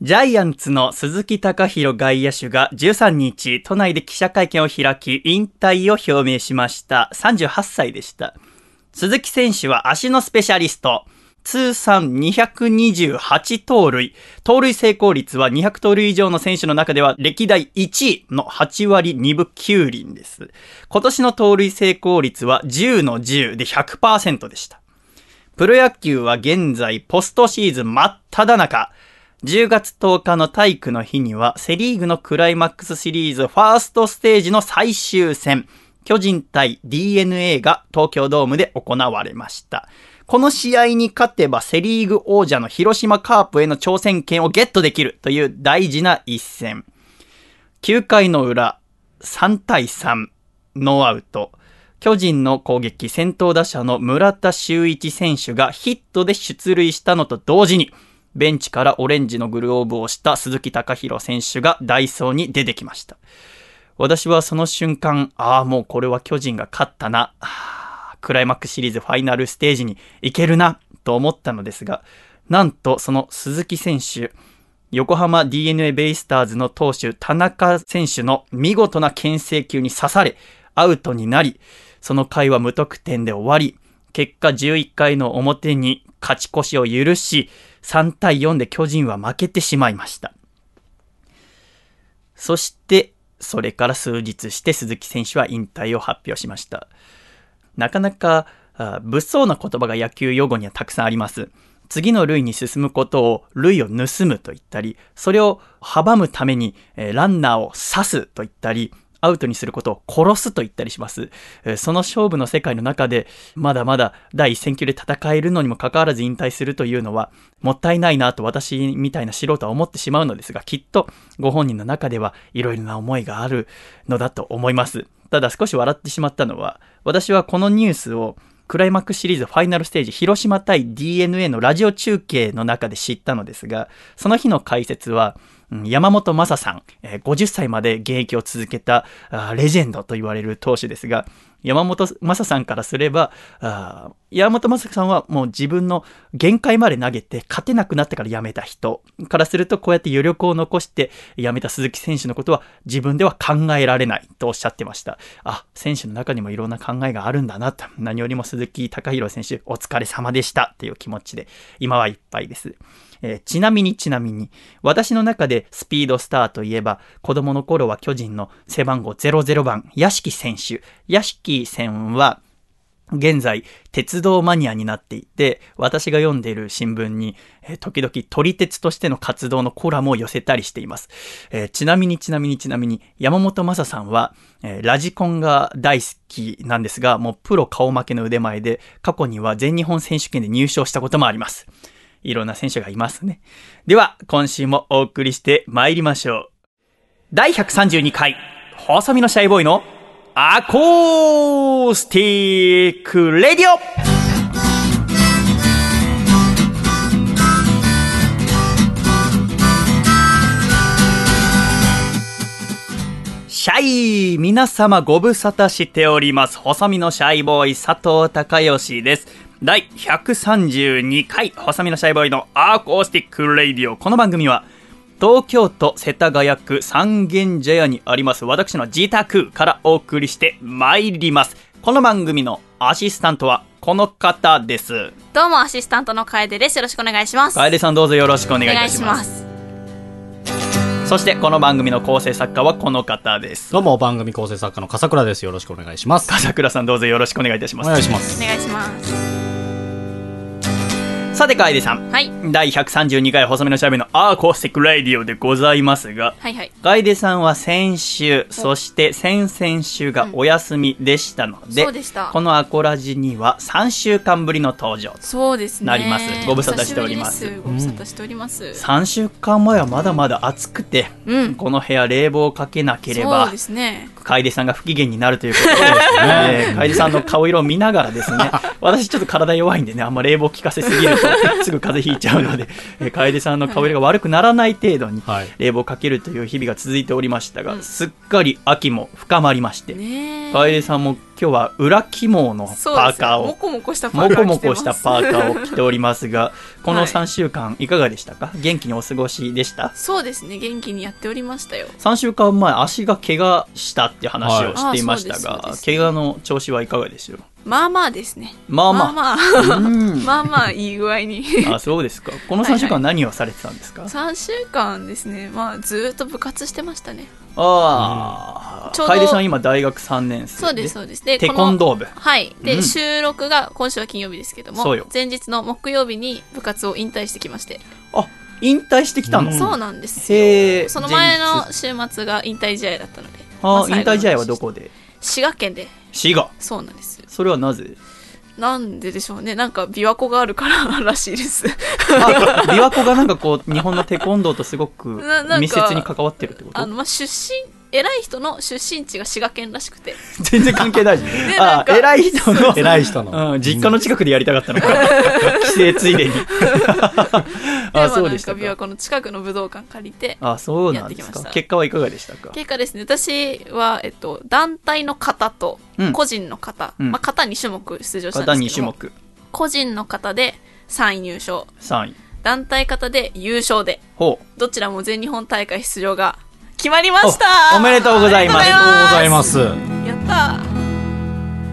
ジャイアンツの鈴木隆弘外野手が13日、都内で記者会見を開き、引退を表明しました。38歳でした。鈴木選手は足のスペシャリスト。通算228盗塁。盗塁成功率は200盗塁以上の選手の中では歴代1位の8割2分9厘です。今年の盗塁成功率は10の10で100%でした。プロ野球は現在ポストシーズン真っ只中。10月10日の体育の日にはセリーグのクライマックスシリーズファーストステージの最終戦。巨人対 DNA が東京ドームで行われました。この試合に勝てばセリーグ王者の広島カープへの挑戦権をゲットできるという大事な一戦。9回の裏、3対3、ノーアウト。巨人の攻撃、先頭打者の村田修一選手がヒットで出塁したのと同時に、ベンチからオレンジのグローブをした鈴木隆弘選手がダイソーに出てきました。私はその瞬間、ああ、もうこれは巨人が勝ったな。クライマックスシリーズファイナルステージに行けるな、と思ったのですが、なんとその鈴木選手、横浜 DNA ベイスターズの投手田中選手の見事な牽制球に刺され、アウトになり、その回は無得点で終わり、結果11回の表に勝ち越しを許し、3対4で巨人は負けてしまいました。そして、それから数日して鈴木選手は引退を発表しました。なかなか物騒な言葉が野球用語にはたくさんあります。次の塁に進むことを塁を盗むと言ったり、それを阻むために、えランナーを刺すと言ったり、アウトにすることを殺すと言ったりします。その勝負の世界の中で、まだまだ第一線級で戦えるのにもかかわらず引退するというのは、もったいないなと私みたいな素人は思ってしまうのですが、きっとご本人の中ではいろいろな思いがあるのだと思います。ただ少し笑ってしまったのは、私はこのニュースをクライマックスシリーズファイナルステージ広島対 DNA のラジオ中継の中で知ったのですが、その日の解説は、山本昌さん、え50歳まで現役を続けたレジェンドと言われる投手ですが、山本昌さんからすれば、山本昌さんはもう自分の限界まで投げて勝てなくなってから辞めた人からするとこうやって余力を残して辞めた鈴木選手のことは自分では考えられないとおっしゃってました。あ、選手の中にもいろんな考えがあるんだなと。何よりも鈴木隆弘選手お疲れ様でしたっていう気持ちで今はいっぱいです。えーちなみにちなみに、私の中でスピードスターといえば、子供の頃は巨人の背番号00番、屋敷選手。屋敷さんは、現在、鉄道マニアになっていて、私が読んでいる新聞に、えー時々撮り鉄としての活動のコラムを寄せたりしています。えーちなみにちなみにちなみに、山本昌さんは、えーラジコンが大好きなんですが、もうプロ顔負けの腕前で、過去には全日本選手権で入賞したこともあります。いろんな選手がいますね。では、今週もお送りして参りましょう。第132回、細身のシャイボーイのアコースティックレディオシャイ皆様ご無沙汰しております。細身のシャイボーイ佐藤孝義です。第132回、細身のシャイボーイのアーコースティックレイディオ。この番組は、東京都世田谷区三軒茶屋にあります私の自宅からお送りして参ります。この番組のアシスタントはこの方です。どうもアシスタントの楓です。よろしくお願いします。楓さんどうぞよろしくお願いいたしま。しますす。そしてこの番組の構成作家はこの方です。どうも番組構成作家の笠倉です。よろしくお願いします。笠倉さんどうぞよろしくお願いいたしおます。願いします。お願いします。さて楓さん、はい。第132回細身のシャイボーイのアーコースティックレディオでございますが、はいはい。楓さんは先週、そして先々週がお休みでしたので、そうでしたこのアコラジには3週間ぶりの登場。そうですね。なりますご無沙汰しておりますご無沙汰しております。3週間前はまだまだ暑くて、うん。この部屋冷房をかけなければそうで、すね。楓さんが不機嫌になるということで、えー楓さんの顔色を見ながらですね、私ちょっと体弱いんでね、あんま冷房効かせすぎるとすぐ風邪ひいちゃうので、えー楓さんの顔色が悪くならない程度にはい。冷房をかけるという日々が続いておりましたが、すっかり秋も深まりまして。楓さんも今日は裏肝のパーカーを、よもこもこしたパもーカーこもこしたーパーカーを着ておりますが、このはい。3週間いかがでしたか？元気にお過ごしでした？そうですね。元気にやっておりましたよ ?3 週間前、足が怪我したって話をはいしていましたが、です。そうです。怪我の調子はいかがでしょうまあまあですね。まあまあ。まあまあ。うん。まあまあいい具合に。あ、そうですか。この3週間何をされてたんですか、3週間ですね。まあずーっと部活してましたね。ああ、うど楓さん今大学3年生そうですそうです。でテコンドー部。はい。で、うん。収録が今週は金曜日ですけども前日の木曜日に部活を引退してきまして、あ、引退してきたの、うん。そうなんですよ。その前の前週末が引退試合だったので。あまあ引退試合はどこで？滋賀県で。滋賀。そうなんですそれはなぜ？なんででしょうね。なんか琵琶湖があるかららしいです。あ、琵琶湖がなんかこう、日本のテコンドーとすごく密接に関わってるってこと？あの、まあ、出身偉い人の出身地が滋賀県らしくて全然関係ないじゃん。あ、なんか偉い人の、偉い人の。うん、実家の近くでやりたかったのか。帰省ついでに。であ、まあそうでしたか。琵琶湖の近くの武道館借りてあ、そうなんですやってきましたか。結果はいかがでしたか？結果ですね私は、えっと、団体の方とうん個人の方、うんまあ、型2種目出場した方2んですけども種目。個人の方で3位入賞3位。団体方で優勝でほう。どちらも全日本大会出場が決まりました。おおめでとうございます。ありがとうございまます。すやった。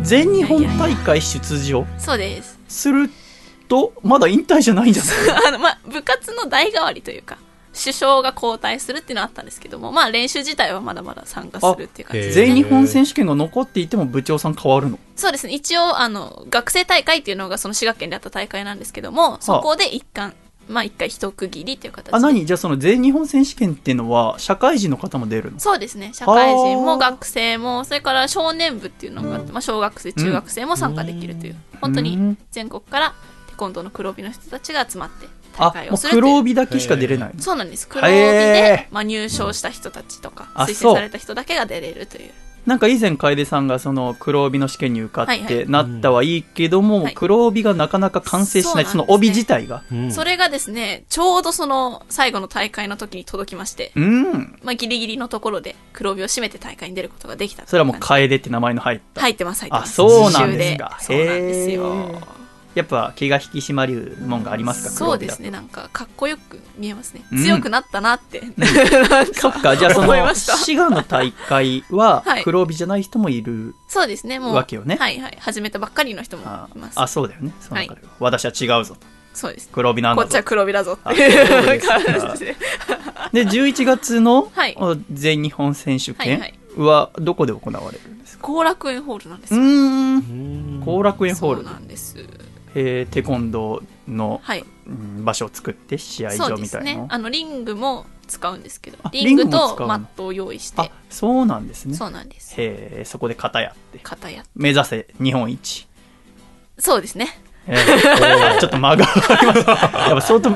全日本大会出場？ーそうです。すると、まだ引退じゃないんじゃない？あの、まあ、部活の代替わりというか首相が交代するっていうのはあったんですけどもまあ練習自体はまだまだ参加するっていう感じあですね。全日本選手権が残っていても部長さん変わるの？そうですね。一応あの学生大会っていうのがその滋賀県であった大会なんですけどもそこで一貫まあ一回一区切りっていう形で。あ、何？じゃあその全日本選手権っていうのは、社会人の方も出るの？そうですね。社会人はあ。も学生もそれから少年部っていうのがあって、まあ、小学生中学生も参加できるという、本当にうん。全国からテコンドーの黒帯の人たちが集まってあ大会、をする黒帯だけしか出れないの？そうなんです。黒帯へで、まあ、入賞した人たちとかあ推薦された人だけが出れるというなんか以前楓さんがその黒帯の試験に受かっはいはい。てなったはいいけども、はい。黒帯がなかなか完成しない、そそうなんですね。の帯自体が。うん。それがですねちょうどその最後の大会の時に届きまして、うん。まあ、ギリギリのところで黒帯を締めて大会に出ることができたそれはもう楓って名前の入った。入ってます入ってあ、ます。そうなんですか。そうなんですへよーやっぱ気が引き締まるもんがありますか？そうです黒ねなんかかっこよく見えますね。うん。強くなったなって、そっか、じゃあその思いました。滋賀の大会は はい。黒帯じゃない人もいる。そうですね。もうわけよね。はいはい。始めたばっかりの人もあいます。あ、そうだよね。その中では。私は違うぞと。そうです。黒帯なんだぞ。こっちは。黒帯だぞってあそう感じで。で、11月のはい。お全日本選手権はいはい。はどこで行われるんですか？後楽園ホールなんです。後楽園ホールそうなんですえーテコンドーの、はい。うん場所を作って試合場みたいな。のね。あのリングも使うんですけどあリングとマットを用意して。あそうなんですね。そうなんです。へえそこで型やって。片や目指せ日本一、そうですね。えー ちょっと間があります。やっぱ相当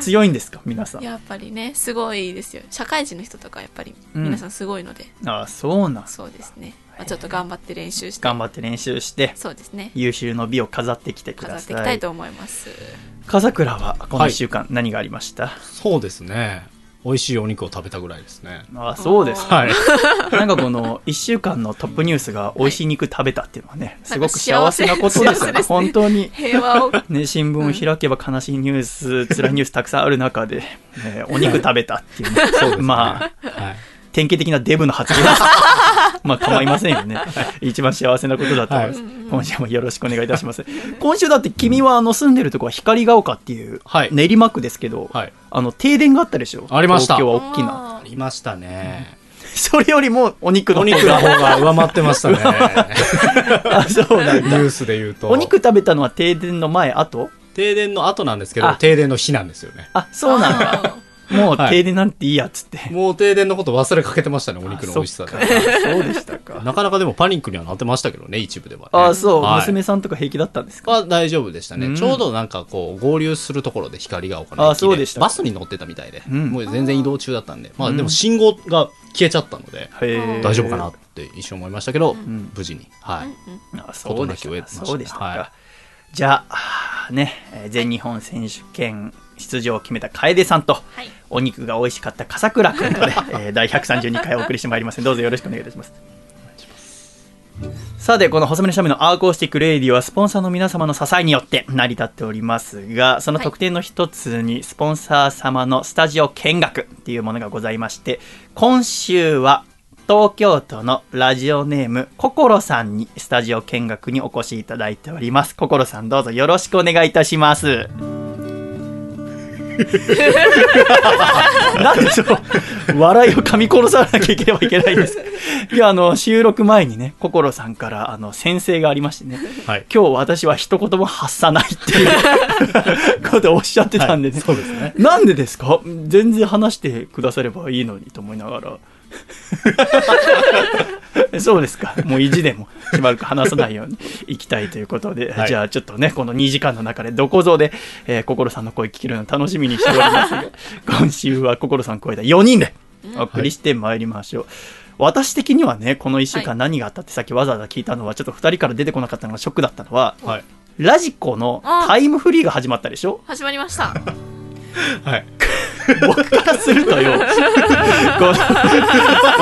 強いんですか皆さん？やっぱりねすごいですよ。社会人の人とかやっぱりうん。皆さんすごいので、あそうなんそうですね、まあ、ちょっと頑張って練習して頑張って練習してそうですね優秀の美を飾ってきてく飾ださいっていきたいと思います風倉はこのはい1週間何がありました、そうですね。美味しいお肉を食べたぐらいですね。あそうですかはい。なんかこの1週間のトップニュースが美味しい肉食べたっていうのはね、すごく幸せなことですよね。ね本当に。平和を ね、新聞を開けば悲しいニュース、辛いニュースたくさんある中で、ねお肉食べたっていうね。そうですねまあ、はい。典型的なデブの発言です。まあ構いませんよね。一番幸せなことだと思います。今週もよろしくお願いいたします。今週だって君はあの住んでるとこは光が丘っていうはい練馬区ですけど、はい。あの停電があったでしょ？ありました東京は大きな。あありましたね。それよりもお肉のお方肉の方が。が上回ってましたね。あ、そうなんだ。ニュースで言うと。お肉食べたのは停電の前、後？停電の後なんですけどあ、停電の日なんですよね。あ、そうなんだ。だもうはい停電なんていいやっつって。もう停電のこと忘れかけてましたね、お肉の美味しさで。あ。そっか。そうでしたか。なかなかでもパニックにはなってましたけどね、一部では、ね。あ、そう、はい。娘さんとか平気だったんですか？は大丈夫でしたね、うん。ちょうどなんかこう合流するところで光が丘のあ駅そうでしたか。バスに乗ってたみたいで、うん。もう全然移動中だったんで、まあうん。でも信号が消えちゃったので、へー。大丈夫かなって一瞬思いましたけど、ん。無事に、はい、あそうでしたか。したそうでしたか。はじゃあ、ね、えー全日本選手権出場を決めた楓さんと、はいお肉が美味しかった笠倉君とね、えー第132回お送りしてまいりますどうぞよろしくお願いいたします。さて、この細身のシャイボーイのアーコースティックレイディオはスポンサーの皆様の支えによって成り立っておりますが、その特典の一つにスポンサー様のスタジオ見学っていうものがございまして、今週は東京都のラジオネーム、ココロさんにスタジオ見学にお越しいただいております。ココロさんどうぞよろしくお願いいたします。なんでしょう笑いを噛み殺さなきゃいければいけないんです。いや、あの、収録前にね、ココロさんから、あの、先生がありましてね、はい。今日私は一言も発さないっていう ことをおっしゃってたんでね。そうですね。なんでですか？全然話してくださればいいのにと思いながら。そうですか。もう意地でもしばらく話さないようにいきたいということで、はいじゃあちょっとね、この2時間の中でどこぞで、えー、心さんの声聞けるの楽しみにしておりますが、今週は心さん声で4人でお送りしてまいりましょう。私的にはね、この1週間何があったってさっきわざわざ聞いたのは、ちょっと2人から出てこなかったのがショックだったのは、はい。ラジコのタイムフリーが始まったでしょ？始まりました。はい。僕からするとよ、この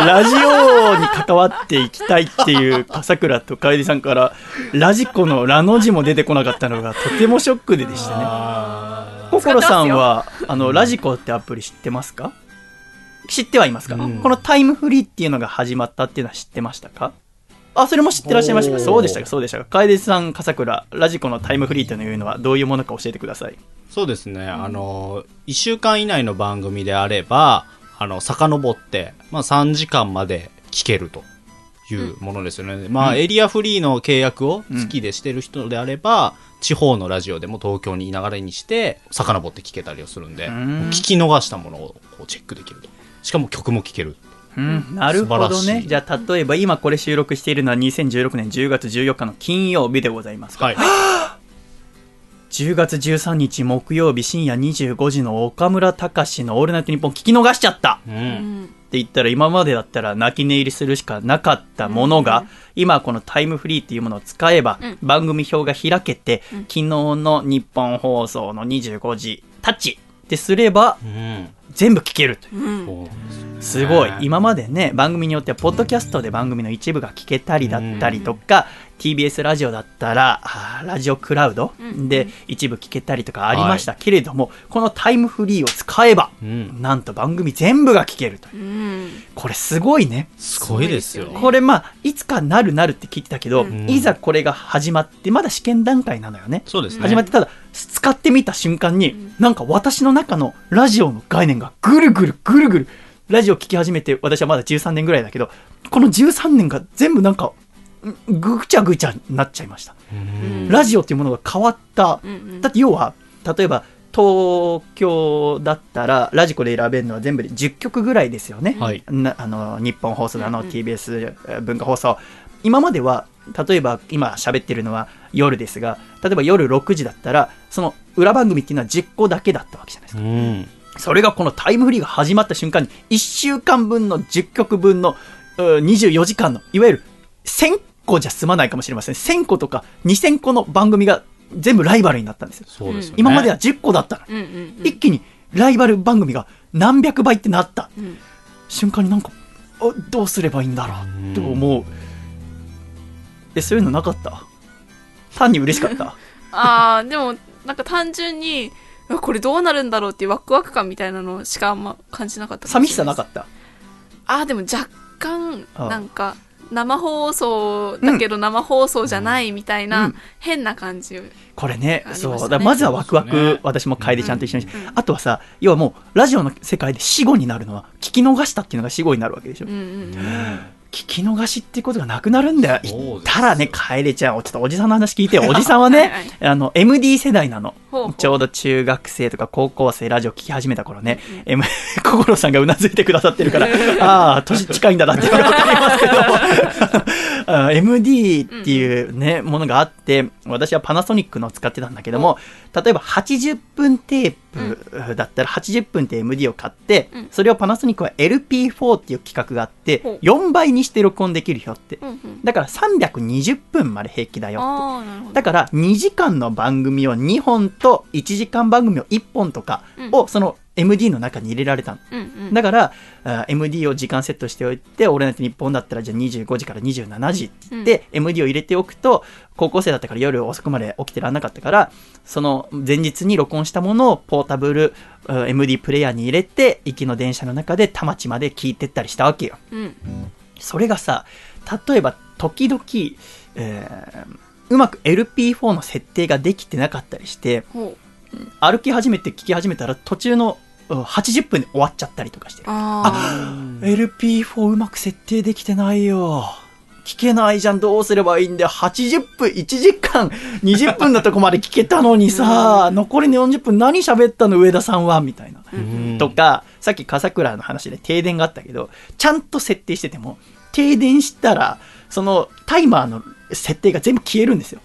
ラジオに関わっていきたいっていう笠倉と楓さんから、ラジコのラの字も出てこなかったのがとてもショックででしたね。あ心さんは、あの、ラジコってアプリ知ってますか？知ってはいますか、うん。このタイムフリーっていうのが始まったっていうのは知ってましたか？あ、それも知ってらっしゃいましたか？そうでしたか？そうでしたか？楓さん、笠倉、ラジコのタイムフリーというのはどういうものか教えてください。そうですね。あの、1週間以内の番組であれば、あの、遡って、まあ3時間まで聞けるというものですよね。まあ、エリアフリーの契約を月でしてる人であれば、地方のラジオでも東京にいながらにして、遡って聞けたりをするんで、聞き逃したものをこうチェックできると。しかも曲も聴ける。うん、なるほどね。じゃあ、例えば今これ収録しているのは2016年10月14日の金曜日でございますが、はい。10月13日木曜日深夜25時の岡村隆史のオールナイトニッポン聞き逃しちゃったう。うんん。って言ったら今までだったら泣き寝入りするしかなかったものが、今このタイムフリーっていうものを使えば、うん番組表が開けて、昨日の日本放送の25時タッチってすればうん。全部聞けるという。うん。そうなんですよすごいね。今までね、番組によっては、ポッドキャストで番組の一部が聞けたりだったりとか、TBS ラジオだったら、ラジオクラウドうんで一部聞けたりとかありましたけれども、このタイムフリーを使えば、うん。なんと番組全部が聞けるという。うん。これすごいね。すごいですよ。これまあ、いつかなるなるって聞いてたけど、うんいざこれが始まって、まだ試験段階なのよね。そうですね。始まってただ使ってみた瞬間に、なんか私の中のラジオの概念がぐるぐるぐるぐるラジオ聞き始めて私はまだ13年ぐらいだけどこの13年が全部なんかんぐちゃぐちゃになっちゃいました、うん。ラジオっていうものが変わった、うんうん。だって要は例えば東京だったらラジコで選べるのは全部で10曲ぐらいですよね、はい。なあの日本放送だの、うんうん。TBS えー文化放送。今までは例えば今喋ってるのは夜ですが例えば夜6時だったらその裏番組っていうのは10個だけだったわけじゃないですか、うん。それがこのタイムフリーが始まった瞬間に1週間分の10曲分のうー24時間のいわゆる1000個じゃ済まないかもしれません。1000個とか2000個の番組が全部ライバルになったんですよ。そうですよね。今までは10個だったの。にうんうんうん。一気にライバル番組が何百倍ってなった。うん。瞬間になんかあどうすればいいんだろうと思う。えそういうのなかった？単に嬉しかった？ああ、でも、なんか単純に、これどうなるんだろうっていうワクワク感みたいなのしかあんま感じなかった寂しさなかった？ああ、でも若干、なんか、生放送だけど生放送じゃないみたいな、うん。変な感じ。これねありましたねそう。だまずはワクワク、そうですね私も楓ちゃんと一緒に、うん。うん。あとはさ要はもうラジオの世界で死後になるのは聞き逃したっていうのが死後になるわけでしょ、うんうん。聞き逃しっていうことがなくなるんだよ。そうですよ。言ったらね楓ちゃんちょっとおじさんの話聞いてよ。おじさんはねはいはい。あの MD 世代なの。ほうほう。ちょうど中学生とか高校生ラジオ聞き始めた頃ね、M、心さんがうなずいてくださってるから、ああ、年近いんだなっていうのがわかりますけど、あ MD っていうね、ものがあって、私はパナソニックのを使ってたんだけども、例えば80分テープだったら80分って MD を買って、うん。それをパナソニックは LP4 っていう企画があってほう、4倍にして録音できるよって。だから320分まで平気だよって。だから2時間の番組を2本と1時間番組を1本とかをその MD の中に入れられたの。うんうん。だから、あ MD を時間セットしておいて、俺なんて日本だったらじゃあ25時から27時って言って、MD を入れておくと、高校生だったから夜遅くまで起きてらんなかったから、その前日に録音したものをポータブルあ MD プレイヤーに入れて、行きの電車の中で田町まで聞いてったりしたわけよ。うん。それがさ、例えば時々、えーうまく LP4 の設定ができてなかったりして。歩き始めて聞き始めたら途中のうん80分で終わっちゃったりとかしてる。あ LP4 うまく設定できてないよ。聞けないじゃん、どうすればいいんだよ。80分、1時間、20分のとこまで聞けたのにさ、残りの40分何喋ったの、上田さんは、みたいな。うんとか、さっき笠倉の話で停電があったけど、ちゃんと設定してても、停電したら、そのタイマーの設定が全部消えるんですよ。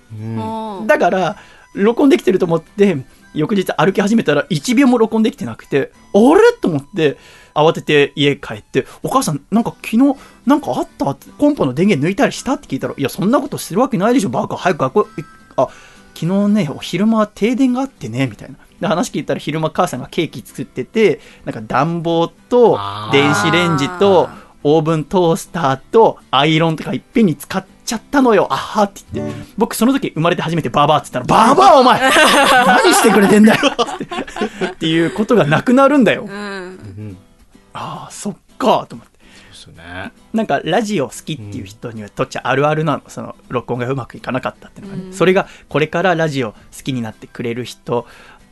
だから、録音できてると思って、翌日歩き始めたら1秒も録音できてなくて、あれ？と思って、慌てて家帰って、お母さん、なんか昨日、なんかあった？ってコンポの電源抜いたりした？って聞いたら、いや、そんなことするわけないでしょ、バカ、早く学校、いあ、昨日ね、お昼間停電があってね、みたいな。で、話聞いたら昼間母さんがケーキ作ってて、なんか暖房と電子レンジとオーブントースターとアイロンとかいっぺんに使っちゃったのよ。あはって言って。僕その時生まれて初めてバーバーって言ったら、バーバーお前 何してくれてんだよってっていうことがなくなるんだよう。ん。うんああ、そっかと思って。そうですよね。なんかラジオ好きっていう人にはとっちゃあるあるなの、その録音がうまくいかなかったっていうのがね、うんそれがこれからラジオ好きになってくれる人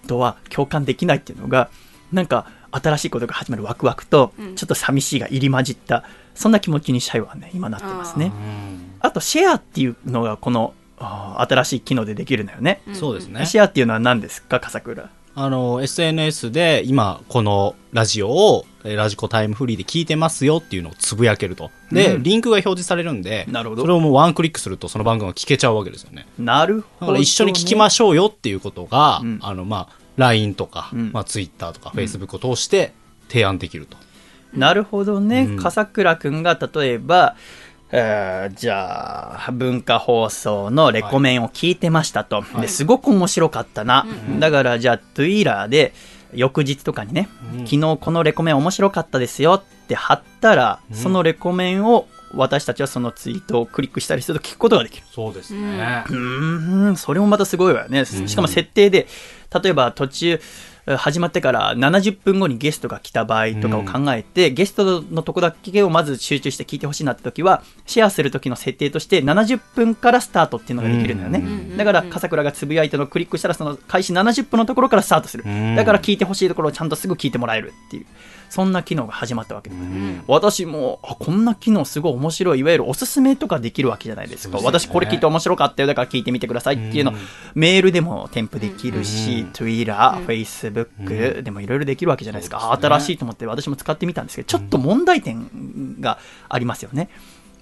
とは共感できないっていうのがなんか新しいことが始まるワクワクとうんちょっと寂しいが入り混じったそんな気持ちにシャイはね今なってますね。うん。あとシェアっていうのがこの新しい機能でできるんだよね、そうですね。シェアっていうのは何ですか笠倉？あの、SNS で今、このラジオを、えーラジコタイムフリーで聞いてますよっていうのをつぶやけると。で、うん。リンクが表示されるんで、なるほど。それをもうワンクリックするとその番組が聞けちゃうわけですよね。なるだほど、から一緒に聞きましょうよっていうことが、うん。あの、まあ、LINE とか、うん。まあ、Twitter とか Facebook を通して提案できると。なるほどね。うん笠倉くんが例えば、えーじゃあ、文化放送のレコメンを聞いてましたと。いですごく面白かったな。うんだから、じゃあ、Twitter で、翌日とかにね、うん昨日このレコメン面白かったですよって貼ったら、うんそのレコメンを私たちはそのツイートをクリックしたりすると聞くことができる。そうですねうーん、それもまたすごいわよね。うんしかも設定で、例えば途中、え始まってから70分後にゲストが来た場合とかを考えて、ゲストのとこだけをまず集中して聞いてほしいなって時は、シェアする時の設定として70分からスタートっていうのができるんだよね。うんだから、笠倉がつぶやいたのをクリックしたら、その開始70分のところからスタートする。うんだから聞いてほしいところをちゃんとすぐ聞いてもらえるっていう、そんな機能が始まったわけです。うん。私もあこんな機能すごい面白い。いわゆるおすすめとかできるわけじゃないですか。ね。私これ聞いて面白かったよだから聞いてみてくださいっていうの、うん。メールでも添付できるし、うん。Twitter、うん。Facebook でもいろいろできるわけじゃないですか、新しいと思って私も使ってみたんですけどちょっと問題点がありますよね、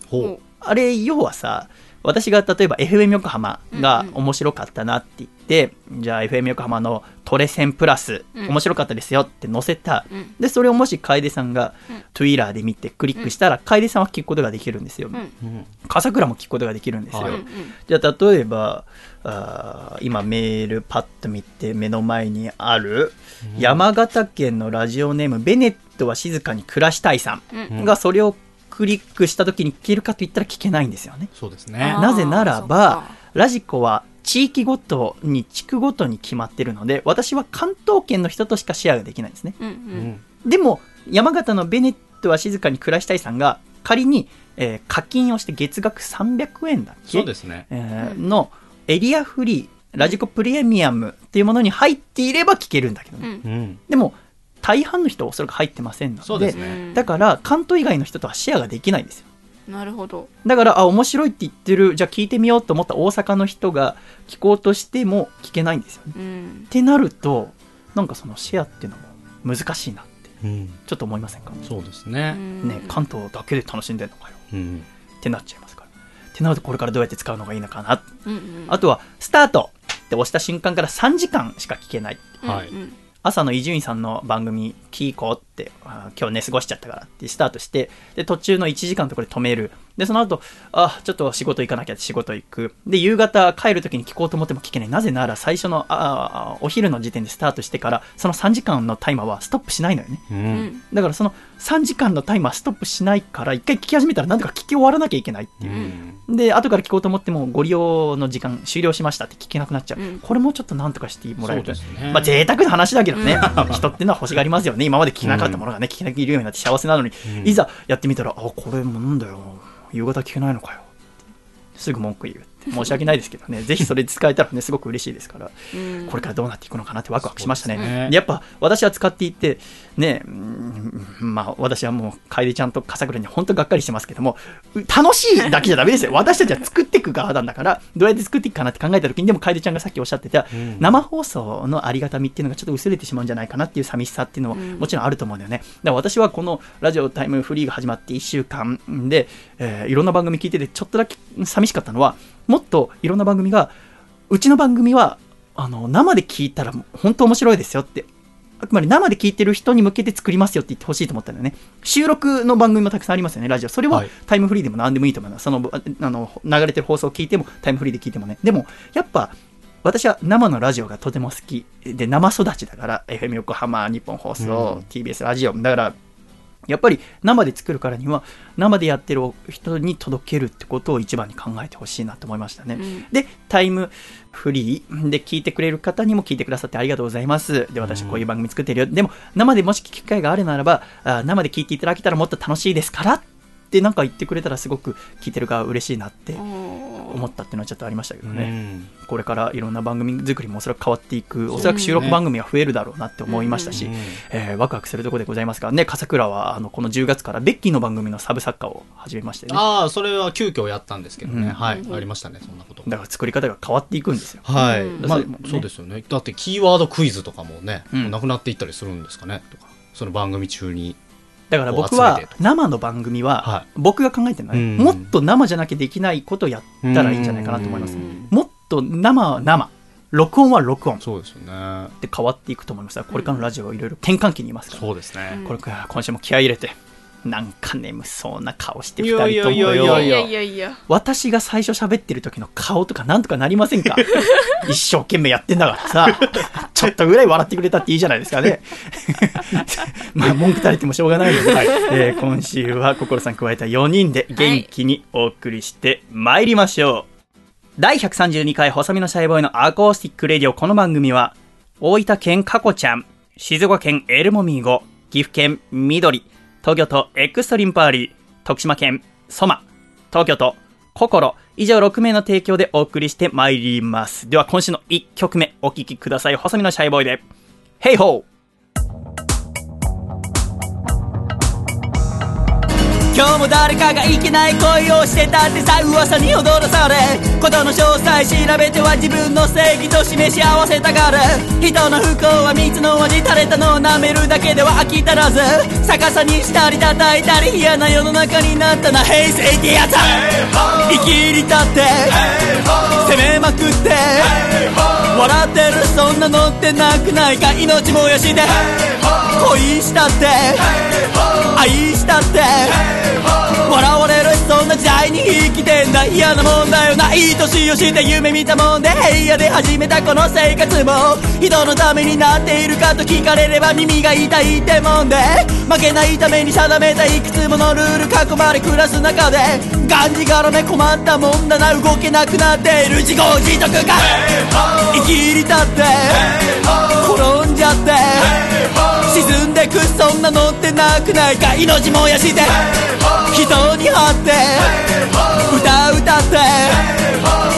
ほあれ要はさ私が例えば FM 横浜が面白かったなって言って、じゃあ FM 横浜のトレセンプラス、うん。面白かったですよって載せた、うん。でそれをもし楓さんがうん。Twitter で見てクリックしたら、楓さんは聞くことができるんですよ、うん。う。うん笠倉も聞くことができるんですよ、はいうんじゃあ例えばあー今メールパッと見て目の前にある、山形県のラジオネームベネットは静かに暮らしたいさうんん。がそれをクリックした時に聞けるかと言ったら聞けないんですよねそうですねなぜならばか、ラジコは地域ごとに地区ごとに決まってるので、私は関東圏の人としかシェアができないんですね。うんううんんでも、山形のベネットは静かに暮らしたいさんが、仮に、えー課金をして月額300円だっけ？そうですね。えーのエリアフリー、ラジコプレミアムっていうものに入っていれば聞けるんだけどうね。んうん。でも、大半の人はおそらく入ってませんので、そうですね。だから関東以外の人とはシェアができないんですよ。なるほどだから、あ、面白いって言ってる、じゃあ聞いてみようと思った大阪の人が聞こうとしても聞けないんですよね。うんってなると、なんかそのシェアっていうのも難しいなって、うん。ちょっと思いませんか、そうですね。ね、関東だけで楽しんでんのかようん。ってなっちゃいますから。ってなると、これからどうやって使うのがいいのかな。うんうんあとは、スタートって押した瞬間から3時間しか聞けない。はいうんうん朝の伊集院さんの番組聞こうって、今日寝過ごしちゃったからってスタートして、で、途中の1時間のところで止める。で、その後、あ、ちょっと仕事行かなきゃって仕事行く。で、夕方帰るときに聞こうと思っても聞けない。なぜなら最初の、あお昼の時点でスタートしてから、その3時間のタイマーはストップしないのよね。う。うんんだからその3時間のタイマーストップしないから、一回聞き始めたらなんとか聞き終わらなきゃいけないっていうう。ん。で、後から聞こうと思っても、ご利用の時間終了しましたって聞けなくなっちゃう。うんこれもちょっとなんとかしてもらえると。ねまあ、贅沢な話だけどね。人ってのは欲しがりますよね。今まで聞けなかったものがね、聞けなきゃいるようになって幸せなのに、うんいざやってみたら、あ、これもなんだよ。夕方聞けないのかよ。すぐ文句言う。申し訳ないですけどね。ぜひそれ使えたらね、すごく嬉しいですから。うんこれからどうなっていくのかなってワクワクしましたね。ねでやっぱ私は使っていて、ね、うんまあ私はもう楓ちゃんと笠倉に本当がっかりしてますけども、楽しいだけじゃダメですよ。私たちは作っていく側なんだから、どうやって作っていくかなって考えた時に、でも楓ちゃんがさっきおっしゃってた、うん生放送のありがたみっていうのがちょっと薄れてしまうんじゃないかなっていう寂しさっていうのはうんもちろんあると思うんだよね。だから私はこのラジオタイムフリーが始まって1週間で、えーいろんな番組聞いててちょっとだけ寂しかったのは、もっといろんな番組が、うちの番組はあの生で聞いたら本当面白いですよって。あくまで生で聞いてる人に向けて作りますよって言ってほしいと思ったんだよね。収録の番組もたくさんありますよね、ラジオ。それははいタイムフリーでも何でもいいと思います。そのああの流れてる放送を聞いても、タイムフリーで聞いてもね。でも、やっぱ、私は生のラジオがとても好きで、生育ちだから、FM 横浜、日本放送、うん TBS ラジオ。だから、やっぱり生で作るからには、生でやってる人に届けるってことを一番に考えてほしいなと思いましたね。うんで、タイムフリーで聞いてくれる方にも聞いてくださってありがとうございます。で、私こういう番組作ってるよ。でも、生でもし聞く機会があるならば、あ生で聞いていただけたらもっと楽しいですからってなんか言ってくれたらすごく聞いてる側嬉しいなって思思ったっていうのはちょっとありましたけどうね。んこれからいろんな番組作りもおそらく変わっていく、おそらく収録番組は増えるだろうなって思いましたし、うんえーワクワクするところでございますがね、笠倉はあのこの10月からベッキーの番組のサブ作家を始めましてね。ああ、それは急遽やったんですけどね。うんはい。うんありましたね、そんなこと。だから作り方が変わっていくんですよ。はい。うんまあそうですよね。だって、キーワードクイズとかもね、うんなくなっていったりするんですかね、とか。その番組中に。だから僕は生の番組はは僕が考えてるのはもっと生じゃなきゃできないことをやったらいいんじゃないかなと思いますうん。もっと生は生、録音は録音っそうですよね。て変わっていくと思います。これからのラジオはいろいろ転換期にいますから。そうですね。これから今週も気合い入れて、なんか眠そうな顔して二いやい人ともやいや。いよやいやいやいやいや。私が最初喋ってる時の顔とかなんとかなりませんか？一生懸命やってんだからさ、ちょっとぐらい笑ってくれたっていいじゃないですかね。まあ文句垂れてもしょうがないので、えー今週はココロさん加えた4人で元気にお送りして参りましょう。第132回細身のシャイボーイのアコースティックレディオ。この番組は、大分県かこちゃん、静岡県エルモミーゴ、岐阜県緑、東京都エクストリンパーリー、徳島県ソマ、東京都心、以上6名の提供でお送りしてまいります。では今週の1曲目お聴きください。細身のシャイボーイで、ヘイホー今日も誰かがいけない恋をしてたってさ噂に踊らされことの詳細調べては自分の正義と示し合わせたがる。人の不幸は蜜の味垂れたのを舐めるだけでは飽き足らず。逆さにしたり叩いたり嫌な世の中になったな。平成ってやつ生きり立って攻めまくって笑ってるそんなのってなくないか？命燃やして恋したって。愛したって。笑われる人な時代に生きてんだ。嫌なもんだよな。いい年をして夢見たもんで平野で始めたこの生活も。人のためになっているかと聞かれれば耳が痛いってもんで負けないために定めたいくつものルール囲まれ暮らす中で。がんじがらめ困ったもんだな。動けなくなっている自業自得が。生きり立って転んじゃって沈んでくそんなのってなくないか。命燃やして人に張って歌歌って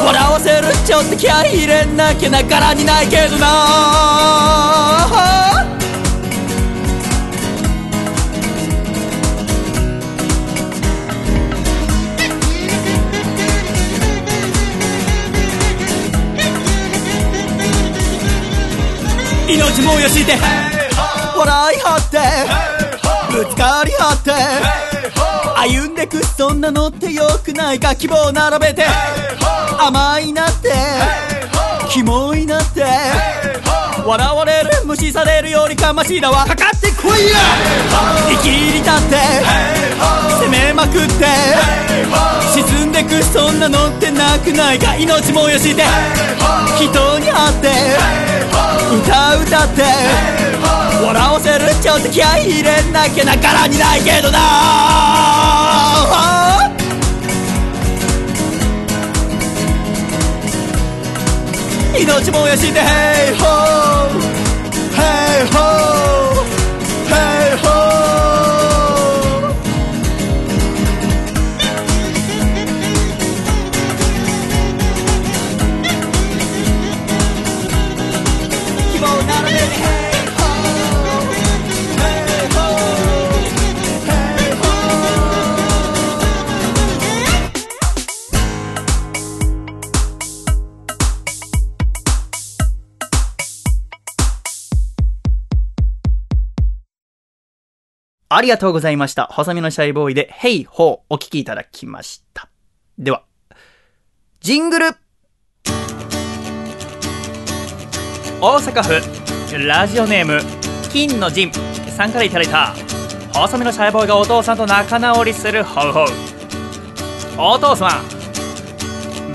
笑わせるちょっと気合い入れなきゃな柄にないけどな命燃やして笑い張ってぶつかり合って歩んでくそんなのってよくないか希望並べて甘いなってキモいなって笑われる無視されるよりかましいだわかかってこいや生きり立って攻めまくって沈んでくそんなのってなくないか命燃やして人に会って歌歌って笑わせるちょっと気合い入れなきゃなからにないけどな命燃やして Hey ho Hey ho ありがとうございました。細身のシャイボーイで、ヘイホーお聞きいただきました。では、ジングル大阪府、ラジオネーム、金の陣さんからいただいた、細身のシャイボーイがお父さんと仲直りするホウホウ。お父さん、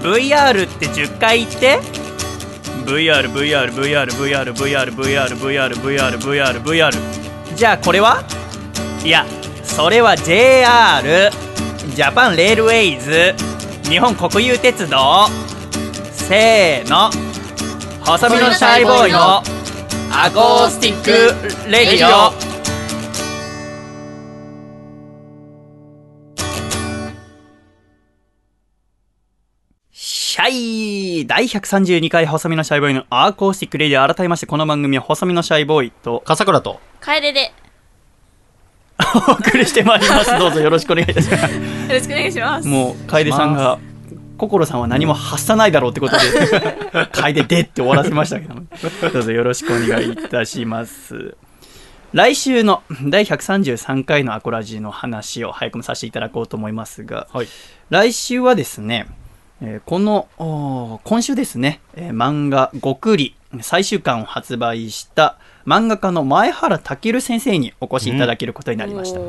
VR って10回言って VR、VR、VR、VR、VR、VR、VR、VR、VR、VR。じゃあこれは？いやそれは JR Japan Railways 日本国有鉄道せーの細身のシャイボーイのアコースティックレディオ。シャイ第132回細身のシャイボーイのアコースティックレディオ。改めましてこの番組は細身のシャイボーイと笠倉と。楓で。よお送りしてまいります。どうぞよろしくお願いいたします。ろしくお願いしますもう、楓さんが、心さんは何も発さないだろうってことで、楓でって終わらせましたけども、どうぞよろしくお願いいたします。来週の第133回のアコラジの話を早くもさせていただこうと思いますが、はい。来週はですね、えーこの、今週ですね、えー漫画「ごくり」最終巻を発売した漫画家の前原健先生にお越しいただけることになりました。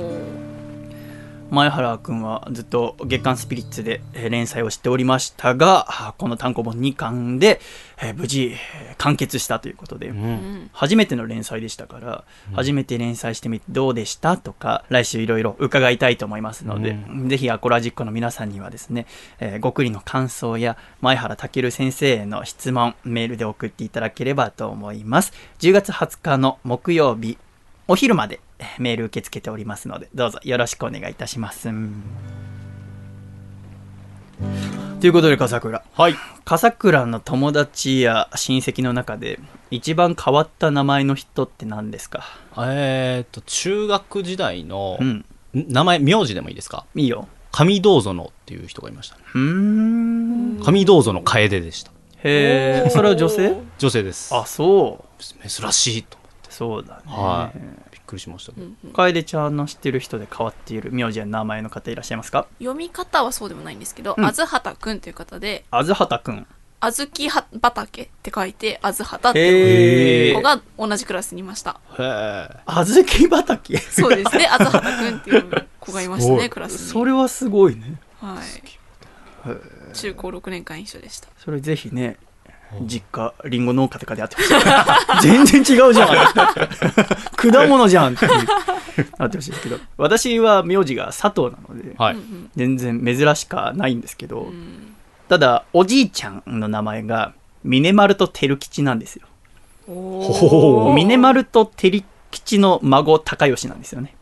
前原君はずっと月刊スピリッツでえー連載をしておりましたが、あこの単行本2巻で、えー無事えー完結したということで、うん。初めての連載でしたから、初めて連載してみてどうでしたとか、来週いろいろ伺いたいと思いますので、うぜひアコラジックの皆さんにはですね、えー、ごくりの感想や前原健先生への質問、メールで送っていただければと思います。10月20日の木曜日、お昼までえーメール受け付けておりますので、どうぞよろしくお願いいたします。ということで、笠倉。はい。笠倉の友達や親戚の中で一番変わった名前の人って何ですか？えーっと、中学時代の、うん。ん名前、名字でもいいですか？いいよ。上道園っていう人がいましたね。うーん。上道園楓でした。へえ。それは女性？女性です。あ、そう。珍しいと思って。そうだね。はい。くりしましたけど。楓ちゃんの知ってる人で変わっている名字や名前の方いらっしゃいますか？読み方はそうでもないんですけど、うんあずはたくんという方で、あずはたくん。あずきは畑って書いて、あずはたっていう子。が同じクラスにいました。へえ。あずき畑そうですね、あずはたくんっていう子がいましたね、クラスに。それはすごいね。はい。中高6年間一緒でした。それぜひね、実家、リンゴ農家とかでやってほしい。全然違うじゃん。果物じゃんってなってほしいですけど。私は名字が佐藤なので、はい。全然珍しかないんですけど、うんただ、おじいちゃんの名前が、峰丸と照吉なんですよ。ほ峰丸と照吉の孫、高吉なんですよね。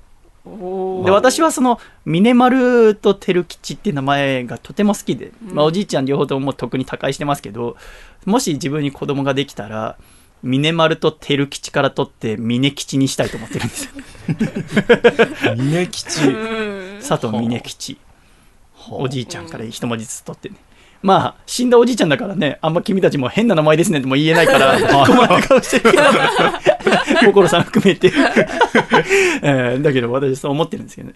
で、私はその、峰丸と照吉っていう名前がとても好きで、まあ、おじいちゃん両方とももう特に他界してますけど、もし自分に子供ができたら、峰丸と照吉から取って峰吉にしたいと思ってるんですよ。峰吉。う ん佐藤峰吉。おじいちゃんから一文字ずつ取ってね。まあ、死んだおじいちゃんだからね、あんま君たちも変な名前ですねとも言えないから、困った顔してるけど、心さん含めて。えーだけど私そう思ってるんですけどね。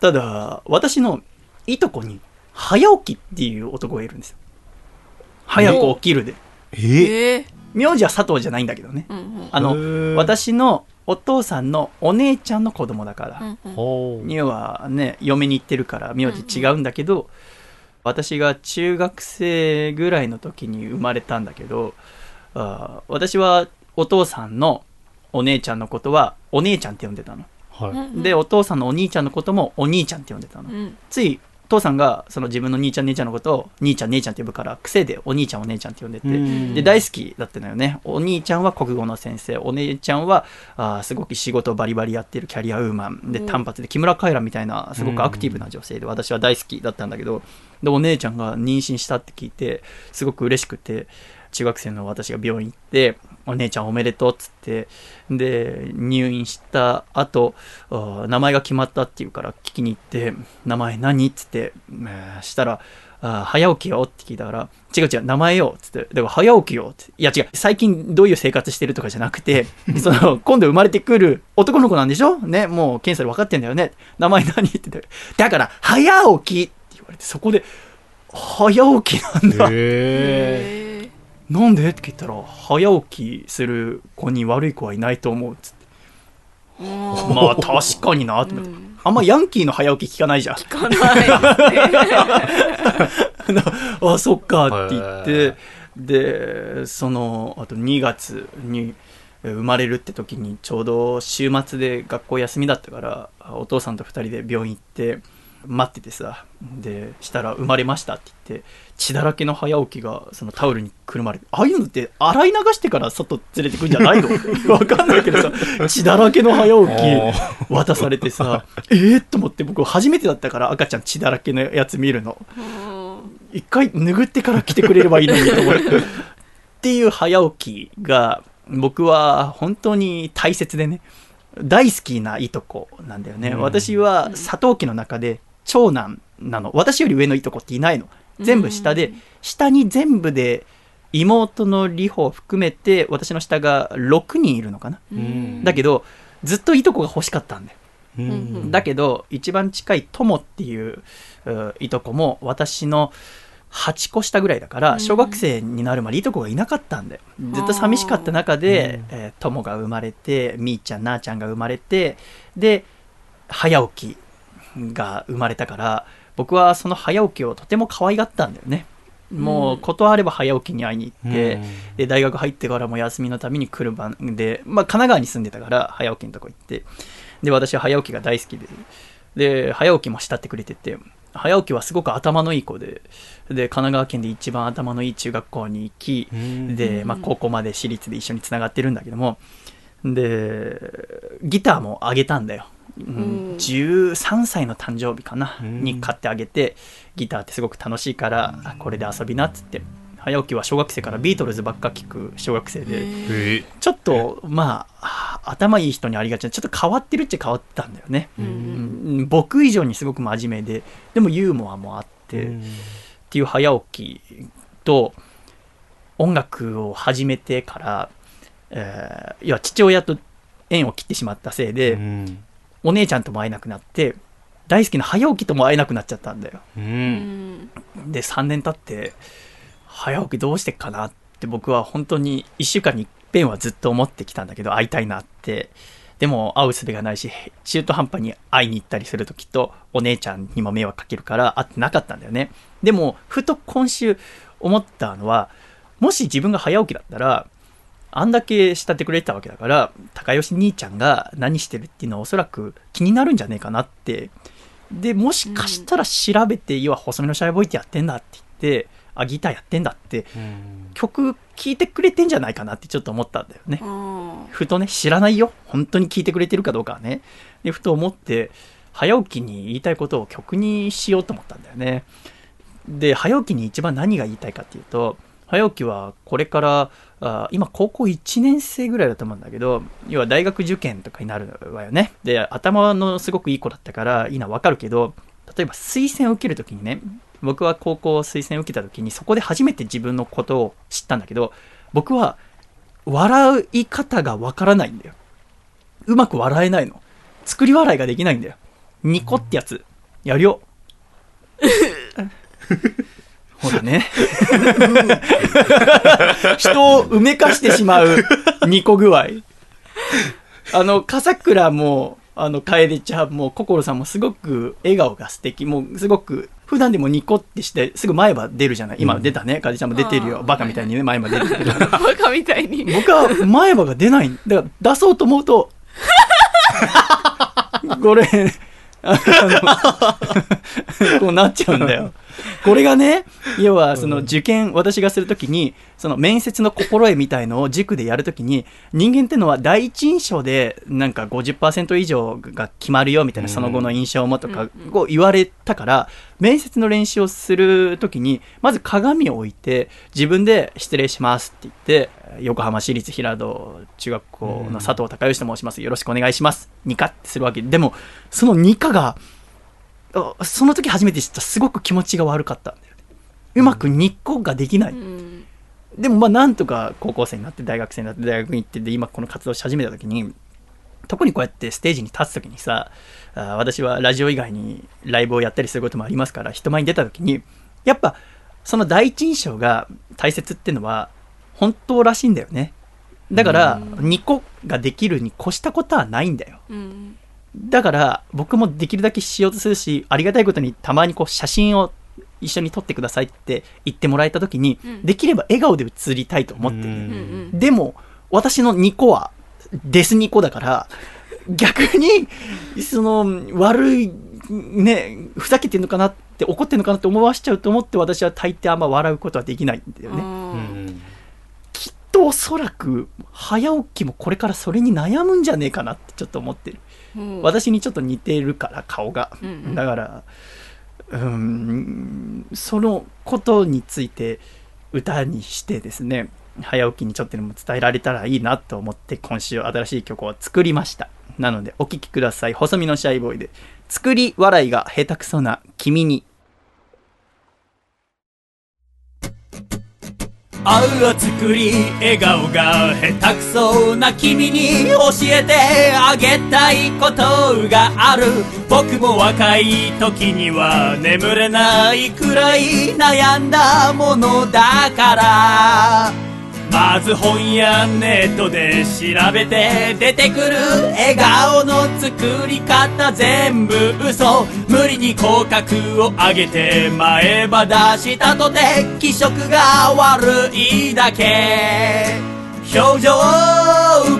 ただ、私のいとこに、早起きっていう男がいるんですよ。早く起きるで。ええー名字は佐藤じゃないんだけどね。うんうんあの、私のお父さんのお姉ちゃんの子供だから。うんうんにはね、嫁に行ってるから名字違うんだけど、私が中学生ぐらいの時に生まれたんだけど、あー私はお父さんのお姉ちゃんのことはお姉ちゃんって呼んでたの。はい。で、お父さんのお兄ちゃんのこともお兄ちゃんって呼んでたの。うんつい、父さんがその自分の兄ちゃん姉ちゃんのことを兄ちゃん姉ちゃんって呼ぶから、癖でお兄ちゃんお姉ちゃんって呼んでて、うんで、大好きだったのよね。お兄ちゃんは国語の先生、お姉ちゃんは、あーすごく仕事をバリバリやってるキャリアウーマンで、うん単発で木村カエラみたいな、すごくアクティブな女性で、私は大好きだったんだけど、で、お姉ちゃんが妊娠したって聞いて、すごく嬉しくて、中学生の私が病院行って、お姉ちゃんおめでとうっつって、で、入院した後、名前が決まったっていうから聞きに行って、名前何っつって、えーしたら、早起きよって聞いたから、違う違う、名前よっつって、だから早起きよって。いや違う、最近どういう生活してるとかじゃなくて、その、今度生まれてくる男の子なんでしょ？ね、もう検査で分かってんだよね。名前何？って言って、だから、早起きそこで、早起きなんだ。へえ。へ ーなんで？って聞いたら、早起きする子に悪い子はいないと思うっつって。うんまあ確かになって。うんあんまヤンキーの早起き聞かないじゃん。聞かない あ、そっかって言っへて、で、その、あと2月にえ生まれるって時にちょうど週末で学校休みだったから、お父さんと2人で病院行って、待っててさ、で、したら生まれましたって言って、血だらけの早起きがそのタオルにくるまれて、ああいうのって洗い流してから外連れてくんじゃないの？わかんないけどさ、血だらけの早起き渡されてさ、えー、と思って僕初めてだったから赤ちゃん血だらけのやつ見るの。うん一回拭ってから来てくれればいいのにと思って。っていう早起きが僕は本当に大切でね、大好きないとこなんだよね。うん私は佐藤家の中で長男なの。私より上のいとこっていないの。全部下で、下に全部で妹の里穂を含めて私の下が6人いるのかな。うんだけど、ずっといとこが欲しかったんだよ。ううんん。だけど、一番近い友っていうういとこも私の8個下ぐらいだから、うん小学生になるまでいとこがいなかったんだよ。ずっと寂しかった中で、うんえー友が生まれて、みーちゃん、なーちゃんが生まれて、で、早起きが生まれたから、僕はその早起きをとても可愛がったんだよね。もう、ことあれば早起きに会いに行って、で、大学入ってからも休みのために車で、まあ、神奈川に住んでたから、早起きのとこ行って、で、私は早起きが大好きで、で、早起きも慕ってくれてて、早起きはすごく頭のいい子で、で、神奈川県で一番頭のいい中学校に行き、うん。で、まあ、高校まで私立で一緒につながってるんだけども、で、ギターもあげたんだよ。うんうん13歳の誕生日かな、うん。に買ってあげて、ギターってすごく楽しいから、あこれで遊びなっつって。早起きは小学生からビートルズばっか聞く小学生で。ちょっと、まあ、頭いい人にありがちな、ちょっと変わってるっちゃ変わってたんだよね。うん。うん僕以上にすごく真面目で、でもユーモアもあって、っていう早起きと音楽を始めてから、えー、要は父親と縁を切ってしまったせいで、うんお姉ちゃんとも会えなくなって大好きな早起きとも会えなくなっちゃったんだよ。ううん。んで3年経って早起きどうしてっかなって僕は本当に1週間に一遍はずっと思ってきたんだけど会いたいなって。でも会う術がないし中途半端に会いに行ったりするときっとお姉ちゃんにも迷惑かけるから会ってなかったんだよね。でもふと今週思ったのはもし自分が早起きだったらあんだけ慕ってくれてたわけだから高吉兄ちゃんが何してるっていうのはおそらく気になるんじゃねえかなって。でもしかしたら調べて、要は細身のシャイボーイってやってんだって言ってあギターやってんだってうん。曲聴いてくれてんじゃないかなってちょっと思ったんだよね。うん。ふとね知らないよ。本当に聞いてくれてるかどうかはね。でふと思って早起きに言いたいことを曲にしようと思ったんだよね。で早起きに一番何が言いたいかっていうと早起きはこれからあ今高校1年生ぐらいだと思うんだけど要は大学受験とかになるわよね。で頭のすごくいい子だったからいいのはわかるけど例えば推薦を受けるときにね僕は高校推薦を受けたときにそこで初めて自分のことを知ったんだけど僕は笑い方がわからないんだよ。うまく笑えないの。作り笑いができないんだよ。ニコってやつ。やるよ。ほらね。人を埋めかしてしまうニコ具合。あの、笠倉も、あの、楓ちゃんも、心さんもすごく笑顔が素敵。もう、すごく、普段でもニコってして、すぐ前歯出るじゃない？今出たね。楓ちゃんも出てるよ。バカみたいにね、前歯出るけど。バカみたいに。僕は前歯が出ない。だから出そうと思うと、これ、こうなっちゃうんだよ。これがね、要はその受験、私がするときに、その面接の心得みたいのを塾でやるときに、人間ってのは第一印象でなんか50%以上が決まるよみたいな、うんその後の印象もとかうんうんこう言われたから、面接の練習をするときに、まず鏡を置いて、自分で失礼しますって言って、横浜市立平戸中学校の佐藤孝義と申します。よろしくお願いします。ニカってするわけ。でも、そのニカが、あその時初めて知ったすごく気持ちが悪かったんだよね。うまくニコができない。うん。でもまあなんとか高校生になって大学生になって大学に行ってで今この活動し始めた時に特にこうやってステージに立つ時にさあ私はラジオ以外にライブをやったりすることもありますから人前に出た時にやっぱその第一印象が大切っていうのは本当らしいんだよね。だからうん。2個ができるに越したことはないんだよ。うんだから僕もできるだけしようとするしありがたいことにたまにこう写真を一緒に撮ってくださいって言ってもらえた時に、うん。できれば笑顔で写りたいと思ってる、でも私の2個はデス2個だから 逆にその悪いねふざけてんのかなって怒ってんのかなって思わしちゃうと思って私は大抵あんま笑うことはできないんだよね、きっとおそらく早起きもこれからそれに悩むんじゃねえかなってちょっと思ってるうん。私にちょっと似てるから顔が、うんうん。だからうーんそのことについて歌にしてですね早起きにちょっとでも伝えられたらいいなと思って今週新しい曲を作りました。なのでお聴きください。細身のシャイボーイで。作り笑いが下手くそな君に愛を作り笑顔が下手くそな君に教えてあげたいことがある。僕も若い時には眠れないくらい悩んだものだから。まず本やネットで調べて出てくる笑顔の作り方全部嘘。無理に口角を上げて前歯出したとて気色が悪いだけ。表情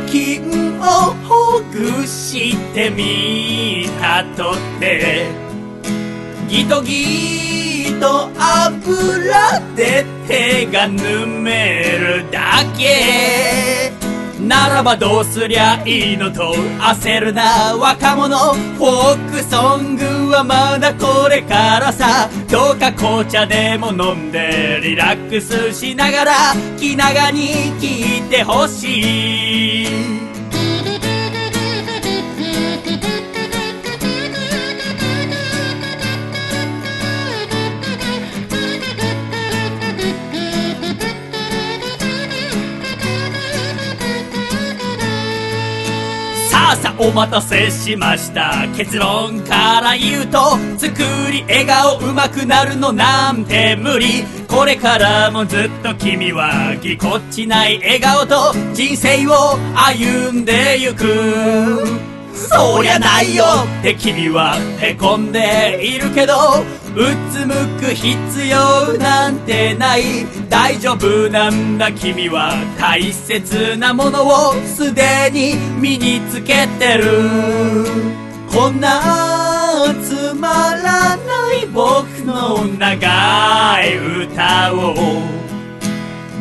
筋をほぐしてみたとて。ギトギト油で手がぬめるだけ。ならばどうすりゃいいのと焦るな若者。フォークソングはまだこれからさ。どうか紅茶でも飲んでリラックスしながら気長に聞いてほしい。お待たせしました。結論から言うと作り笑顔上手くなるのなんて無理。これからもずっと君はぎこっちない笑顔と人生を歩んでゆく。そりゃないよ。って君はへこんでいるけどうつむく必要なんてない。大丈夫なんだ君は大切なものをすでに身につけてる。こんなつまらない僕の長い歌を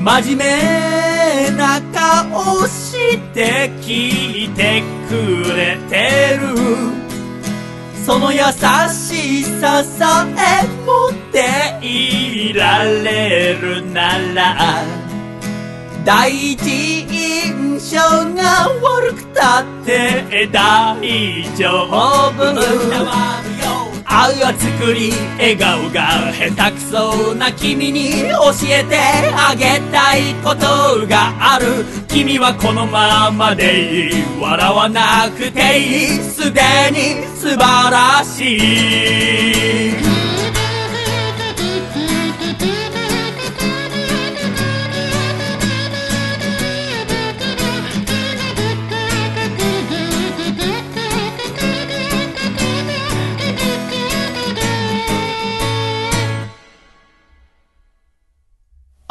真面目な顔して聞いてくれてる。その優しささえ持っていられるなら第一印象が悪くたって大丈夫愛を作り笑顔が下手くそな君に教えてあげたいことがある。君はこのままでいい笑わなくていい。すでに素晴らしい。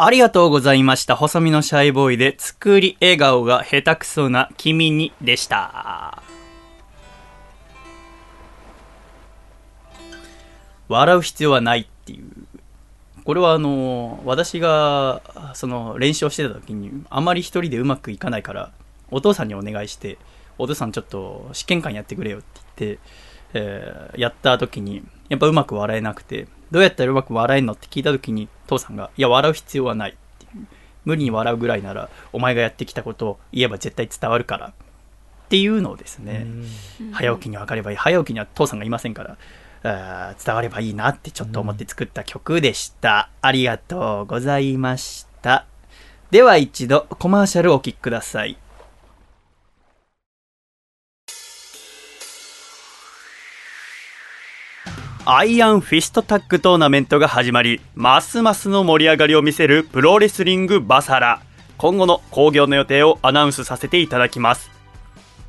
ありがとうございました。細身のシャイボーイで作り笑顔が下手くそな君にでした。笑う必要はないっていう。これはあの、私がその練習をしてた時にあまり一人でうまくいかないから、お父さんにお願いして、お父さんちょっと試験官やってくれよって言って、えーやった時に、やっぱうまく笑えなくて、どうやったらうまく笑えんのって聞いた時に、父さんが、いや、笑う必要はないっていう。無理に笑うぐらいなら、お前がやってきたことを言えば絶対伝わるから。っていうのをですね、早起きに分かればいい。早起きには父さんがいませんから、あー伝わればいいなってちょっと思って作った曲でした。ありがとうございました。では一度コマーシャルお聴きください。アイアンフィストタッグトーナメントが始まり、ますますの盛り上がりを見せるプロレスリングバサラ。今後の興行の予定をアナウンスさせていただきます。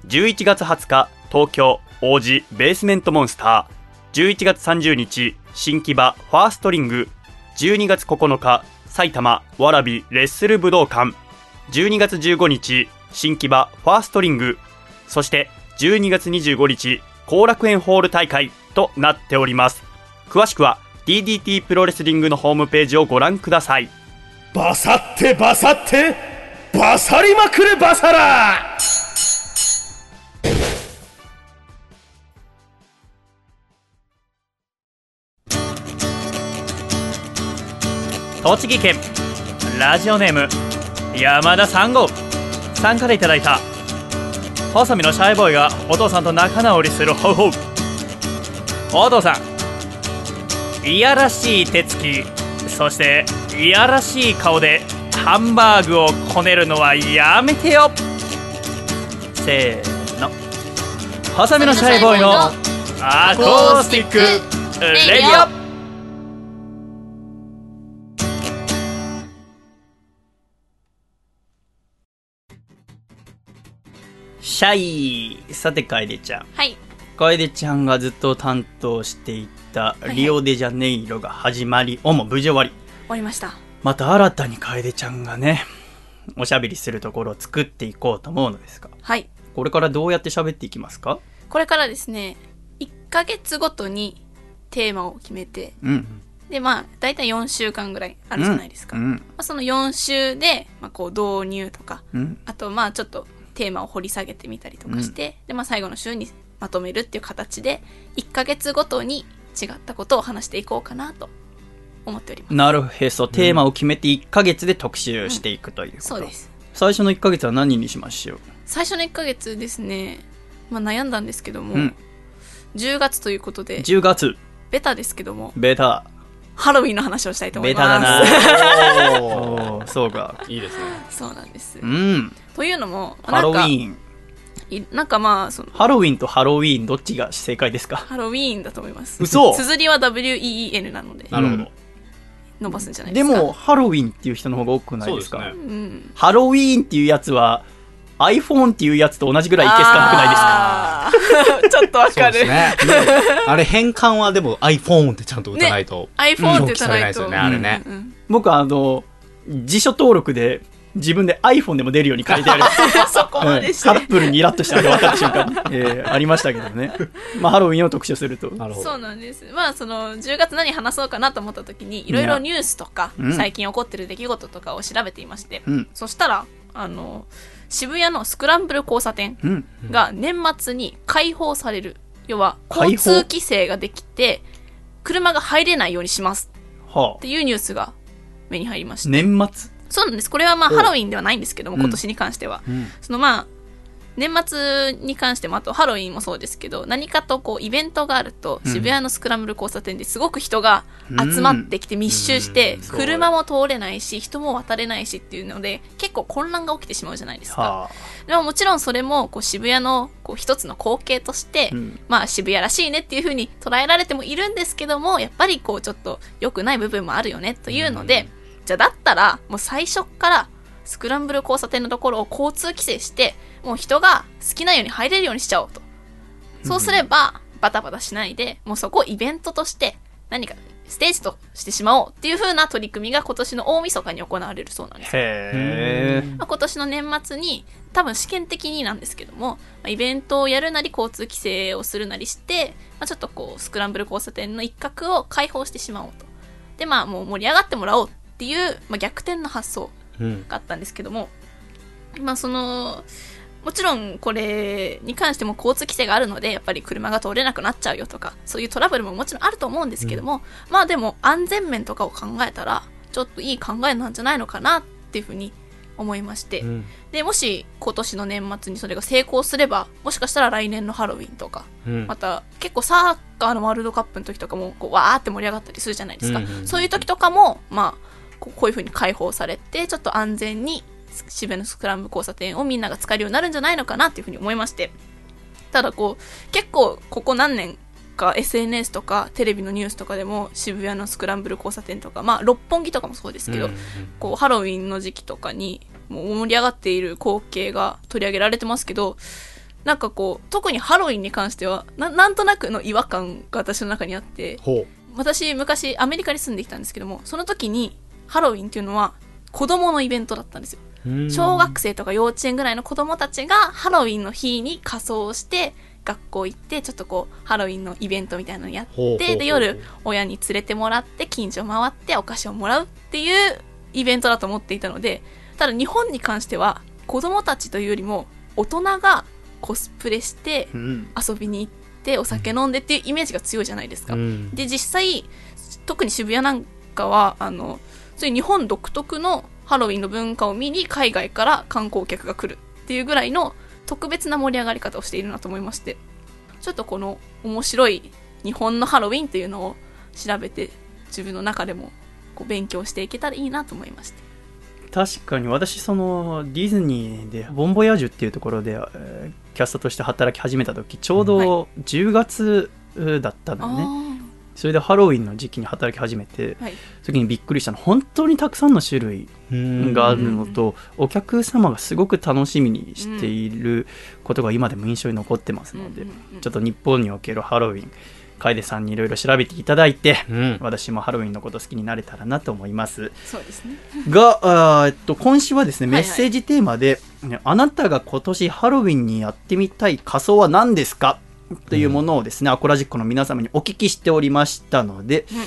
11月20日、東京、王子、ベースメントモンスター。11月30日、新木場、ファーストリング。12月9日、埼玉、わらび、レッスル武道館。12月15日、新木場、ファーストリング。そして、12月25日、後楽園ホール大会となっております。詳しくは、DDT プロレスリングのホームページをご覧ください。バサってバサってバサりまくれバサラ栃木県ラジオネーム山田三号さんからいただいた細身のシャイボーイがお父さんと仲直りする方法お父さん。いやらしい手つき。そしていやらしい顔でハンバーグをこねるのはやめてよ。せーの。細身のシャイボーイのアコースティックレディオ。シャイ。さて楓ちゃん。はい。楓ちゃんがずっと担当していたいはい。リオデジャネイロが始まり、おも無事終わり。終わりました。また新たに楓ちゃんがねおしゃべりするところを作っていこうと思うのですが。はい。これからどうやって喋っていきますか？これからですね、1ヶ月ごとにテーマを決めて、うんで、まあ、だいたい4週間ぐらいあるじゃないですか。まうんあ、その4週で、まあ、こう、導入とか、うん。あと、まあ、ちょっとテーマを掘り下げてみたりとかして、で、まあ、最後の週にまとめるっていう形で、1ヶ月ごとに違ったことを話していこうかなと思っております。なるへそテーマを決めて1ヶ月で特集していくということ、そうです。最初の1ヶ月は何にしましょう？最初の1ヶ月ですね、まあ、悩んだんですけども、うん。10月ということで、10月。ベタですけども、ベタ。ハロウィンの話をしたいと思います。ベタだな。お おー。そうか。いいですね。そうなんです。うん。というのも、ハロウなんかィーンいなんかまあそのハロウィンとハロウィーンどっちが正解ですか？ハロウィーンだと思います。嘘。綴りは WEEN なのでなるほど。伸ばすんじゃないでか。ですもハロウィンっていう人の方が多くないですか？そうですねうん。ハロウィーンっていうやつは iPhone っていうやつと同じぐらいいけすかなくないですか？あー。ちょっとわそうかる、ね。あれ変換はでも iPhone ってちゃんと打たないと。iPhone って言ったらないと、表記されないですよねあれね。うんうん。僕あの辞書登録で自分で iPhone でも出るように書いてある。そこまでして、カップルにイラッとしたのが分かった瞬間に、えーありましたけどね。まあ、ハロウィンを特集すると。そうなんです。まあその10月何話そうかなと思った時にいろいろニュースとかうん。最近起こってる出来事とかを調べていまして、うん。そしたらあの渋谷のスクランブル交差点うん。が年末に開放される。要は交通規制ができて車が入れないようにします。はっていうニュースが目に入りましあ。た、年末？そうなんです。これはまあおハロウィンではないんですけどもうん。今年に関しては、うん。そのまあ年末に関してもあとハロウィンもそうですけど何かとこうイベントがあるとうん。渋谷のスクランブル交差点ですごく人が集まってきて密集してうん。車も通れないし人も渡れないしっていうので結構混乱が起きてしまうじゃないですか。はあ。でももちろんそれもこう渋谷のこう一つの光景として、うん。まあ渋谷らしいねっていう風に捉えられてもいるんですけどもやっぱりこうちょっと良くない部分もあるよねというので、じゃあだったらもう最初っからスクランブル交差点のところを交通規制してもう人が好きなように入れるようにしちゃおうと。そうすればバタバタしないでもうそこをイベントとして何かステージとしてしまおうっていう風な取り組みが今年の大晦日に行われるそうなんですよ。へまあ、今年の年末に多分試験的になんですけども、まあ、イベントをやるなり交通規制をするなりして、まあ、ちょっとこうスクランブル交差点の一角を開放してしまおうと。でまあもう盛り上がってもらおうっていう、まあ、逆転の発想うん。があったんですけどもまあそのもちろんこれに関しても交通規制があるのでやっぱり車が通れなくなっちゃうよとかそういうトラブルももちろんあると思うんですけども、まあでも安全面とかを考えたらちょっといい考えなんじゃないのかなっていうふうに思いまして、うん。でもし今年の年末にそれが成功すればもしかしたら来年のハロウィンとかうんまた結構サッカーのワールドカップの時とかもこうわーって盛り上がったりするじゃないですか、うんうんうんそういう時とかもまあこうこういう風に開放されてちょっと安全に渋谷のスクランブル交差点をみんなが使えるようになるんじゃないのかなっていう風に思いまして。ただこう結構ここ何年か SNS とかテレビのニュースとかでも渋谷のスクランブル交差点とかまあ六本木とかもそうですけど、うんこうハロウィンの時期とかにもう盛り上がっている光景が取り上げられてますけどなんかこう特にハロウィンに関してはななんとなくの違和感が私の中にあってほ私昔アメリカに住んできたんですけどもその時にハロウィンっていうのは子供のイベントだったんですよう。小学生とか幼稚園ぐらいの子供たちがハロウィンの日に仮装して学校行ってちょっとこうハロウィンのイベントみたいなのやってで夜親に連れてもらって近所回ってお菓子をもらうっていうイベントだと思っていたのでただ日本に関しては子供たちというよりも大人がコスプレしてうん遊びに行ってお酒飲んでっていうイメージが強いじゃないですか、うん。で実際特に渋谷なんかはあのそういう日本独特のハロウィンの文化を見に海外から観光客が来るっていうぐらいの特別な盛り上がり方をしているなと思いましてちょっとこの面白い日本のハロウィンというのを調べて自分の中でもこう勉強していけたらいいなと思いまして。確かに私そのディズニーでボンボヤージュっていうところで、えーキャストとして働き始めた時ちょうど10月だったのよね、それでハロウィンの時期に働き始めてはい。時にびっくりしたの。本当にたくさんの種類うんがあるのと、お客様がすごく楽しみにしていることが今でも印象に残ってますので、ちょっと日本におけるハロウィン楓さんにいろいろ調べていただいて、うん。私もハロウィンのこと好きになれたらなと思います。そうですね。が、あーえっと、今週はですねはいはい。メッセージテーマで、ねあなたが今年ハロウィンにやってみたい仮装は何ですか？というものをですね、アコラジックの皆様にお聞きしておりましたので、うん。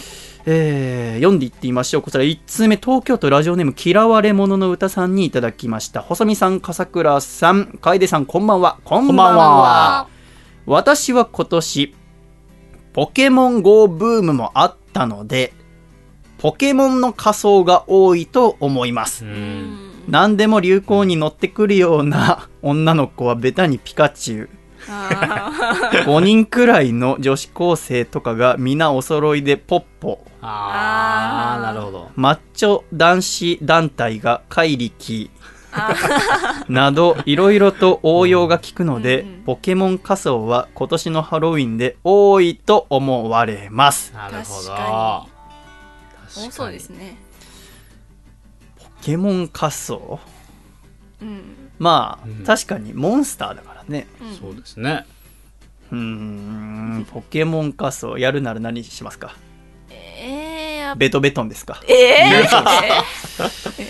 えー読んでいってみましょう。こちら1通目東京都ラジオネーム嫌われ者の歌さんにいただきました。細見さん笠倉さん楓さんこんばんは。こんばんは。私は今年ポケモン GO ブームもあったのでポケモンの仮装が多いと思います。う。うん。ん何でも流行に乗ってくるような女の子はベタにピカチュウ。あ5人くらいの女子高生とかが皆お揃いでポッポ。ああ、なるほど。マッチョ男子団体が怪力。などいろいろと応用が効くので、うんうん。ポケモン仮装は今年のハロウィンで多いと思われます。なるほど。確か確かに。多そうですね。ポケモン仮装？うん。まあ、うん。確かにモンスターだからね。うん。そうですね。うーん。ポケモン仮装やるなら何しますか？えー、やっベトベトンですか？えー、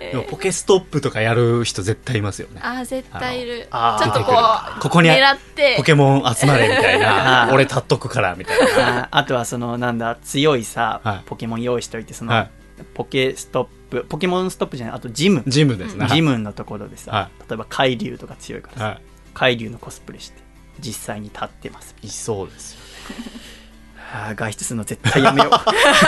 えでもポケストップとかやる人絶対いますよね。あー絶対いる。ちょっとこうここに狙って。ポケモン集まれみたい あな。俺立っとくからみたいな。ああとはそのなんだ強いさ、はい。ポケモン用意しておいてその、はい。ポケストップポケモンストップじゃないあとジム。ジムですね。ジムのところでさ、は例えば海竜とか強いからさ、は海竜のコスプレして実際に立ってます。い。いそうですよ。あー外出するの絶対やめよう。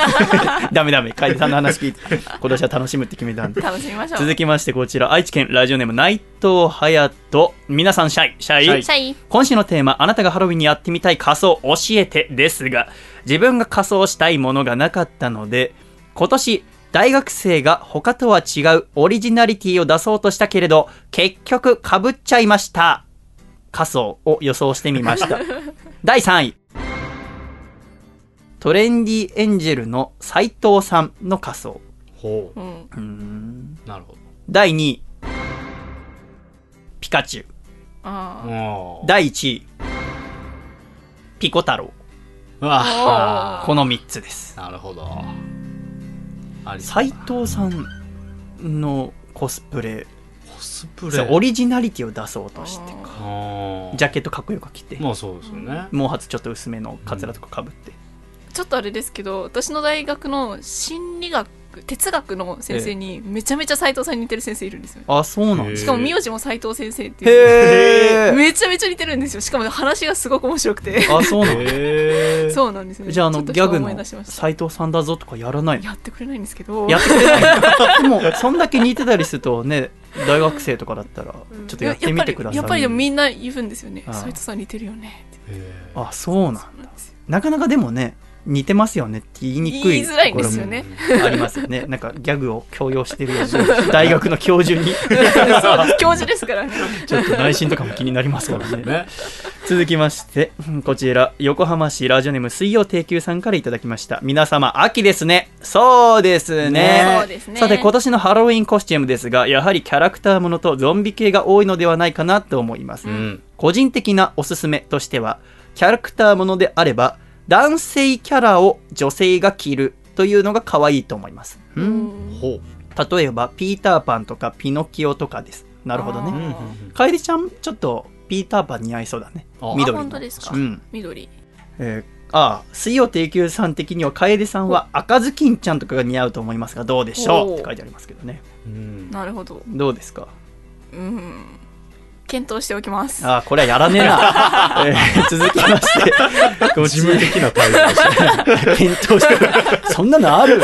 ダメダメ楓さんの話聞いて今年は楽しむって決めたんで。楽しみましょう。続きましてこちら愛知県ラジオネーム内藤隼人。皆さんシャイ。シャイ。シャイ。シャイ。今週のテーマあなたがハロウィンにやってみたい仮装教えてですが自分が仮装したいものがなかったので今年大学生が他とは違うオリジナリティを出そうとしたけれど結局かぶっちゃいました仮装を予想してみました。第3位。トレンディエンジェルの斉藤さんの仮装ほう。んうーん。う。なるほ第2位。ピカチュウ。あど。第1位。ピコ太郎。あ。この3つです。あなるほど。あり斉藤さんのコスプレ、コスプレ。オリジナリティを出そうとして。か。ジャケットかっこよく着て、まあそうですよね。毛髪ちょっと薄めのカツラとかかぶって。ちょっとあれですけど私の大学の心理学哲学の先生にめちゃめちゃ斉藤さんに似てる先生いるんですよ。あ、そうなんですしかも名字も斉藤先生っていう。めちゃめちゃ似てるんですよ。しかも話がすごく面白くて。あ、そうなんへえそうなんですね。じゃあ、あの、ギャグの思い出しました。斉藤さんだぞとかやらないの？やってくれないんですけど。やってくれない。のでも、そんだけ似てたりするとね、大学生とかだったら、ちょっとやってみてください。やっぱりやっぱりでもみんな言うんですよね。ああ。斉藤さん似てるよね。ってあ、そうなんだ。そうなんですよ。なかなかでもね、似てますよねって言いにくいところもありますよね。なんかギャグを強要してるような大学の教授に、教授ですからねちょっと内心とかも気になりますからね。ね続きまして、こちら、横浜市ラジオネーム水曜定休さんからいただきました。皆様、秋ですね。そうですね。そうですねさて、今年のハロウィンコスチュームですが、やはりキャラクターものとゾンビ系が多いのではないかなと思います。うん個人的なおすすめとしては、キャラクターものであれば、男性キャラを女性が着るというのが可愛いと思います。うんほう例えば、ピーターパンとかピノキオとかです。なるほどあね。ー楓ちゃん、ちょっとピーターパン似合いそうだね。あ緑本当ですかうん。緑えーああ、水曜定休さん的には楓さんは赤ずきんちゃんとかが似合うと思いますが、どうでしょうって書いてありますけどね。うんなるほどどうですか？うん検討しておきますああ、これはやらねえな。えー続きまして、ご事務的な対応でしたね検討してる。そんなのある？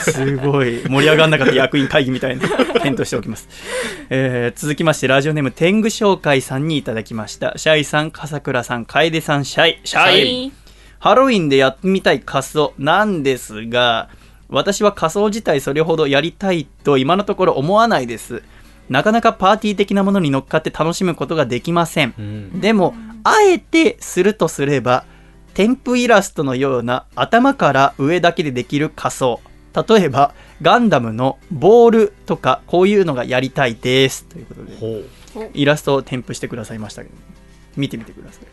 すごい。盛り上がんなかった役員会議みたいな。検討しておきます。えー続きまして、ラジオネーム天狗紹介さんにいただきました。シャイさん、笠倉さん、楓さん、シャイ。シャイ。ハロウィンでやってみたい仮装なんですが、私は仮装自体それほどやりたいと今のところ思わないです。なかなかパーティー的なものに乗っかって楽しむことができません。うんでも、あえてするとすれば、添付イラストのような頭から上だけでできる仮装。例えば、ガンダムのボールとか、こういうのがやりたいです。ということで、イラストを添付してくださいましたけど、見てみてください。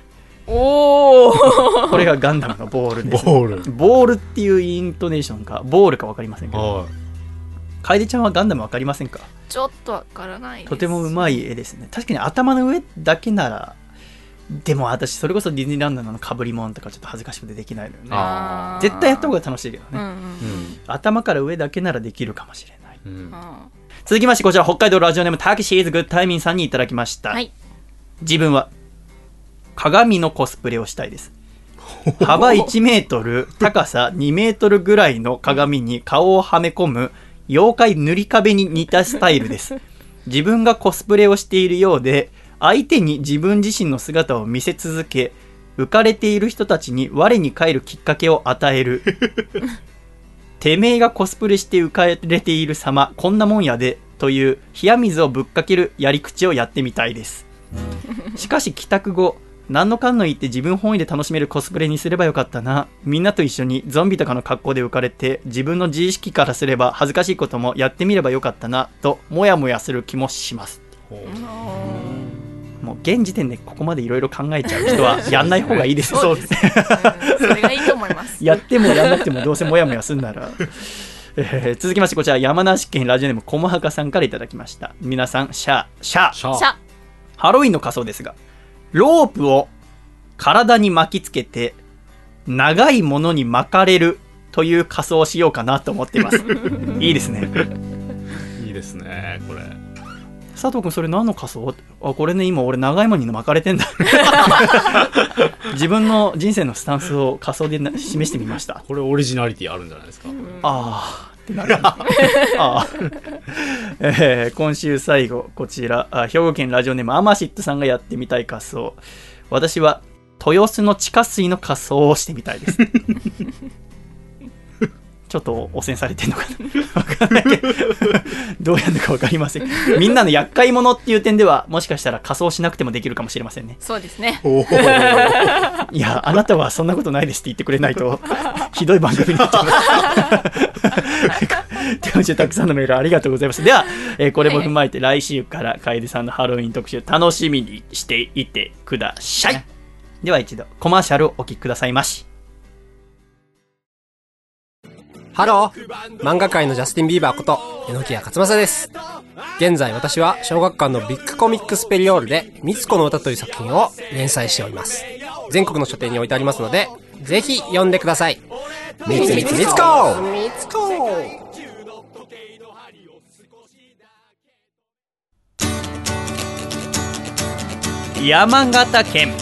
おおこれがガンダムのボールです。ボールボールっていうイントネーションか、ボールか分かりませんけど、は楓ちゃんはガンダム分かりませんか？ちょっとわからないですとてもうまい絵ですね。確かに頭の上だけなら、でも私、それこそディズニーランドのかぶり物とかちょっと恥ずかしくてできないのよね。あ絶対やった方が楽しいけどね。うんうんいうん頭から上だけならできるかもしれない。うんあ続きまして、こちら、北海道ラジオネームタキシーズグッドタイミンさんにいただきました。ーはい自分は、鏡のコスプレをしたいです。幅1メートル、高さ2メートルぐらいの鏡に顔をはめ込む、妖怪塗り壁に似たスタイルです。自分がコスプレをしているようで、相手に自分自身の姿を見せ続け、浮かれている人たちに我に返るきっかけを与える。てめえがコスプレして浮かれている様、こんなもんやで、という冷や水をぶっかけるやり口をやってみたいです。しかし帰宅後、何のかんの言って自分本位で楽しめるコスプレにすればよかったな。みんなと一緒にゾンビとかの格好で浮かれて、自分の自意識からすれば恥ずかしいこともやってみればよかったな、と、もやもやする気もします。もう現時点でここまでいろいろ考えちゃう人は やんない方がいいです。そうです、うんそれがいいと思いますやってもやんなくてもどうせ もやもやすんなら。えー続きましてこちら山梨県ラジオネームこもはかさんからいただきました。皆さん、シャー、シャー。シャーしゃハロウィンの仮装ですが、ロープを体に巻きつけて、長いものに巻かれるという仮装をしようかなと思っています。いいですね。いいですねこれ佐藤君それ何の仮装？あ、これね、今俺長いものに巻かれてんだ。自分の人生のスタンスを仮装でな示してみました。これオリジナリティあるんじゃないですかあーってなる。えー今週最後、こちら、兵庫県ラジオネームアマシットさんがやってみたい仮装。私は、豊洲の地下水の仮装をしてみたいです。ちょっと汚染されてんのかな？わかんないけど、どうやるのかわかりません。みんなの厄介者っていう点では、もしかしたら仮装しなくてもできるかもしれませんね。そうですねおお いや、あなたはそんなことないですって言ってくれないと、ひどい番組になっちゃいます。今週たくさんのメールありがとうございます。では、えーこれも踏まえて来週から楓さんのハロウィン特集楽しみにしていてください。では一度、コマーシャルをお聞きくださいまし。ハロー漫画界のジャスティン・ビーバーこと、榎谷勝正です。現在私は小学館のビッグコミックスペリオールで、みつこの歌という作品を連載しております。全国の書店に置いてありますので、ぜひ読んでください。みつみつみつこみつこ山形県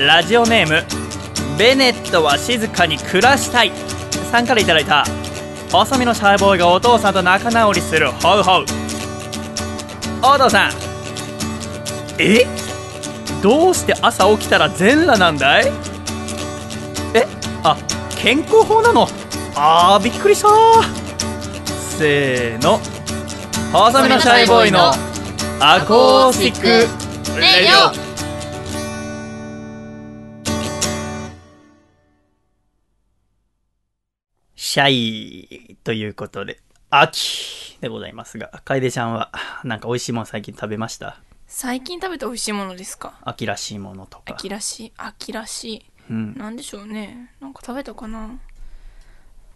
ラジオネームベネットは静かに暮らしたいさんからいただいた細身のシャイボーイがお父さんと仲直りするホウホウ。お父さんえ？どうして朝起きたら全裸なんだい？え？あ健康法なの？あーびっくりした。せーの。細身のシャイボーイのアコースティックレディオ。シャイということで、秋でございますが、楓ちゃんはなんか美味しいもの最近食べました？最近食べた美味しいものですか？秋らしいものとか。秋らしい秋らしいうん。なんでしょうねなんか食べたかな？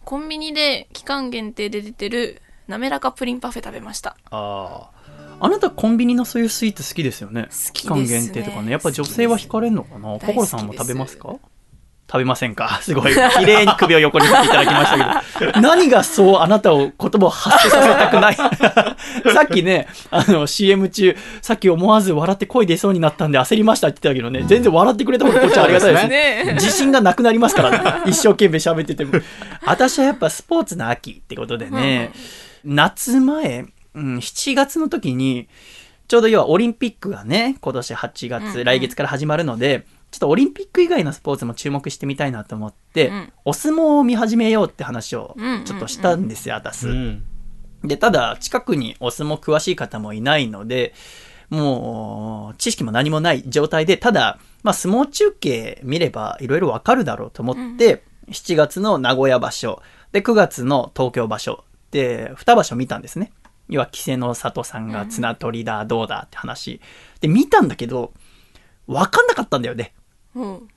コンビニで期間限定で出てる滑らかプリンパフェ食べましたああ。あなたコンビニのそういうスイーツ好きですよね。好きね期間限定とかね。やっぱ女性は惹かれるのかな？心さんも食べますか？食べませんか？すごい。綺麗に首を横に振っていただきましたけど。何がそうあなたを言葉を発せさせたくない？さっきね、あの CM 中、さっき思わず笑って声出そうになったんで焦りましたって言ってたけどね、全然笑ってくれた方がこっちはありがたいですね。ね自信がなくなりますからね。一生懸命喋ってても。私はやっぱスポーツの秋ってことでね、夏前、うん、7月の時に、ちょうど要はオリンピックがね、今年8月、来月から始まるので、ちょっとオリンピック以外のスポーツも注目してみたいなと思って、うんお相撲を見始めようって話をうんうんうんちょっとしたんですよ、あたす。うん。で、ただ、近くにお相撲詳しい方もいないので、もう、知識も何もない状態で、ただ、まあ、相撲中継見ればいろいろわかるだろうと思って、7月の名古屋場所、で、9月の東京場所、で、2場所見たんですね。要は、稀勢の里さんが綱取りだ、どうだって話。で、見たんだけど、わかんなかったんだよね。うん。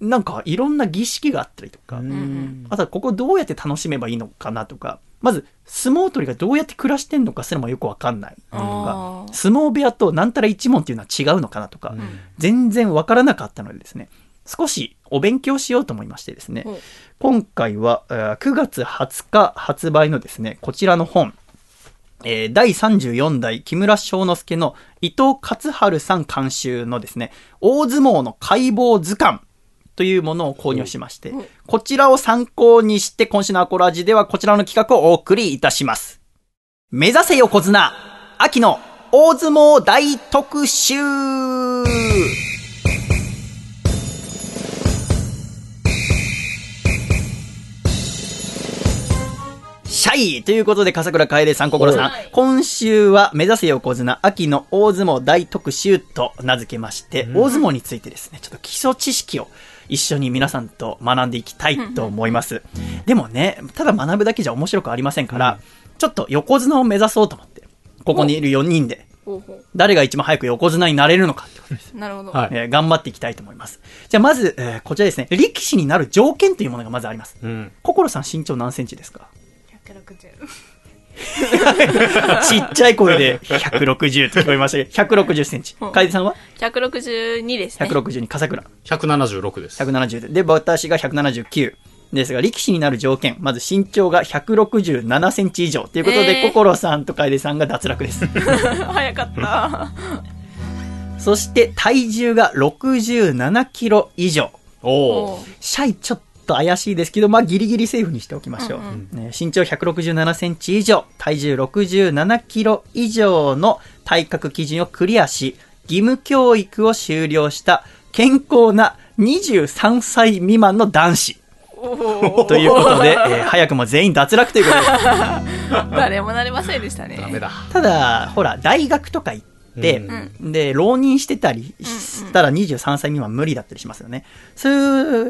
なんか、いろんな儀式があったりとか、うん。あとはここどうやって楽しめばいいのかなとか、まず相撲取りがどうやって暮らしてんのかすらもよくわかんない。とか相撲部屋となんたら一門っていうのは違うのかなとか、全然わからなかったのでですね、少しお勉強しようと思いましてですね、うん。今回はえー9月20日発売のですね、こちらの本、えー第34代木村庄之助の伊藤勝春さん監修のですね、大相撲の解剖図鑑というものを購入しましてうん、こちらを参考にして今週のアコラジではこちらの企画をお送りいたします。目指せ横綱秋の大相撲大特集シャイということで、笠倉楓さん、心さんはい。今週は、目指せ横綱、秋の大相撲大特集と名付けまして、大相撲についてですね、ちょっと基礎知識を一緒に皆さんと学んでいきたいと思います。でもね、ただ学ぶだけじゃ面白くありませんから、ちょっと横綱を目指そうと思って、ここにいる4人で、誰が一番早く横綱になれるのかってことです。うなるほど、はいえー頑張っていきたいと思います。じゃあまず、えーこちらですね、力士になる条件というものがまずあります。うん。心さん身長何センチですか？160ちっちゃい声で160と聞こえましたけど、160センチ。うん楓さんは？162ですね162、笠倉。176です。170で。で、私が179。ですが、力士になる条件、まず身長が167センチ以上。ということで、えー心さんと楓さんが脱落です。早かったそして、体重が67キロ以上。おおシャイちょっと怪しいですけど、まあギリギリセーフにしておきましょう。うんね身長167センチ以上、体重67キロ以上の体格基準をクリアし、義務教育を修了した健康な23歳未満の男子。おということで、えー早くも全員脱落ということです。誰もなれませんでしたねダメだ。ただ、ほら、大学とか行って、で、浪人してたりしたら23歳未満無理だったりしますよね。そう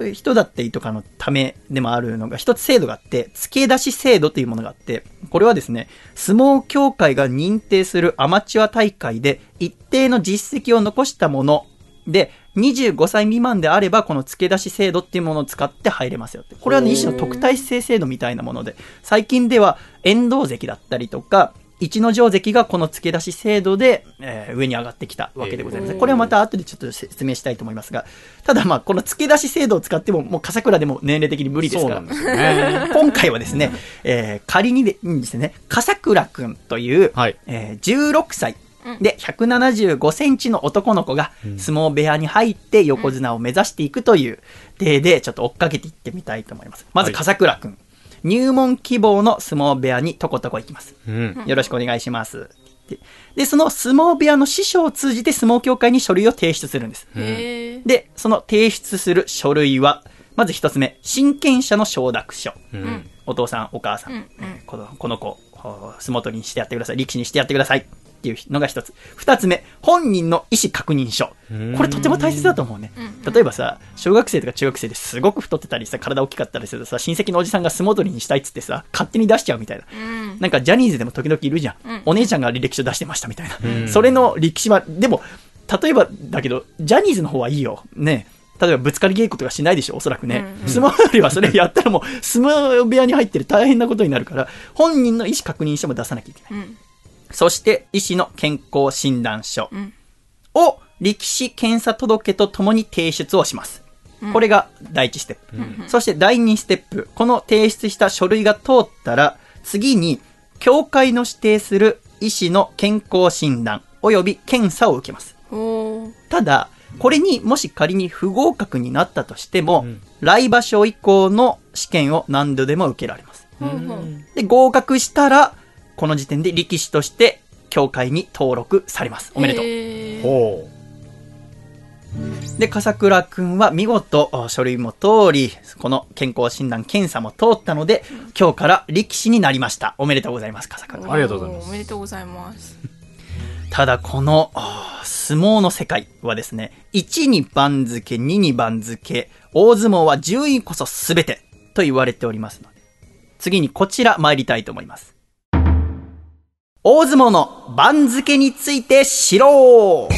いう人だったりとかのためでもあるのが、一つ制度があって、付け出し制度というものがあって、これはですね、相撲協会が認定するアマチュア大会で一定の実績を残したもので、25歳未満であれば、この付け出し制度っていうものを使って入れますよって。これはね、一種の特待生制度みたいなもので、最近では、遠藤関だったりとか、一の定関がこの付け出し制度で、えー上に上がってきたわけでございます。これはまた後でちょっと説明したいと思いますが、ただまあ、この付け出し制度を使っても、もう笠倉でも年齢的に無理ですからそうなん。ですよね。今回はですね、えー仮にでいいんですね、笠倉くんという、はいえー16歳で175センチの男の子が相撲部屋に入って横綱を目指していくという例でちょっと追っかけていってみたいと思います。まずはい笠倉くん、入門希望の相撲部屋にとことこ行きます。うん。よろしくお願いします。で、その相撲部屋の師匠を通じて相撲協会に書類を提出するんです。で、その提出する書類は、まず一つ目、親権者の承諾書。うん。お父さん、お母さん、うんうんえーこのこの子、ほ相撲取りにしてやってください。力士にしてやってください。っていうのが一つ。二つ目、本人の意思確認書。これとても大切だと思うね。例えばさ、小学生とか中学生ですごく太ってたりさ、体大きかったりするとさ、親戚のおじさんが相撲取りにしたいっつってさ、勝手に出しちゃうみたいな。うん。なんかジャニーズでも時々いるじゃん。うんお姉ちゃんが履歴書出してましたみたいな。それの歴史は、でも、例えばだけど、ジャニーズの方はいいよ。ね。例えばぶつかり稽古とかしないでしょ、おそらくね。うん相撲よりはそれやったらもう、相撲部屋に入ってる大変なことになるから、本人の意思確認書も出さなきゃいけない。うん。そして、医師の健康診断書うん。を力士検査届とともに提出をします。これが第一ステップ。そして第二ステップ。この提出した書類が通ったら、次に、協会の指定する医師の健康診断及び検査を受けます。ただ、これにもし仮に不合格になったとしても、来場所以降の試験を何度でも受けられます。で、合格したら、この時点で力士として、協会に登録されます。おめでとう。で、笠倉くんは見事、あ書類も通り、この健康診断検査も通ったので、今日から力士になりました。おめでとうございます、笠倉くん。ありがとうございますおめでとうございます。ただ、この、あ相撲の世界はですね、1に番付、2に番付、大相撲は順位こそ全てと言われておりますので、次にこちら参りたいと思います。大相撲の番付について知ろう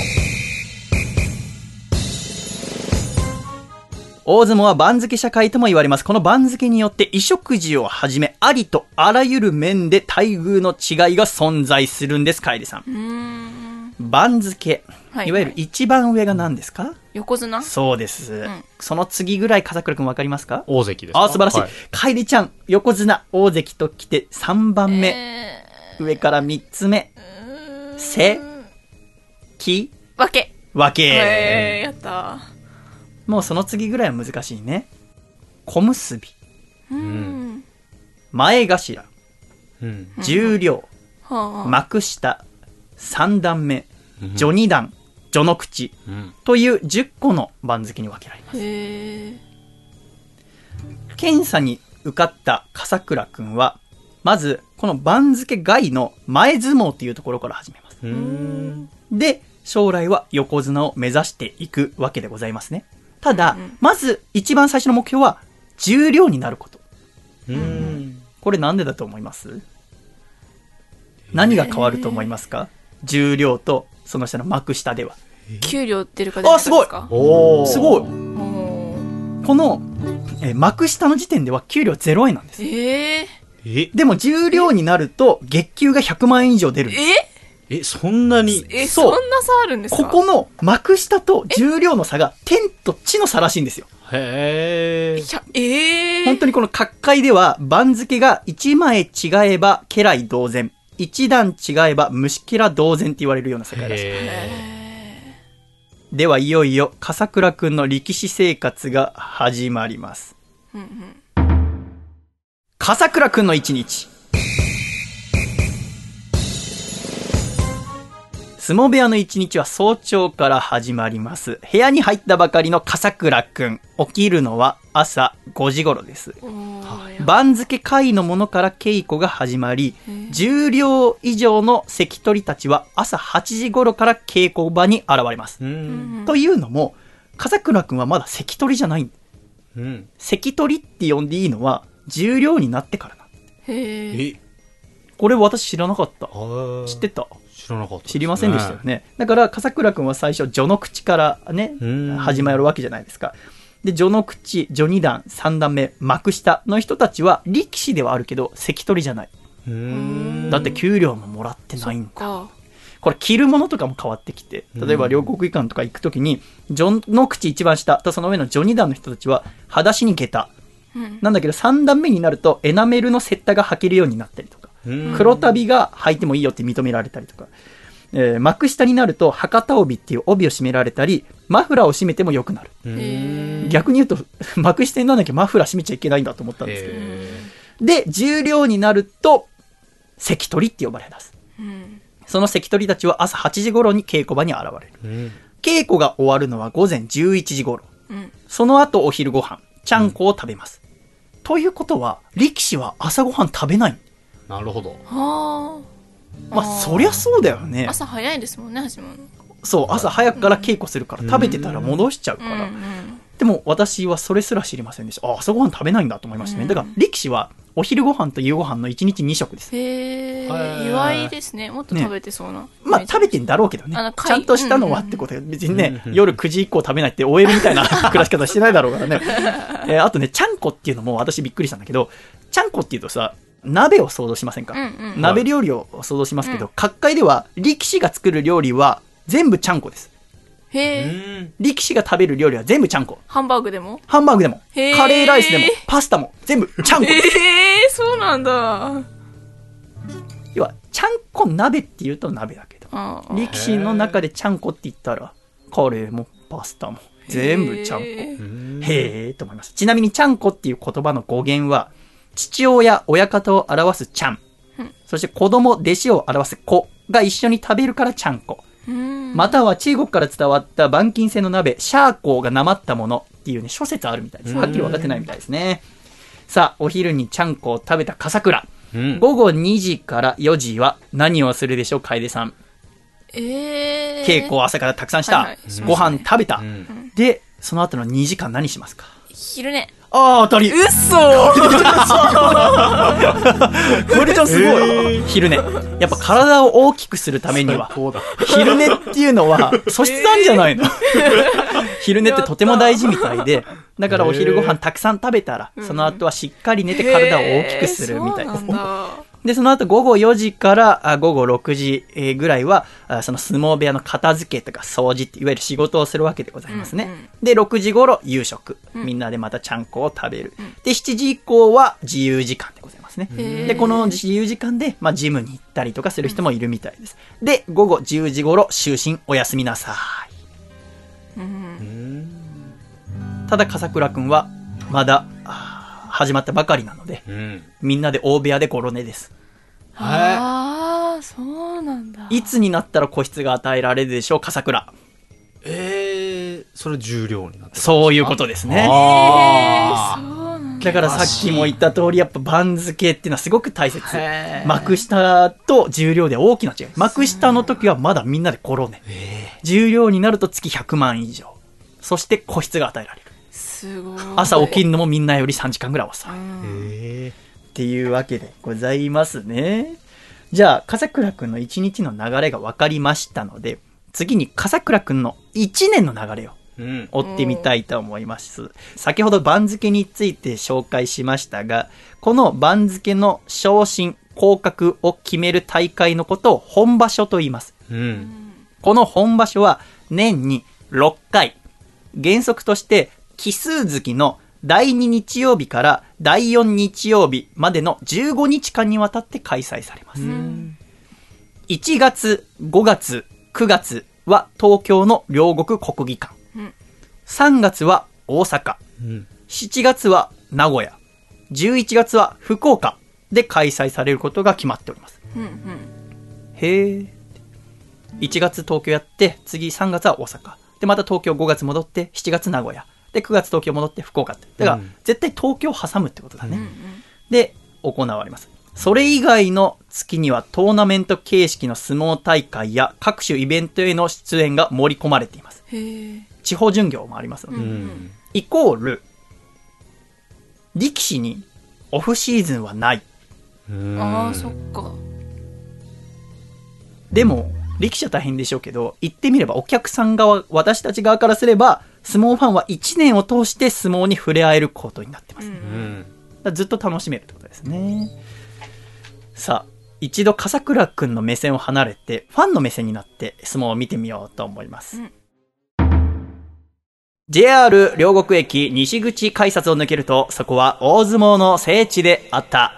大相撲は番付社会とも言われます。この番付によって衣食事をはじめ、ありとあらゆる面で待遇の違いが存在するんです、楓さん。うーん。番付。はいいわゆる一番上が何ですか？横綱？そうです。んその次ぐらい、笠倉くんわかりますか？う。大関ですか？あ、素晴らしい。は楓ちゃん、横綱、大関と来て3番目。え上から3つ目。ーせ、き、わけ。わけ。えー、やったもうその次ぐらいは難しいね。小結び、ー。うん。前頭、うん。幕下、三段目、序二段、序の口うん。という10個の番付に分けられます。へえ。検査に受かった笠倉くんは、まず、この番付外の前相撲っていうところから始めます。うん。で、将来は横綱を目指していくわけでございますね。ただ、まず一番最初の目標は、重量になること。うん。これなんでだと思います？何が変わると思いますか？重量とその下の幕下では。給料出るか出ないかですか？おーすごいこの、えー幕下の時点では給料0円なんです。えええ、でも重量になると月給が100万円以上出るんです。え？え、そんなに？え、そそうそんな差あるんですか？ここの幕下と重量の差が天と地の差らしいんですよ。へえ。ひゃええ本当にこの各界では番付が1枚違えば家来同然。一段違えば虫けら同然って言われるような世界らしい。へではいよいよ笠倉くんの力士生活が始まります。うんうん笠倉くんの一日。相撲部屋の一日は早朝から始まります。部屋に入ったばかりの笠倉くん。起きるのは朝5時頃です。番付下位のものから稽古が始まり、重量以上の関取たちは朝8時頃から稽古場に現れます。というのも、笠倉くんはまだ関取じゃない。うん。関取って呼んでいいのは、重量になってからな。へええ、これ私知らなかった。知ってた？知らなかったね、知りませんでしたよね。だから、笠倉くんは最初、序の口からねうん、始まるわけじゃないですか。で、序の口、序二段、三段目、幕下の人たちは、力士ではあるけど、関取じゃない。だって給料ももらってないんだ。か。これ着るものとかも変わってきて、例えば両国技館とか行くときに、序の口一番下とその上の序二段の人たちは、裸足に下駄。うん。なんだけど三段目になるとエナメルのセッタが履けるようになったりとか、うん黒旅が履いてもいいよって認められたりとか、えー幕下になると博多帯っていう帯を締められたり、マフラーを締めても良くなる。へ逆に言うと、幕下にならなきゃマフラー締めちゃいけないんだと思ったんですけど。へで、重量になると、関取って呼ばれます。うん。その関取たちは朝8時頃に稽古場に現れる。ーうん稽古が終わるのは午前11時頃。うん。その後お昼ご飯、ちゃんこを食べます。ということは、力士は朝ごはん食べない。なるほどはあ。まあ、そりゃそうだよね。朝早いですもんね、始まるの。そう、朝早くから稽古するから、食べてたら戻しちゃうから。うんうん。でも私はそれすら知りませんでした。あ、朝ごはん食べないんだと思いましたね。だから、力士は、お昼ご飯と夕ご飯の1日2食です。へへーえ、意外ですね。もっと食べてそうな。まあ、食べてんだろうけどね。ちゃんとしたのはってことで、別にね、うん夜9時以降食べないって OL みたいな 暮らし方してないだろうからね。えーあとね、ちゃんこっていうのも私びっくりしたんだけど、ちゃんこっていうとさ、鍋を想像しませんか、うんうん。鍋料理を想像しますけど、各界では力士が作る料理は全部ちゃんこです。へえ、うん力士が食べる料理は全部ちゃんこ。ハンバーグでも？ハンバーグでも、へーカレーライスでも、パスタも全部ちゃんこえ。えそうなんだ。要は、ちゃんこ鍋って言うと鍋だけど、力士の中でちゃんこって言ったら、カレーもパスタも全部ちゃんこ。へえと思います。ちなみに、ちゃんこっていう言葉の語源は、父親、親方を表すちゃん。そして子供、弟子を表す子が一緒に食べるからちゃんこ。うん。または中国から伝わった板金製の鍋、シャーコーがなまったものっていうね、諸説あるみたいです。はっきり分かってないみたいですね。さあ、お昼にちゃんこを食べた笠倉。うん午後2時から4時は何をするでしょう、楓さん。ええ稽古を朝からたくさんした。はいはいご飯食べた、うんで、その後の2時間何しますか？昼寝。ああ、当たり。うっそこれじゃすごい、昼寝。やっぱ体を大きくするためには、そうだ。昼寝っていうのは素質なんじゃないの、昼寝ってとても大事みたいで、だからお昼ご飯たくさん食べたら、その後はしっかり寝て体を大きくするみたいですへーそう。なんだ。で、その後午後4時からあ午後6時えーぐらいは、あその相撲部屋の片付けとか掃除って、いわゆる仕事をするわけでございますね。うんうんで、6時頃夕食。みんなでまたちゃんこを食べる。で、7時以降は自由時間でございますね。で、この自由時間で、まあ、ジムに行ったりとかする人もいるみたいです。で、午後10時頃、就寝おやすみなさい。うん。ただ、笠倉くんは、まだ、始まったばかりなので、うんみんなで大部屋でゴロ寝です。ああ、そうなんだ。いつになったら個室が与えられるでしょう、笠倉。えー、それ重量になってるそういうことですね。あそうなんだ。だからさっきも言った通り、やっぱ番付っていうのはすごく大切幕下と重量で大きな違い。幕下の時はまだみんなでコロネ。重量になると月100万以上。そして個室が与えられる。すごい。朝起きるのもみんなより3時間ぐらい遅い。っえていうわけでございますね。じゃあ、笠倉くんの1日の流れが分かりましたので、次に笠倉くんの1年の流れをーうん追ってみたいと思います。先ほど番付について紹介しましたが、この番付の昇進、降格を決める大会のことを本場所と言います。うんこの本場所は年に6回。原則として奇数月の第2日曜日から第4日曜日までの15日間にわたって開催されます。1月、5月、9月は東京の両国国技館。うん3月は大阪。うん7月は名古屋。11月は福岡で開催されることが決まっております。うんうん。へえ。1月東京やって、次3月は大阪。で、また東京5月戻って、7月名古屋。で、9月東京戻って福岡って。だから、うん絶対東京を挟むってことだね。で、行われます。それ以外の月にはトーナメント形式の相撲大会や各種イベントへの出演が盛り込まれています。地方巡業もありますので。うんイコール、力士にオフシーズンはない。うんああ、そっか。でも、力士は大変でしょうけど、言ってみればお客さん側、私たち側からすれば、相撲ファンは1年を通して相撲に触れ合えることになってます。うん。らずっと楽しめるってことですね。さあ、一度笠倉くんの目線を離れて、ファンの目線になって相撲を見てみようと思います。うん JR 両国駅西口改札を抜けると、そこは大相撲の聖地であった。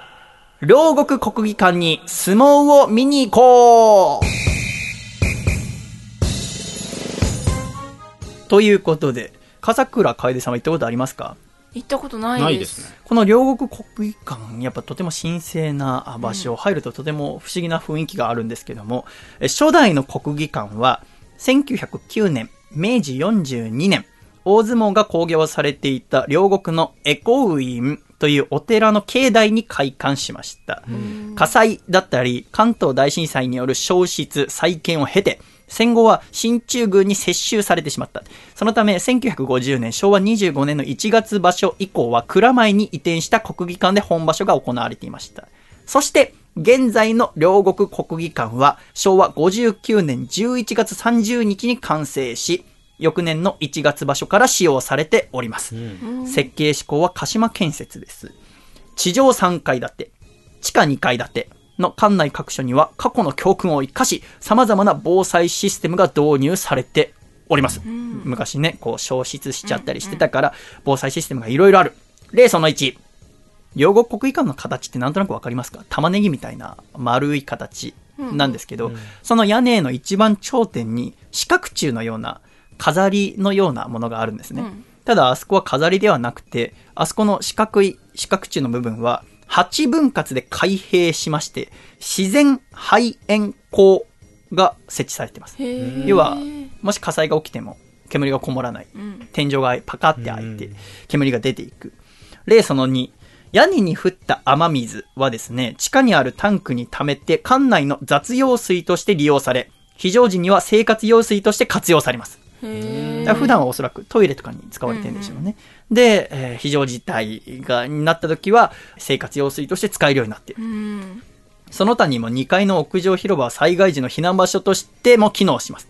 両国国技館に相撲を見に行こうということで、笠倉楓さんは行ったことありますか？行ったことないです。ないですね。この両国国技館、やっぱとても神聖な場所、入るととても不思議な雰囲気があるんですけども、え初代の国技館は、1909年、明治42年、大相撲が興行されていた両国のエコウインというお寺の境内に開館しました。火災だったり、関東大震災による消失、再建を経て、戦後は進駐軍に接収されてしまった。そのため、1950年、昭和25年の1月場所以降は、蔵前に移転した国技館で本場所が行われていました。そして、現在の両国国技館は、昭和59年11月30日に完成し、翌年の1月場所から使用されております。設計志向は鹿島建設です。地上3階建て、地下2階建ての館内各所には過去の教訓を生かし、様々な防災システムが導入されております。昔ね、こう消失しちゃったりしてたから、防災システムがいろいろある。例その1。両国国技館の形ってなんとなくわかりますか？玉ねぎみたいな丸い形なんですけど、その屋根の一番頂点に四角柱のような飾りのようなものがあるんですね。うんただあそこは飾りではなくて、あそこの四角い四角柱の部分は8分割で開閉しまして、自然排煙口が設置されています。要は、もし火災が起きても煙がこもらない。うん天井がパカって開いて、煙が出ていく。例その2、屋根に降った雨水はですね、地下にあるタンクに溜めて、館内の雑用水として利用され、非常時には生活用水として活用されます。普段はおそらくトイレとかに使われてるんでしょうね。で、えー非常事態が、になった時は、生活用水として使えるようになっている。うんその他にも2階の屋上広場は災害時の避難場所としても機能します。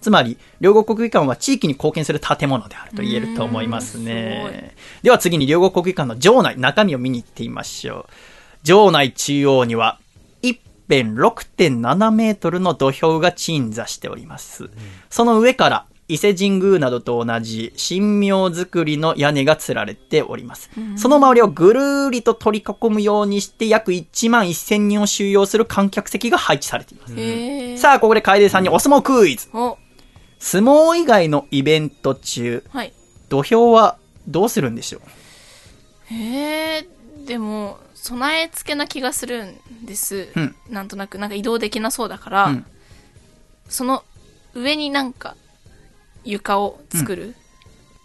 つまり、両国国技館は地域に貢献する建物であると言えると思いますね。では次に両国国技館の場内、中身を見に行ってみましょう。場内中央には、一辺6.7メートルの土俵が鎮座しております。その上から、伊勢神宮などと同じ神妙造りの屋根が吊られております。その周りをぐるーりと取り囲むようにして約1万1000人を収容する観客席が配置されています。へー。さあ、ここで楓さんにお相撲クイズ。お。相撲以外のイベント中、はい。土俵はどうするんでしょう？へえでも備え付けな気がするんです、うん。なんとなく。なんか移動できなそうだから、うん。その上になんか床を作る、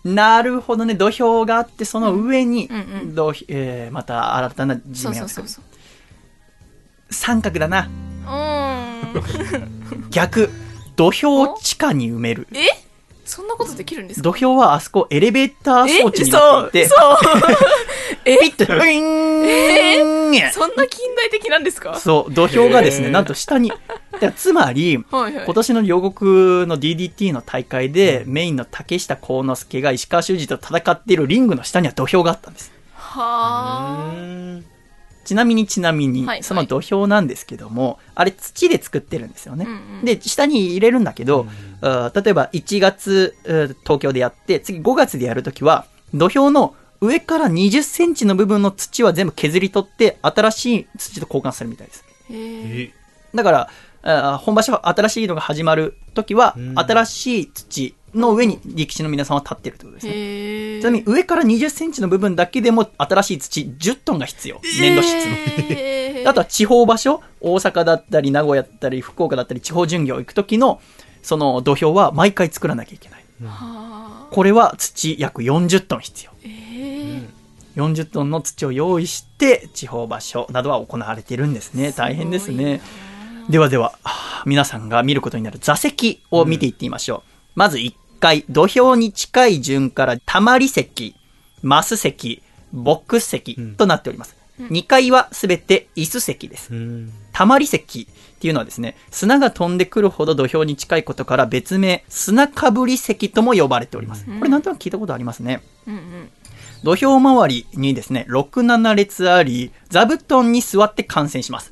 なるほどね、土俵があって、その上に、うんうんうん土えーまた新たな地面を作る。そうそうそう三角だな。うーん 逆。土俵を地下に埋める。え？そんなことできるんですか？土俵はあそこエレベーター装置になっていて、え？ピッと、ウィーン。そんな近代的なんですか？そう、土俵がですね、なんと下に、つまり、はいはい。今年の両国の DDT の大会で、メインの竹下幸之助が石川修司と戦っているリングの下には土俵があったんです。はあちなみにちなみにその土俵なんですけども、あれ土で作ってるんですよね。うんうん。で、下に入れるんだけど、例えば1月、うん東京でやって、次5月でやるときは、土俵の上から20センチの部分の土は全部削り取って、新しい土と交換するみたいです。だから、本場所新しいのが始まるときは、うん。新しい土の上に力士の皆さんは立ってるってことですね。ちなみに上から20センチの部分だけでも新しい土10トンが必要。粘土質の。あとは地方場所、大阪だったり、名古屋だったり、福岡だったり、地方巡業行く時の、その土俵は毎回作らなきゃいけない。はあこれは土約40トン必要。えー40トンの土を用意して、地方場所などは行われているんですね。大変ですね。ではでは、皆さんが見ることになる座席を見ていってみましょう。まず1階、土俵に近い順から、たまり席、マス席、ボックス席となっております。2階はすべて椅子席です。うんたまり席ってっていうのはですね、砂が飛んでくるほど土俵に近いことから別名、砂かぶり席とも呼ばれております。これなんとなく聞いたことありますね。うんうん。土俵周りにですね、6、7列あり、座布団に座って観戦します。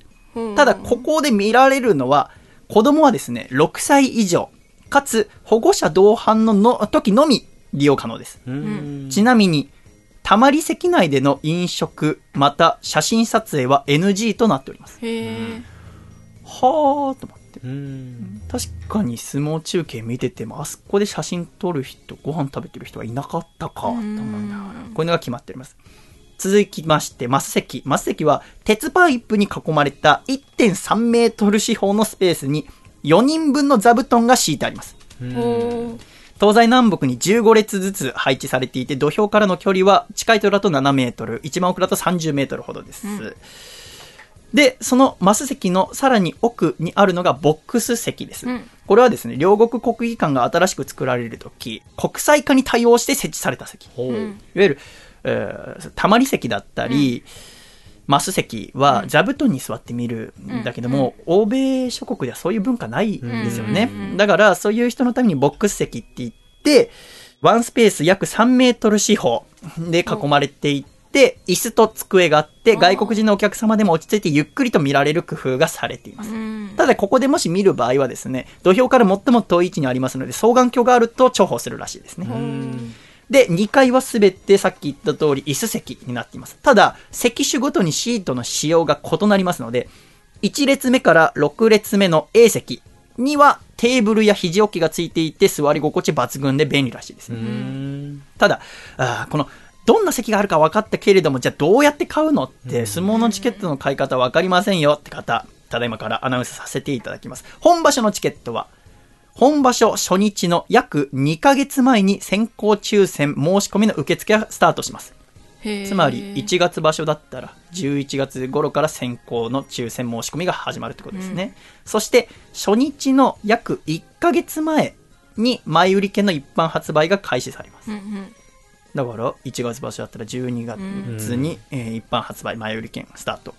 ただ、ここで見られるのは、子供はですね、6歳以上、かつ保護者同伴のの時のみ利用可能です。うんちなみに、たまり席内での飲食、また写真撮影は NG となっております。へえ。はーと思って。うん確かに相撲中継見てても、あそこで写真撮る人、ご飯食べてる人はいなかったか、と思いながら、こういうのが決まっております。続きまして、マス席。マス席は、鉄パイプに囲まれた1.3メートル四方のスペースに、4人分の座布団が敷いてあります。東西南北に15列ずつ配置されていて、土俵からの距離は近いとだと7メートル、一番奥だと30メートルほどです。で、そのマス席のさらに奥にあるのがボックス席です。うんこれはですね、両国国技館が新しく作られるとき、国際化に対応して設置された席。いわゆる、えーたまり席だったり、マス席は座布団に座って見るんだけども、欧米諸国ではそういう文化ないんですよね。だから、そういう人のためにボックス席って言って、ワンスペース約3メートル四方で囲まれていて、椅子と机があって、外国人のお客様でも落ち着いてゆっくりと見られる工夫がされています。うん。ただ、ここでもし見る場合はですね、土俵から最も遠い位置にありますので、双眼鏡があると重宝するらしいですね。で、2階はすべてさっき言った通り椅子席になっています。ただ、席種ごとにシートの仕様が異なりますので、1列目から6列目の A 席にはテーブルや肘置きがついていて座り心地抜群で便利らしいですただ、あーこの、どんな席があるか分かったけれども、じゃあどうやって買うのって、相撲のチケットの買い方分かりませんよって方、ただいまからアナウンスさせていただきます。本場所のチケットは、本場所初日の約2ヶ月前に先行抽選申し込みの受付がスタートします。つまり、1月場所だったら、11月頃から先行の抽選申し込みが始まるってことですね。そして、初日の約1ヶ月前に前売り券の一般発売が開始されます。うんうん。だから、1月場所だったら12月に、えー一般発売前売り券スタート。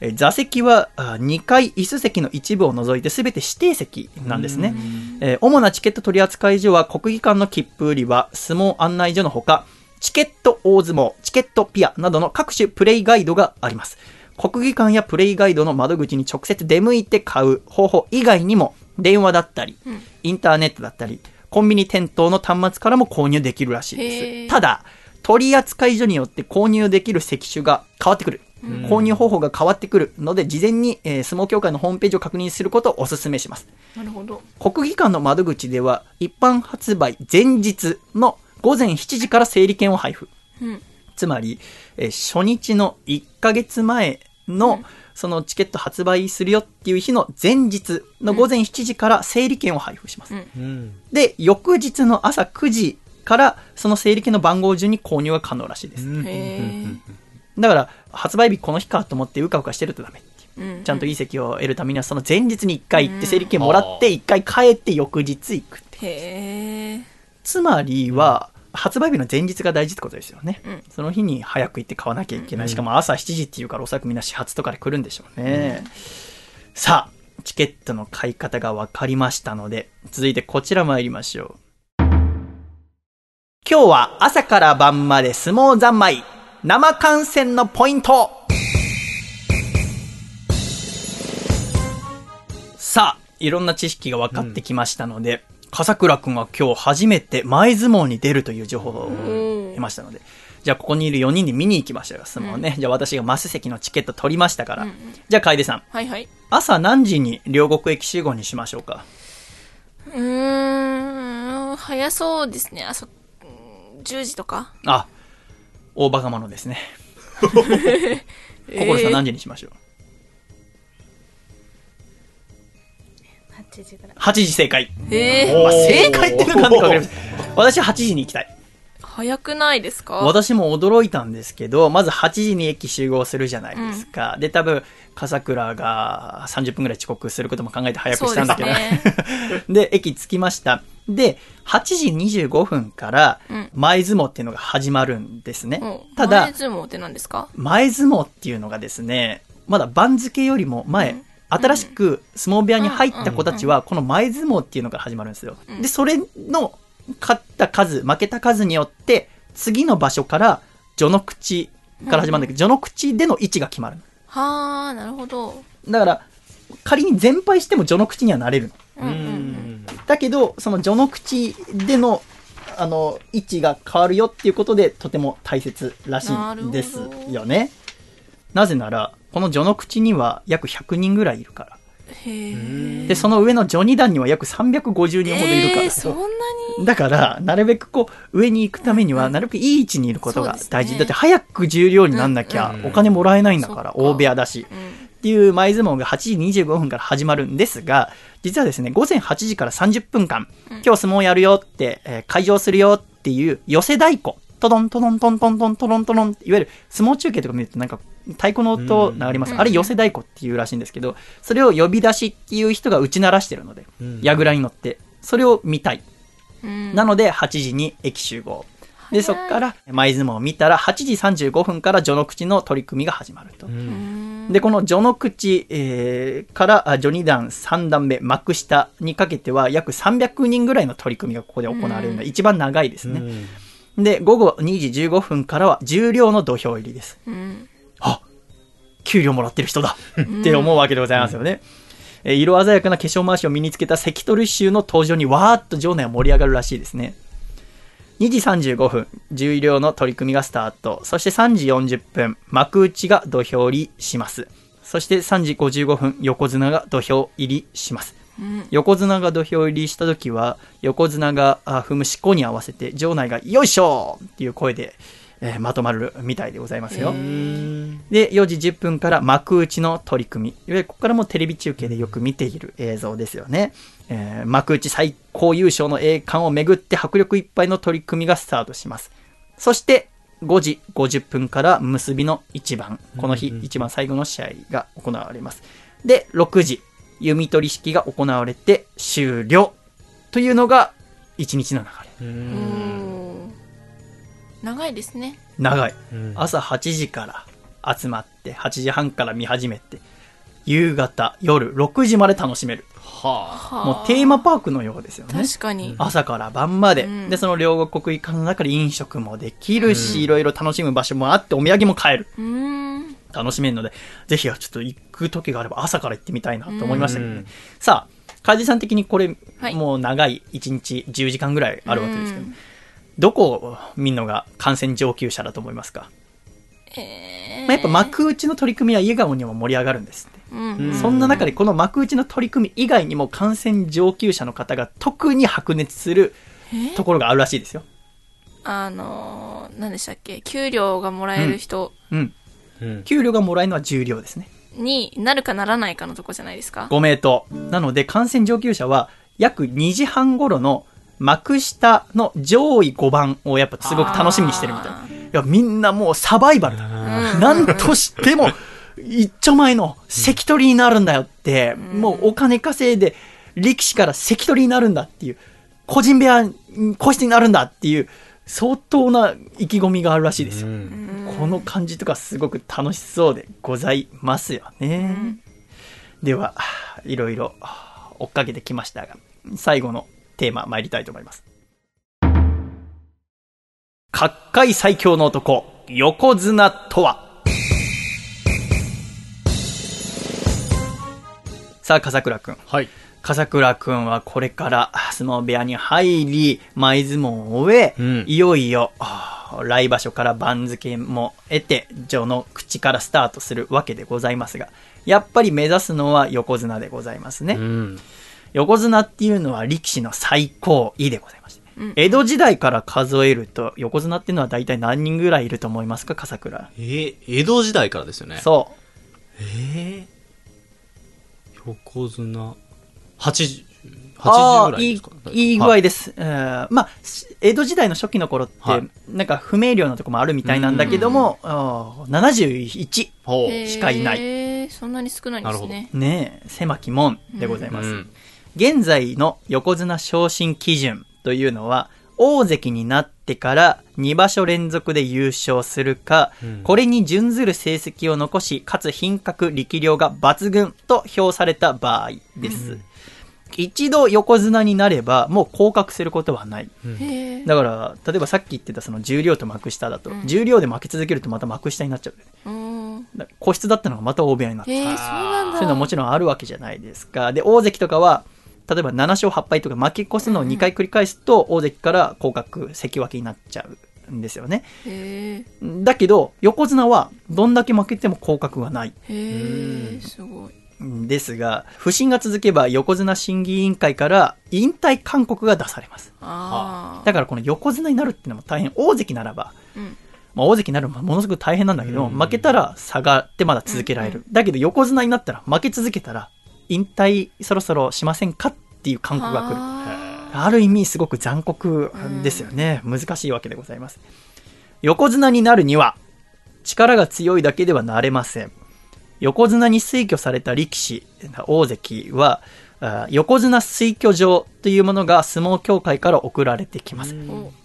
えー座席はあ2階椅子席の一部を除いて全て指定席なんですね。えー主なチケット取扱所は国技館の切符売り場、相撲案内所のほか、チケット大相撲、チケットピアなどの各種プレイガイドがあります。国技館やプレイガイドの窓口に直接出向いて買う方法以外にも、電話だったり、インターネットだったり、コンビニ店頭の端末からも購入できるらしいへでーす。ただ、取扱所によって購入できる席種が変わってくる。購入方法が変わってくるので、事前に、えー相撲協会のホームページを確認することをお勧めします。なるほど。国技館の窓口では、一般発売前日の午前7時から整理券を配布。うん。つまり、えー初日の1ヶ月前の、そのチケット発売するよっていう日の前日の午前7時から整理券を配布します。うんうんで、翌日の朝9時から、その整理券の番号順に購入が可能らしいです。だから、発売日この日かと思ってうかうかしてるとダメっていう。うん。ちゃんといい席を得るためには、その前日に1回行って整理券もらって、1回帰って翌日行くって。へえ。つまりは、発売日の前日が大事ってことですよね。うんその日に早く行って買わなきゃいけない。しかも朝7時っていうからおそらくみんな始発とかで来るんでしょうね。さあ、チケットの買い方が分かりましたので、続いてこちら参りましょう。今日は朝から晩まで相撲三昧。生観戦のポイントさあ、いろんな知識が分かってきましたので、笠倉くんは今日初めて前相撲に出るという情報を得ましたので、じゃあここにいる4人で見に行きましょうよ、相撲ね。じゃあ私がマス席のチケット取りましたから。じゃあ楓さん、はいはい。朝何時に両国駅集合にしましょうか？うーん、早そうですね。あそ、うん10時とかあ、大バカ者ですね。心さん何時にしましょう、8時ぐらい。?8 時正解。えー、まあ、正解っていうのかなんかわかりません。私は8時に行きたい。早くないですか？私も驚いたんですけど、まず8時に駅集合するじゃないですか。で、多分、笠倉が30分ぐらい遅刻することも考えて早くしたんだけど。です で駅着きました。で、8時25分からうん前相撲っていうのが始まるんですね。うんただ前、相撲って何ですか？前相撲っていうのがですね、まだ番付よりも前、新しく相撲部屋に入った子たちは、この前相撲っていうのが始まるんですよ。うんで、それの勝った数、負けた数によって、次の場所から序の口から始まるんだけど、序の口での位置が決まる。はあ、なるほど。だから、仮に全敗しても序の口にはなれるの。うんうんうん。だけど、その序の口での、あの、位置が変わるよっていうことで、とても大切らしいんですよね。なぜなら、この序の口には約100人ぐらいいるから。で、その上の序二段には約350人ほどいるから。えーそんなに？だから、なるべくこう、上に行くためには、なるべくいい位置にいることが大事。ねだって。早く重量になんなきゃうん。お金もらえないんだから、大部屋だし。うん。っていう前相撲が8時25分から始まるんですが、実はですね、午前8時から30分間、今日相撲やるよって、えー会場するよっていう寄せ太鼓、トドントドントントントントロントロン、いわゆる相撲中継とか見るとなんか太鼓の音流れます。うんあれ寄せ太鼓っていうらしいんですけど、それを呼び出しっていう人が打ち鳴らしてるので、うん矢倉に乗って、それを見たい。うんなので、8時に駅集合。で、そこから前相撲を見たら、8時35分から序の口の取り組みが始まると。うんで、この序の口、えーからあ序二段、三段目、幕下にかけては約300人ぐらいの取り組みがここで行われるので、一番長いですね。で、午後2時15分からは重量の土俵入りです。うん。あ給料もらってる人だって思うわけでございますよね。えー色鮮やかな化粧回しを身につけた関取衆の登場にわーっと場内は盛り上がるらしいですね。2時35分、重量の取り組みがスタート。そして3時40分、幕内が土俵入りします。そして3時55分、横綱が土俵入りします。うん。横綱が土俵入りした時は、横綱があ踏むしこに合わせて、場内がよいしょっていう声で、えーまとまるみたいでございますよ。で、4時10分から幕内の取り組み。いわゆるここからもテレビ中継でよく見ている映像ですよね。えー幕内最高優勝の栄冠をめぐって迫力いっぱいの取り組みがスタートします。そして、5時50分から結びの一番。この日一番最後の試合が行われます。で、6時、弓取り式が行われて終了。というのが、一日の流れ。うん長いですね。長い。うん朝8時から集まって、8時半から見始めて、夕方、夜6時まで楽しめる。はもうテーマパークのようですよね。確かに。朝から晩まで。うんで、その両国国技館の中で飲食もできるし、いろいろ楽しむ場所もあって、お土産も買える。うん。楽しめるので、ぜひはちょっと行く時があれば朝から行ってみたいなと思いましたけどね。うんさあ、カジさん的にこれ、はいもう長い1日10時間ぐらいあるわけですけど、うんどこを見るのが感染上級者だと思いますか、えーまあ、やっぱ幕内の取り組みは笑顔にも盛り上がるんですって。うん。そんな中でこの幕内の取り組み以外にも感染上級者の方が特に白熱するえ？ところがあるらしいですよ。あのー、何でしたっけ？給料がもらえる人うん。うん給料がもらえるのは重量ですね。になるかならないかのとこじゃないですか？5名と。なので感染上級者は約2時半頃の幕下の上位5番をやっぱすごく楽しみにしてるみたいな。いや、みんなもうサバイバルだ。うんなんとしても、一丁前の関取になるんだよって、もうお金稼いで力士から関取になるんだっていう、個人部屋、個室になるんだっていう、相当な意気込みがあるらしいですよ。この感じとかすごく楽しそうでございますよね。では、いろいろ追っかけてきましたが、最後のテーマ参りたいと思います。角界最強の男、横綱とは？さあ、笠倉くん。はい。笠倉くんはこれから相撲部屋に入り、前相撲を終え、うんいよいよ、来場所から番付も得て、序の口からスタートするわけでございますが、やっぱり目指すのは横綱でございますね。うん。横綱っていうのは力士の最高位でございまして、うん江戸時代から数えると、横綱っていうのは大体何人ぐらいいると思いますか、笠倉。えー江戸時代からですよね。そう。えー横綱、80、80ああいいぐらいですか？いい具合です。えーまあ、し江戸時代の初期の頃って、はいなんか不明瞭なとこもあるみたいなんだけども、あー71。ほう。へーしかいないそんなに少ないんですね。ねえ、狭き門でございます。うん現在の横綱昇進基準というのは、大関になっってから2場所連続で優勝するか、これに準ずる成績を残し、かつ品格、力量が抜群と評された場合です。一度横綱になれば、もう降格することはない。へえだから、例えばさっき言ってたその重量と幕下だと、重量で負け続けるとまた幕下になっちゃう。個室だったのがまた大部屋になってへえそうなんだそういうのはもちろんあるわけじゃないですか。で、大関とかは、例えば7勝8敗とか負け越すのを2回繰り返すと、大関から降格、関脇になっちゃうんですよね。へえだけど、横綱はどんだけ負けても降格がない。へえすごい。んですが、不審が続けば横綱審議委員会から引退勧告が出されます。ああだからこの横綱になるっていうのも大変、大関ならば、うん。まあ、大関になるのもものすごく大変なんだけど、負けたら下がってまだ続けられる。だけど横綱になったら、負け続けたら、引退そろそろしませんかっていう勧告が来る。あある意味すごく残酷ですよね。難しいわけでございます。横綱になるには、力が強いだけではなれません。横綱に推挙された力士、大関は、あ横綱推挙状というものが相撲協会から送られてきます。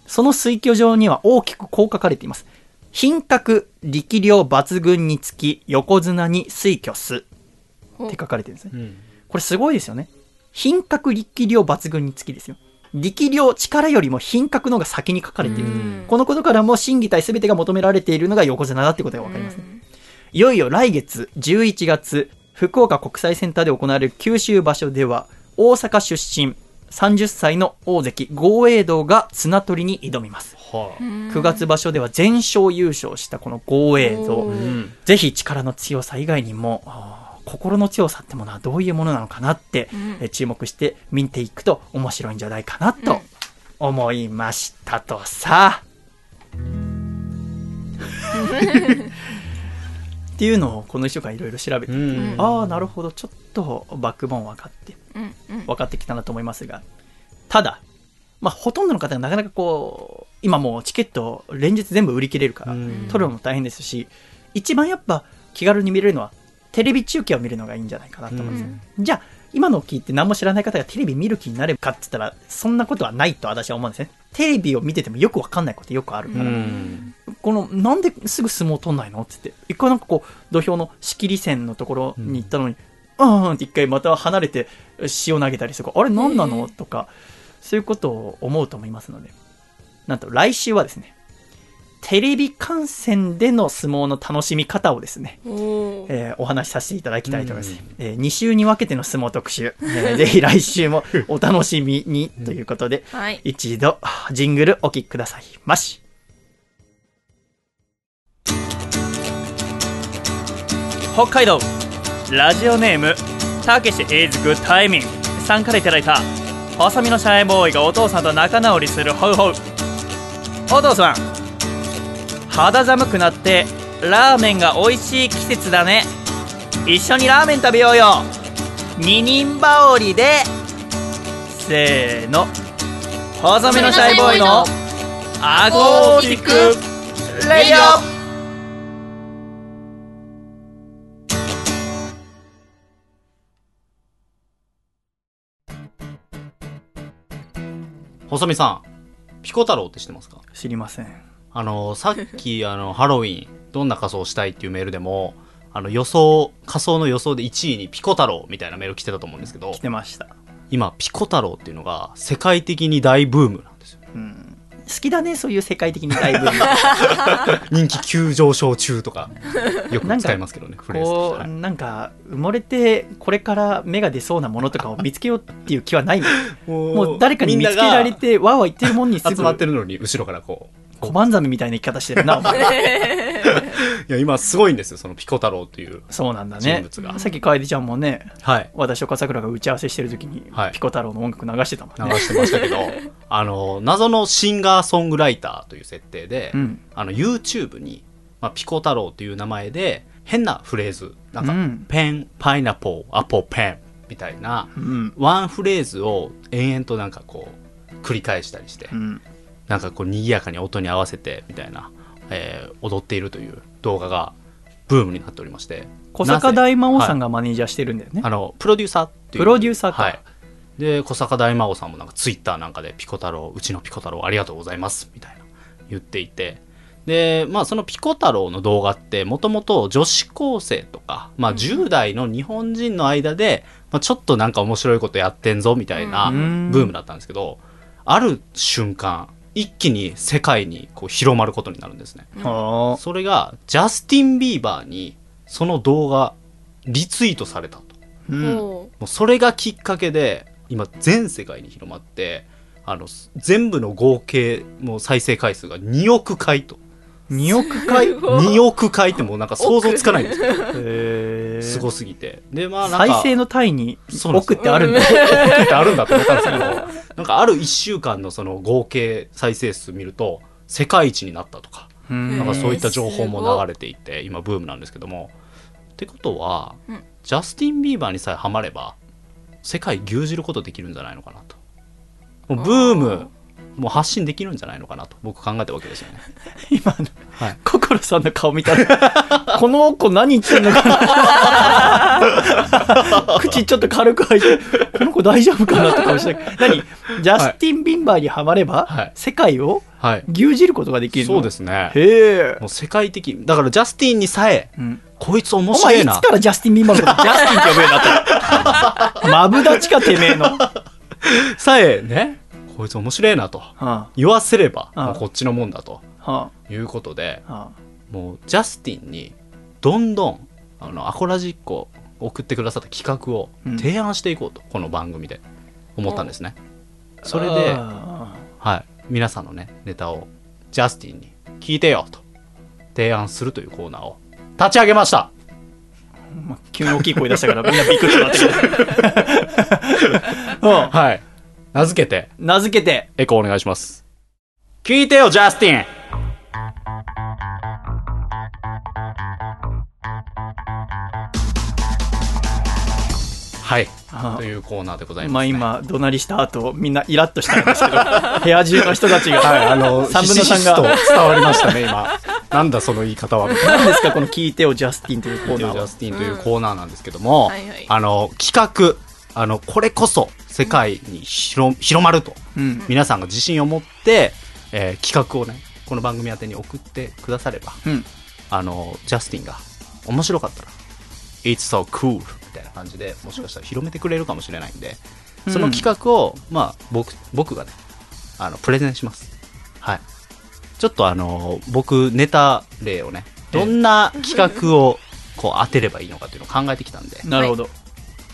その推挙状には大きくこう書かれています。品格、力量抜群につき、横綱に推挙す。って書かれてるんですね。うんこれすごいですよね。品格、力量抜群につきですよ。力量、力よりも品格の方が先に書かれている。うんこのことからも審議体全てが求められているのが横綱だってことがわかりますね。いよいよ来月11月、福岡国際センターで行われる九州場所では、大阪出身30歳の大関豪栄道が綱取りに挑みます。はあ9月場所では全勝優勝したこの豪栄道お。ーぜひ力の強さ以外にも、心の強さってものはどういうものなのかなって、ん。え注目して見ていくと面白いんじゃないかなと思いましたとさ。っていうのをこの1週間いろいろ調べて、うん。ああ、なるほど、ちょっとバックボーン分かって、うんうん。分かってきたなと思いますが、ただ、まあ、ほとんどの方がなかなかこう、今もうチケット連日全部売り切れるから、うん。取るのも大変ですし、一番やっぱ気軽に見れるのは、テレビ中継を見るのがいいんじゃないかなと思うんですよ。じゃあ、今のを聞いて何も知らない方がテレビ見る気になれるかって言ったら、そんなことはないと私は思うんですね。テレビを見ててもよくわかんないことよくあるから、うんこの、なんですぐ相撲取んないのって言って、一回なんかこう、土俵の仕切り線のところに行ったのに、うん、うんって一回また離れて塩投げたりする。あれ何なのとか、そういうことを思うと思いますので。なんと来週はですね、テレビ観戦での相撲の楽しみ方をですね、おーえーお話しさせていただきたいと思います。え2週に分けての相撲特集、えーぜひ来週も お楽しみにということで、はい。一度ジングルお聴きください。まし。北海道ラジオネームたけし is good timing さんからいただいた細身のシャイボーイがお父さんと仲直りするホウホウ。お父さん肌寒くなってラーメンが美味しい季節だね。一緒にラーメン食べようよ。二人羽織で。せーの。細身のシャイボーイの。アコースティックレイディオ細身さんピコ太郎って知ってますか？知りません。あのさっきあのハロウィンどんな仮装したいっていうメールでもあの予想仮装の予想で1位にピコ太郎みたいなメール来てたと思うんですけど来てました。今ピコ太郎っていうのが世界的に大ブームなんですよ好きだね、そういう世界的に大ブーム。人気急上昇中とかよく使いますけどねフレーズとこう、してはいなんか、埋もれて、これから芽が出そうなものとかを見つけようっていう気はない の。もう誰かに見つけられて、わーわー言ってるもんにすぐ集まってるのに後ろからこう小判ザメみたいな生き方してるな、お前 いや今すごいんですよそのピコ太郎っていうそうなんだね。人物がさっき楓ちゃんもね、はい私と笠倉が打ち合わせしてる時に、はいピコ太郎の音楽流してたもんね。流してましたけど あの謎のシンガーソングライターという設定で、うんあの YouTube に、まあ、ピコ太郎という名前で変なフレーズなんか、うんペンパイナポーアポペンみたいなうん。ワンフレーズを延々となんかこう繰り返したりして、うん。なんかこう賑やかに音に合わせてみたいな、えー踊っているという動画がブームになっておりまして。小坂大魔王さんが、がマネージャーしてるんだよね。あのプロデューサーっていう。プロデューサーか。はい。で小坂大魔王さんもなんかツイッターなんかでピコ太郎うちのピコ太郎ありがとうございますみたいな言っていて、で、まあそのピコ太郎の動画ってもともと女子高生とか、まあ10代の日本人の間で、まあ、ちょっとなんか面白いことやってんぞみたいなブうん。ームだったんですけど、ある瞬間、一気に世界にこう広まることになるんですね。はそれがジャスティン・ビーバーにその動画リツイートされたと。うん。ほもうそれがきっかけで今全世界に広まってあの全部の合計もう再生回数が2億回と2億回？すごい。2億回ってもうなんか想像つかないんですよへー。すごすぎて。でまあなんか再生の単位に億ってあるんだ。億ってあるんだと思ったんですけどなんかある1週間のその合計再生数見ると世界一になったとかうん。なんかそういった情報も流れていて今ブームなんですけども。ってことは、うん。ジャスティン・ビーバーにさえハマれば世界牛耳ることできるんじゃないのかなと。もうブームもう発信できるんじゃないのかなと僕考えたわけですよね。今の、はい。心さんの顔見たら、この子何言ってんのかな。口ちょっと軽く開いて、この子大丈夫かなって顔して。何？ジャスティン・ビンバーにはまれば、はい。世界をはい。牛耳ることができるの？そうですね。へえ。もう世界的だからジャスティンにさえうん。こいつ面お前いつ白いなからジャスティン・ビンバーのこと？ジャスティンって呼ぶようになったのマブダチかてめえの。はさえねこいつ面白いなとあ、言わせればこっちのもんだとはいうことでもうジャスティンにどんどんあのアコラジッコ送ってくださった企画をうん。提案していこうと、この番組で思ったんですね。あ。それで、あはい、皆さんのねネタをジャスティンに聞いてよと提案するというコーナーを立ち上げました。ーまあ急に大きい声出したからみんなびっくりしまったけど。うん。はい名付けて。名付けて、エコーお願いします。聞いてよジャスティン。はい。あというコーナーでございます、まあ今、怒鳴りした後、みんなイラッとしたんですけど、部屋中の人たちが、はい、あの、3分の3が、ひしひしと伝わりましたね、今。なんだその言い方は。何ですかこの聞いてよ、ジャスティンというコーナーは。ジャ。スティンというコーナーなんですけども、はいはい。あの、企画、あの、これこそ世界に広広まると、うん。皆さんが自信を持って、えー企画をね、この番組宛てに送ってくだされば、うん。あの、ジャスティンが面白かったら、It's so cool! みたいな感じで、もしかしたら広めてくれるかもしれないんで、その企画を、まあ、僕、僕がね、あの、プレゼンします。はい。ちょっとあの、僕、ネタ例をね、どんな企画を、こう、当てればいいのかっていうのを考えてきたんで、なるほど。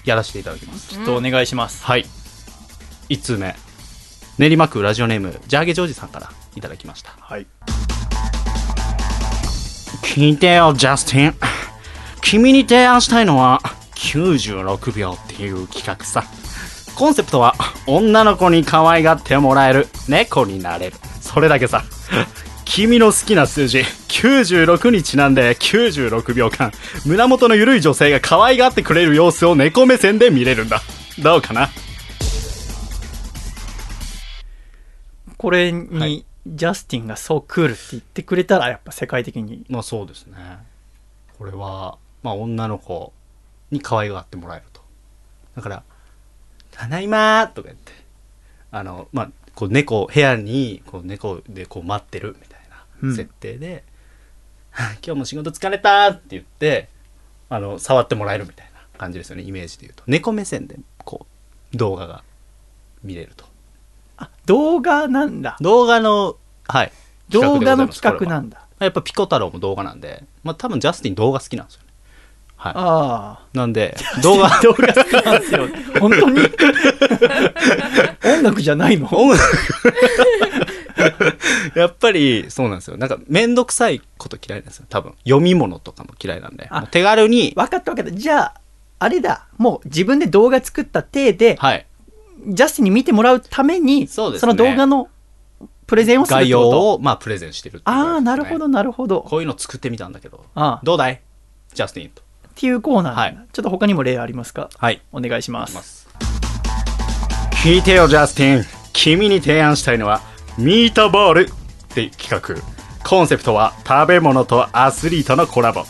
やらせていただきます。ちょっとお願いします。はい。1通目。練馬区ラジオネーム、ジャーゲジョージさんからいただきました。はい。聞いてよ、ジャスティン。君に提案したいのは、96秒っていう企画さ。コンセプトは、女の子に可愛がってもらえる、猫になれる。それだけさ。君の好きな数字、96にちなんで96秒間、胸元の緩い女性が可愛がってくれる様子を猫目線で見れるんだ。どうかな？これはにい、ジャスティンがそうクールって言ってくれたら、やっぱ世界的に。まあそうですね。これは、まあ女の子に可愛がってもらえると。だから、ただいまーとか言って、あの、まあ、こう猫、部屋にこう猫でこう待ってるみたいうんな設定で、は あ今日も仕事疲れたーって言って、あの、触ってもらえるみたいな感じですよね、イメージで言うと。猫目線で、こう、動画が見れると。あ、動画なんだ。動画の、はい。動画の企画なんだ。やっぱピコ太郎も動画なんで、まあ多分ジャスティン動画好きなんですよね。はい。あなんで、動画あ。、動画好きなんですよ。本当に？音楽じゃないの？音楽 やっぱりそうなんですよ。なんかめんどくさいこと嫌いなんですよ。多分。読み物とかも嫌いなんで。あもう手軽に、分かった分かった。じゃあ、あれだ。もう自分で動画作った体で、はい。ジャスティンに見てもらうために、そねの動画のプレゼンをするって概要を、まあ、プレゼンしてるっていうああ、なるほど、なるほど。こういうの作ってみたんだけど、ああどうだい？ジャスティンと。っていうコーナーはちょっと他にも例ありますか？はい。お願いしま。す。聞いてよ、ジャスティン。君に提案したいのは、ミートボールって企画。コンセプトは食べ物とアスリートのコラボ。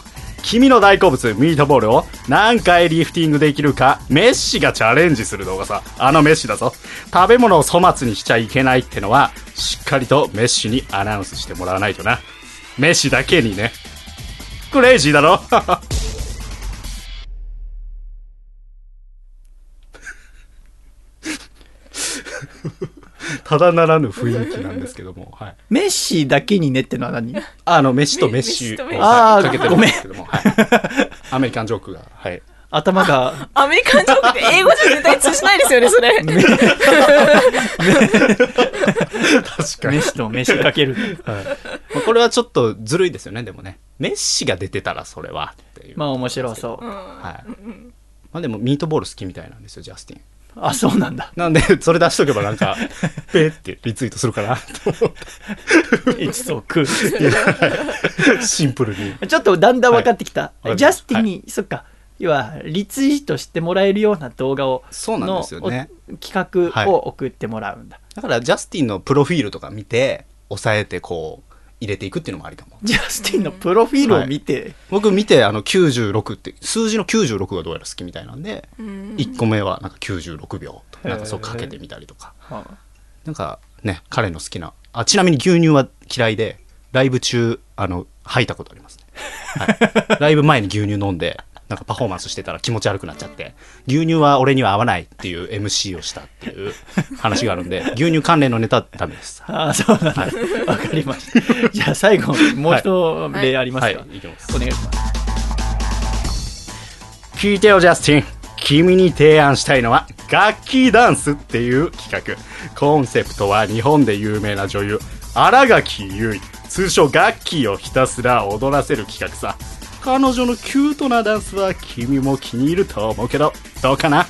君の大好物ミートボールを何回リフティングできるかメッシがチャレンジする動画さ。あのメッシだぞ。食べ物を粗末にしちゃいけないってのはしっかりとメッシにアナウンスしてもらわないとな。メッシだけにね。クレイジーだろ？ただならぬ雰囲気なんですけども、はい、メッシだけにねってのは何？あの、メッシを、メッシとメッシはいあーかけてるんですけども、はい。アメリカンジョークが、はい。頭が、アメリカンジョークって英語じゃ絶対通じないですよね、それ。確かに。メッシとメッシかける。まあこれはちょっとずるいですよね、でもね。メッシが出てたらそれはっていう。まあ面白そう。はい。まあでもミートボール好きみたいなんですよ、ジャスティン。あ、そうなんだ。なんで、それ出しとけばなんか、ペーってリツイートするかなと思っ It's so cool. て、シンプルに。ちょっとだんだん分かってきた。はいジャスティンに、そっか。要は、リツイートしてもらえるような動画を、そうなんですよね企画を送ってもらうんだ。だから、ジャスティンのプロフィールとか見て、押さえてこう、入れていくっていうのもありかも。ジャスティンのプロフィールを見て、僕見てあの96って数字の96がどうやら好きみたいなんで、1個目はなんか96秒とかなんかそうかけてみたりとか。なんかね彼の好きなあちなみに牛乳は嫌いでライブ中あの吐いたことありますね、はい、ライブ前に牛乳飲んでなんかパフォーマンスしてたら気持ち悪くなっちゃって牛乳は俺には合わないっていう MC をしたっていう話があるんで 牛乳関連のネタはダメです。ああ、そうなんだ。わかりました。じゃあ最後、もう一例ありますか、はい。い。きます。お願いします。聞いてよジャスティン。君に提案したいのは楽器ダンスっていう企画。コンセプトは日本で有名な女優新垣結衣。通称ガッキーをひたすら踊らせる企画さ彼女のキュートなダンスは君も気に入ると思うけどどうかな？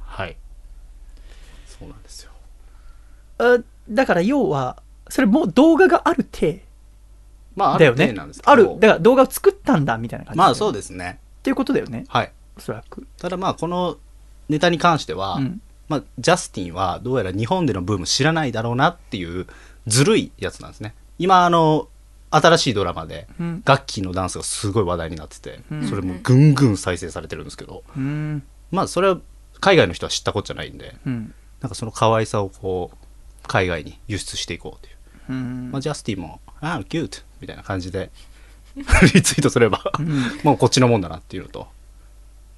はいそうなんですよあだから要は、それもう動画がある体まああるね程度なんですけ。どある。だから動画を作ったんだみたいな感じ。まあそうでですねっていうことだよね。はいおそらく。ただまあこのネタに関しては、うんまあ、ジャスティンはどうやら日本でのブーム知らないだろうなっていうずるいやつなんですね今あの新しいドラマでうん。ガッキーのダンスがすごい話題になってて、ん。それもぐんぐん再生されてるんですけど。まあそれは海外の人は知ったことじゃないんでうん。なんかその可愛さをこう海外に輸出していこうという、うん。まあ、ジャスティンも「ああキュート」みたいな感じでリツイートすれば、もうこっちのもんだなっていうのと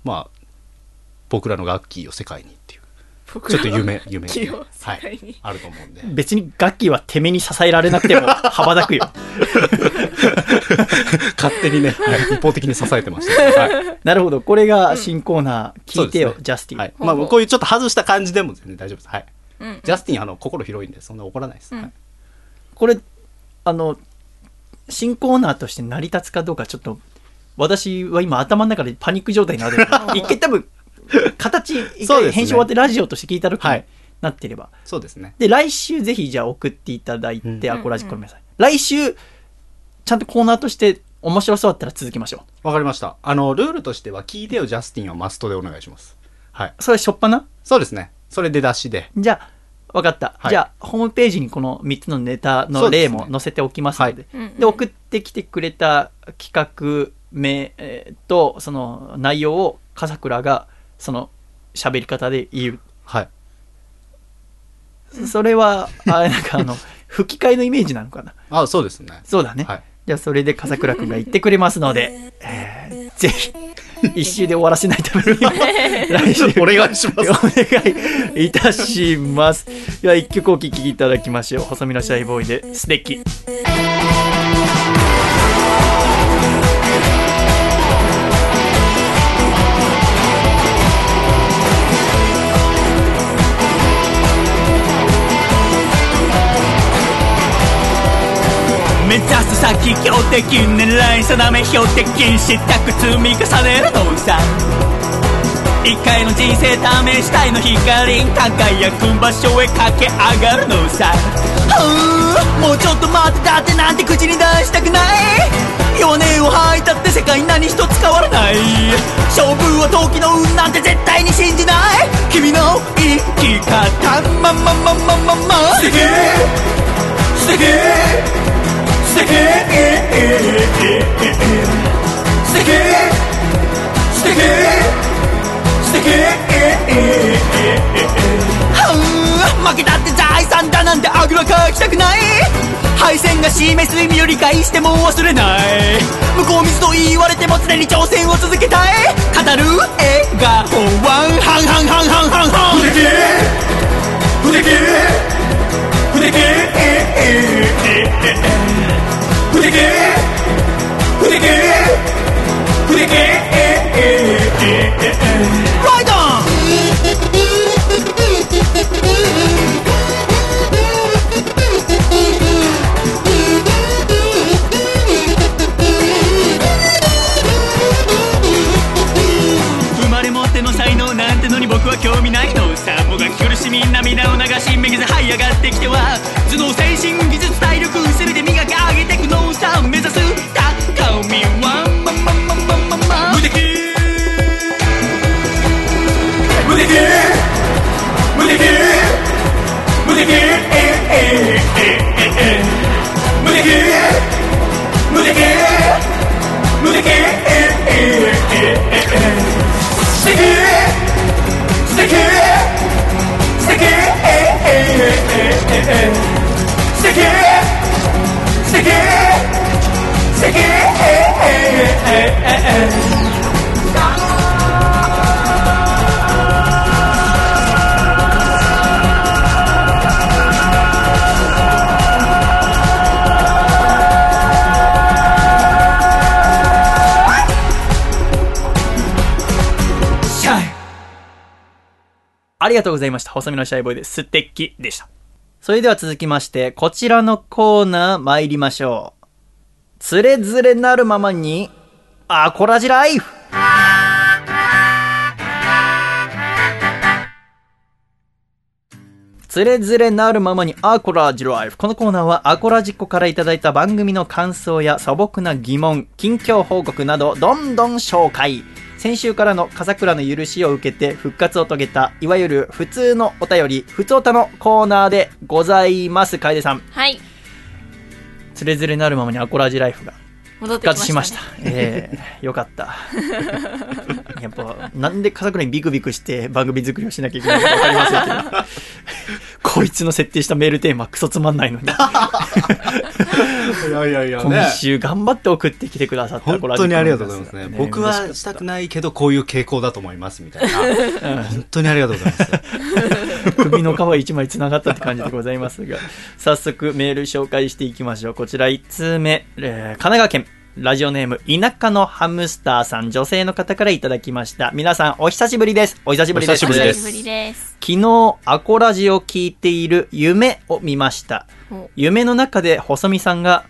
まあ僕らのガッキーを世界にっていうちょっと夢夢はい。あると思うんで。別に楽器はてめに支えられなくても 羽ばたくよ。勝手にね、はい一方的に支えてました。けど、はい。なるほど。これが新コーナー。聞いてよ、ねジャスティン。はい。まあ、こういうちょっと外した感じでも全然大丈夫です、はい。うんジャスティンあの心広いんでそんな怒らないです、うん。はいこれ、あの、新コーナーとして成り立つかどうかちょっと、私は今頭の中でパニック状態になる。一回多分、形、一回編集終わってラジオとして聞いた時にはい。なってれば。そうですね。で、来週ぜひじゃあ送っていただいて、うん。アコラジごめんなさい。来週、ちゃんとコーナーとして面白そうだったら続きましょう。わかりました。あのルールとしては聞いてよジャスティンはマストでお願いします。はい。それしょっぱな？そうですね。それ出だしで。じゃあ、わかった。はい。じゃあ、ホームページにこの3つのネタの例も載せておきますので、うんうん。で、送ってきてくれた企画名えーと、その内容を笠倉が、その喋り方で言う。はいそれは、あれなんかあの、吹き替えのイメージなのかな？あそうですねそうだね。はいじゃあ、それで笠倉くんが言ってくれますので、えーぜひ、一周で終わらせないためにも、来週、お願いしますお願いいたします。では、一曲お聴きいただきましょう。細身のシャイボーイで、素敵。目指す先強敵狙い定め標的したく積み重ねるのさ。一回の人生試したいの光輝く場所へ駆け上がるのさ。もうちょっと待ってだってなんて口に出したくない。弱音を吐いたって世界何一つ変わらない勝負は時の運なんて絶対に信じない。君の生き方。まままままま。素敵。素敵。素敵素敵素敵素敵は負けたって財産だなんてあぐらかきたくない。敗戦が示す意味を理解しても忘れない。向こう水と言われても常に挑戦を続けたい。語る笑顔はハンハンハンハンハンハン不敵不敵不敵不興味ないのさもがき苦しみ涙を流しめげず這い上がってきては頭脳精神技術体力てくのさ目指す高みはまままままま無敵無敵無敵無敵無敵無敵無敵素敵素敵素敵素敵素敵素敵シャイありがとうございました。細身のシャイボーイです。素敵でした。それでは続きまして、こちらのコーナー参りましょう。つれづれなるままに、アコラジライフつれづれなるままにアコラジライフ。このコーナーはアコラジッコからいただいた番組の感想や素朴な疑問、近況報告などどんどん紹介。先週からの笠倉の許しを受けて復活を遂げた、いわゆる普通のお便り、普通おたのコーナーでございます。楓さん。はい。つれづれなるままにアコラジライフが戻ってました、活しね。ました。ええ よかった。やっぱ、なんで笠倉にビクビクして番組作りをしなきゃいけないのかわかりませんけど。こいつの設定したメールテーマクソつまんないのに。いやいやいや今週頑張って送ってきてくださった本当にありがとうございますね。僕はしたくない。けど、こういう傾向だと思います、みたいな。本当にありがとうございます。首の皮一枚繋がったって感じでございますが、早速メール紹介していきましょう。こちら1通目、えー神奈川県。ラジオネーム、田舎のハムスターさん、女性の方からいただきました。皆さん、お久しぶりです。お久しぶりです。お久しぶりです久しぶりです。昨日、アコラジを聞いている夢を見ましたお。夢の中で細見さんが、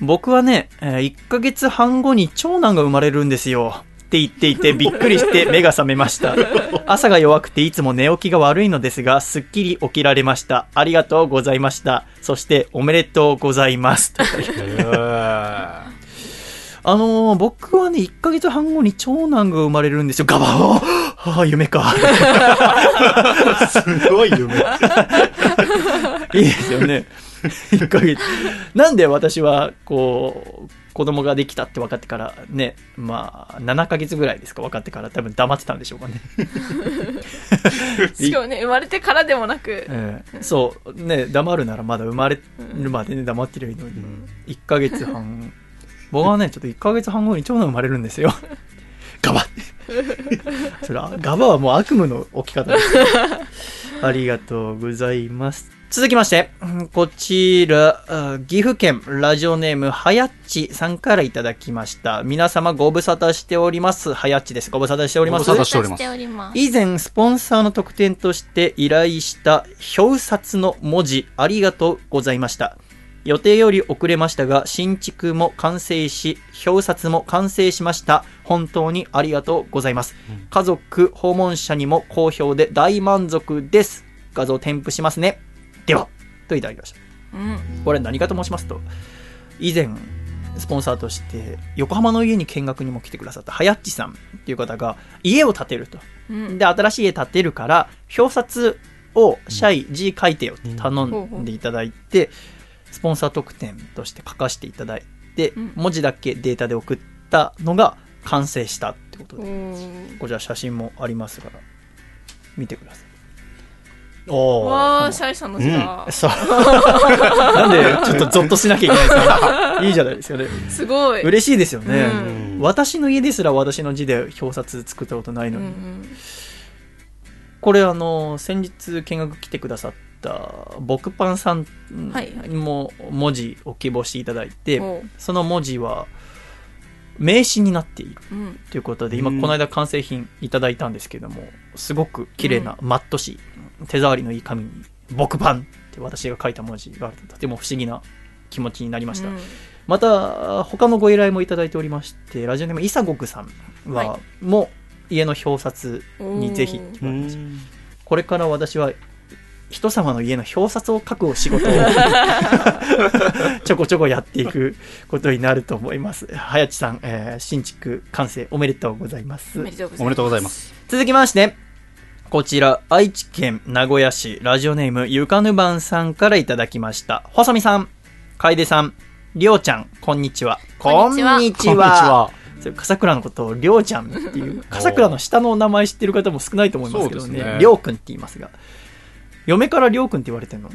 僕はね、え1ヶ月半後に長男が生まれるんですよ。って言っていて びっくりして目が覚めました。朝が弱くていつも寝起きが悪いのですが、すっきり起きられました。ありがとうございました。そして、おめでとうございます。とあのー僕はね、1ヶ月半後に長男が生まれるんですよ。ガバーああ、夢か。すごい夢。いいですよね。1ヶ月。なんで私は、こう、子供ができたって分かってからね、まあ、7ヶ月ぐらいですか分かってから多分黙ってたんでしょうかね。しかもね、生まれてからでもなく、ええそう、ね、黙るならまだ生まれるまでね、黙ってりゃいいのに、1ヶ月半。僕はね、ちょっと1ヶ月半後に長男生まれるんですよ。ガバッ それは、ガバはもう悪夢の起き方です。ありがとうございます。続きまして、うんこちら、あ岐阜県ラジオネームはやっちさんからいただきました。皆様ご無沙汰しております。はやっちです。ご無沙汰しております。ご無沙汰しております。以前スポンサーの特典として依頼した表札の文字ありがとうございました予定より遅れましたが新築も完成し表札も完成しました。本当にありがとうございます、家族訪問者にも好評で大満足です。画像添付しますね。ではといただきました。うん。これ何かと申しますと以前スポンサーとして横浜の家に見学にも来てくださったはやっちさんっていう方が家を建てると。うん。で、新しい家建てるから、表札を社員字書いてよって頼んでいただいて、スポンサー特典として書かせていただいて、うん。文字だけデータで送ったのが完成したってことうで、ん。こちら写真もありますから見てください。おー。わあシャイさんの字だ、そう。なんでちょっとゾッとしなきゃいけないんですか。いいじゃないですかね。すごい。嬉しいですよね、うん。私の家ですら私の字で表札作ったことないのに、うんうん。これあの先日見学来てくださった僕パンさんはいはい。も文字を希望していただいて、おう。その文字は名詞になっている。うん。ということで今うん。この間完成品いただいたんですけどもすごく綺麗なマット紙、手触りのいい紙に「僕パン」って私が書いた文字があるととても不思議な気持ちになりました、うん。また他のご依頼もいただいておりましてラジオネームいさごくさんは、はも家の表札にぜひこれから私は人様の家の表札を書くお仕事を ちょこちょこやっていくことになると思います。はやちさん、えー新築完成おめでとうございますお。めでとうございます。続きまして、こちら、愛知県名古屋市ラジオネームゆかぬばんさんからいただきました。細見さん、楓さん、りょうちゃん、こんにちは。こんにちはこんにちは。それ笠倉のことをりょうちゃんっていう、笠倉の下のお名前知ってる方も少ないと思いますけどねりょうくんって言いますが。嫁からりょうくんって言われてるの？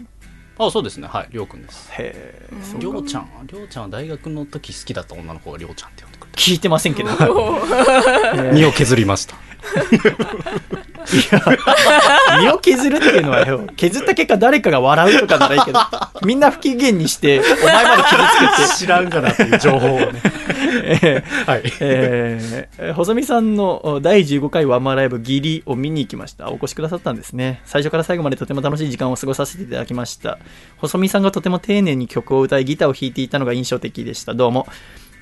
あ、そうですね。はい、りょうくんです。へえ、りょうちゃん、りょうちゃんは大学の時好きだった女の子がりょうちゃんって聞いてませんけど。た。身を削りました。身を削るっていうのはよ、削った結果誰かが笑うとかならいいけど、みんな不機嫌にして、お前まで傷つけて、知らんかなっていう情報をね。えーはい。えー細見さんのお第15回ワンマンライブギリを見に行きました。お越しくださったんですね。最初から最後までとても楽しい時間を過ごさせていただきました。細見さんがとても丁寧に曲を歌い、ギターを弾いていたのが印象的でした。どうも。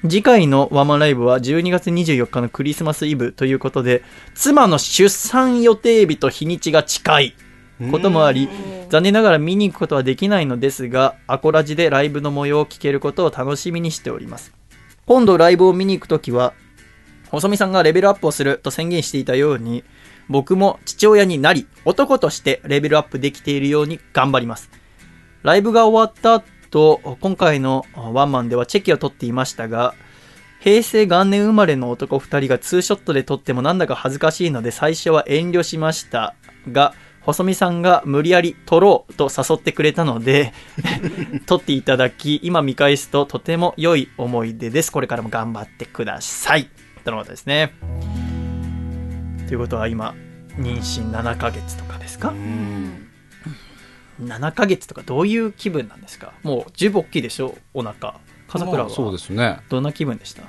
次回のワンマンライブは12月24日のクリスマスイブということで、妻の出産予定日と日にちが近いこともあり、残念ながら見に行くことはできないのですが、アコラジでライブの模様を聞けることを楽しみにしております。今度ライブを見に行くときは、細見さんがレベルアップをすると宣言していたように、僕も父親になり、男としてレベルアップできているように頑張ります。ライブが終わった後、今回のワンマンではチェキを取っていましたが、平成元年生まれの男2人がツーショットで撮ってもなんだか恥ずかしいので最初は遠慮しましたが、細見さんが無理やり撮ろうと誘ってくれたので、撮っていただき、今見返すととても良い思い出です。これからも頑張ってください。とのことですね。ということは今、妊娠7ヶ月とかですか？うん7ヶ月とかどういう気分なんですか？もう十分大きいでしょ？お腹笠倉はそうですね。どんな気分でした？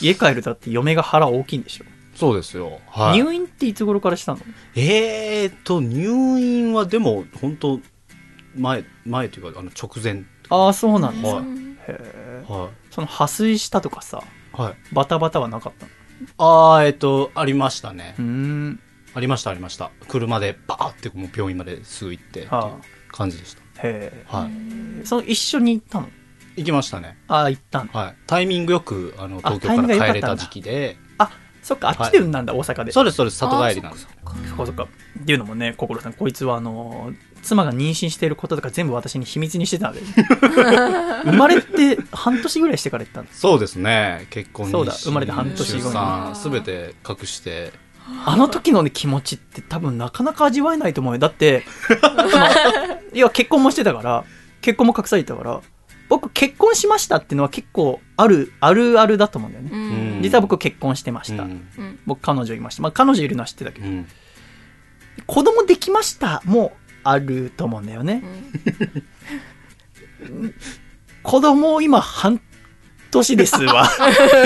家帰るだって嫁が腹大きいんでしょ、そうですよ。はい。入院っていつ頃からしたの？えーと、入院はでも、本当前、前というか、あの、直前。ああそうなんだ、はい。へえはその破水したとかさい。はい。バタバタはなかったの？あー、えっと、ありましたねうー。んありました、ありました。車でバーってもう病院まですぐ行ってっていうは感じでしへた。はい。えその一緒に行ったの？行きましたね。ああ行ったんだはい。タイミングよく、あの、あ東京から帰れた時期で、あそっかあっちで産んだんだ、大阪で。そうです、そうです、里帰りなんです。そっかそっかっていうのもね心さんこいつはあの妻が妊娠していることとか全部私に秘密にしてたので 生まれて半年ぐらいしてから行ったんですそうですね。結婚そうだ生まれて半年後に。すべて隠して、あの時の、ね、気持ちって多分なかなか味わえないと思うよ。だって、いや、結婚もしてたから、結婚も隠されてたから、僕結婚しましたっていうのは結構ある、あるあるだと思うんだよね。うん実は僕結婚してました。うん。うん僕彼女いました。まあ彼女いるのは知ってたけど、うん。子供できましたもあると思うんだよね。子供今半年ですわ。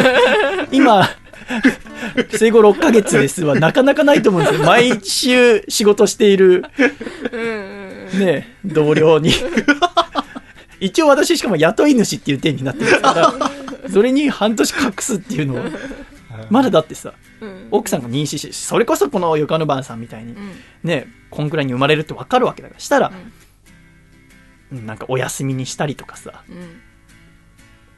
今、生後6ヶ月ですわ。なかなかないと思うんですよ。毎週仕事している、ね、同僚に。一応私しかも雇い主っていう点になってますから、それに半年隠すっていうのを、まだだってさ、うん奥さんが妊娠して、それこそこのヨカヌバンさんみたいにう、んね、こんくらいに生まれるって分かるわけだから。したら、なんかお休みにしたりとかさ、うん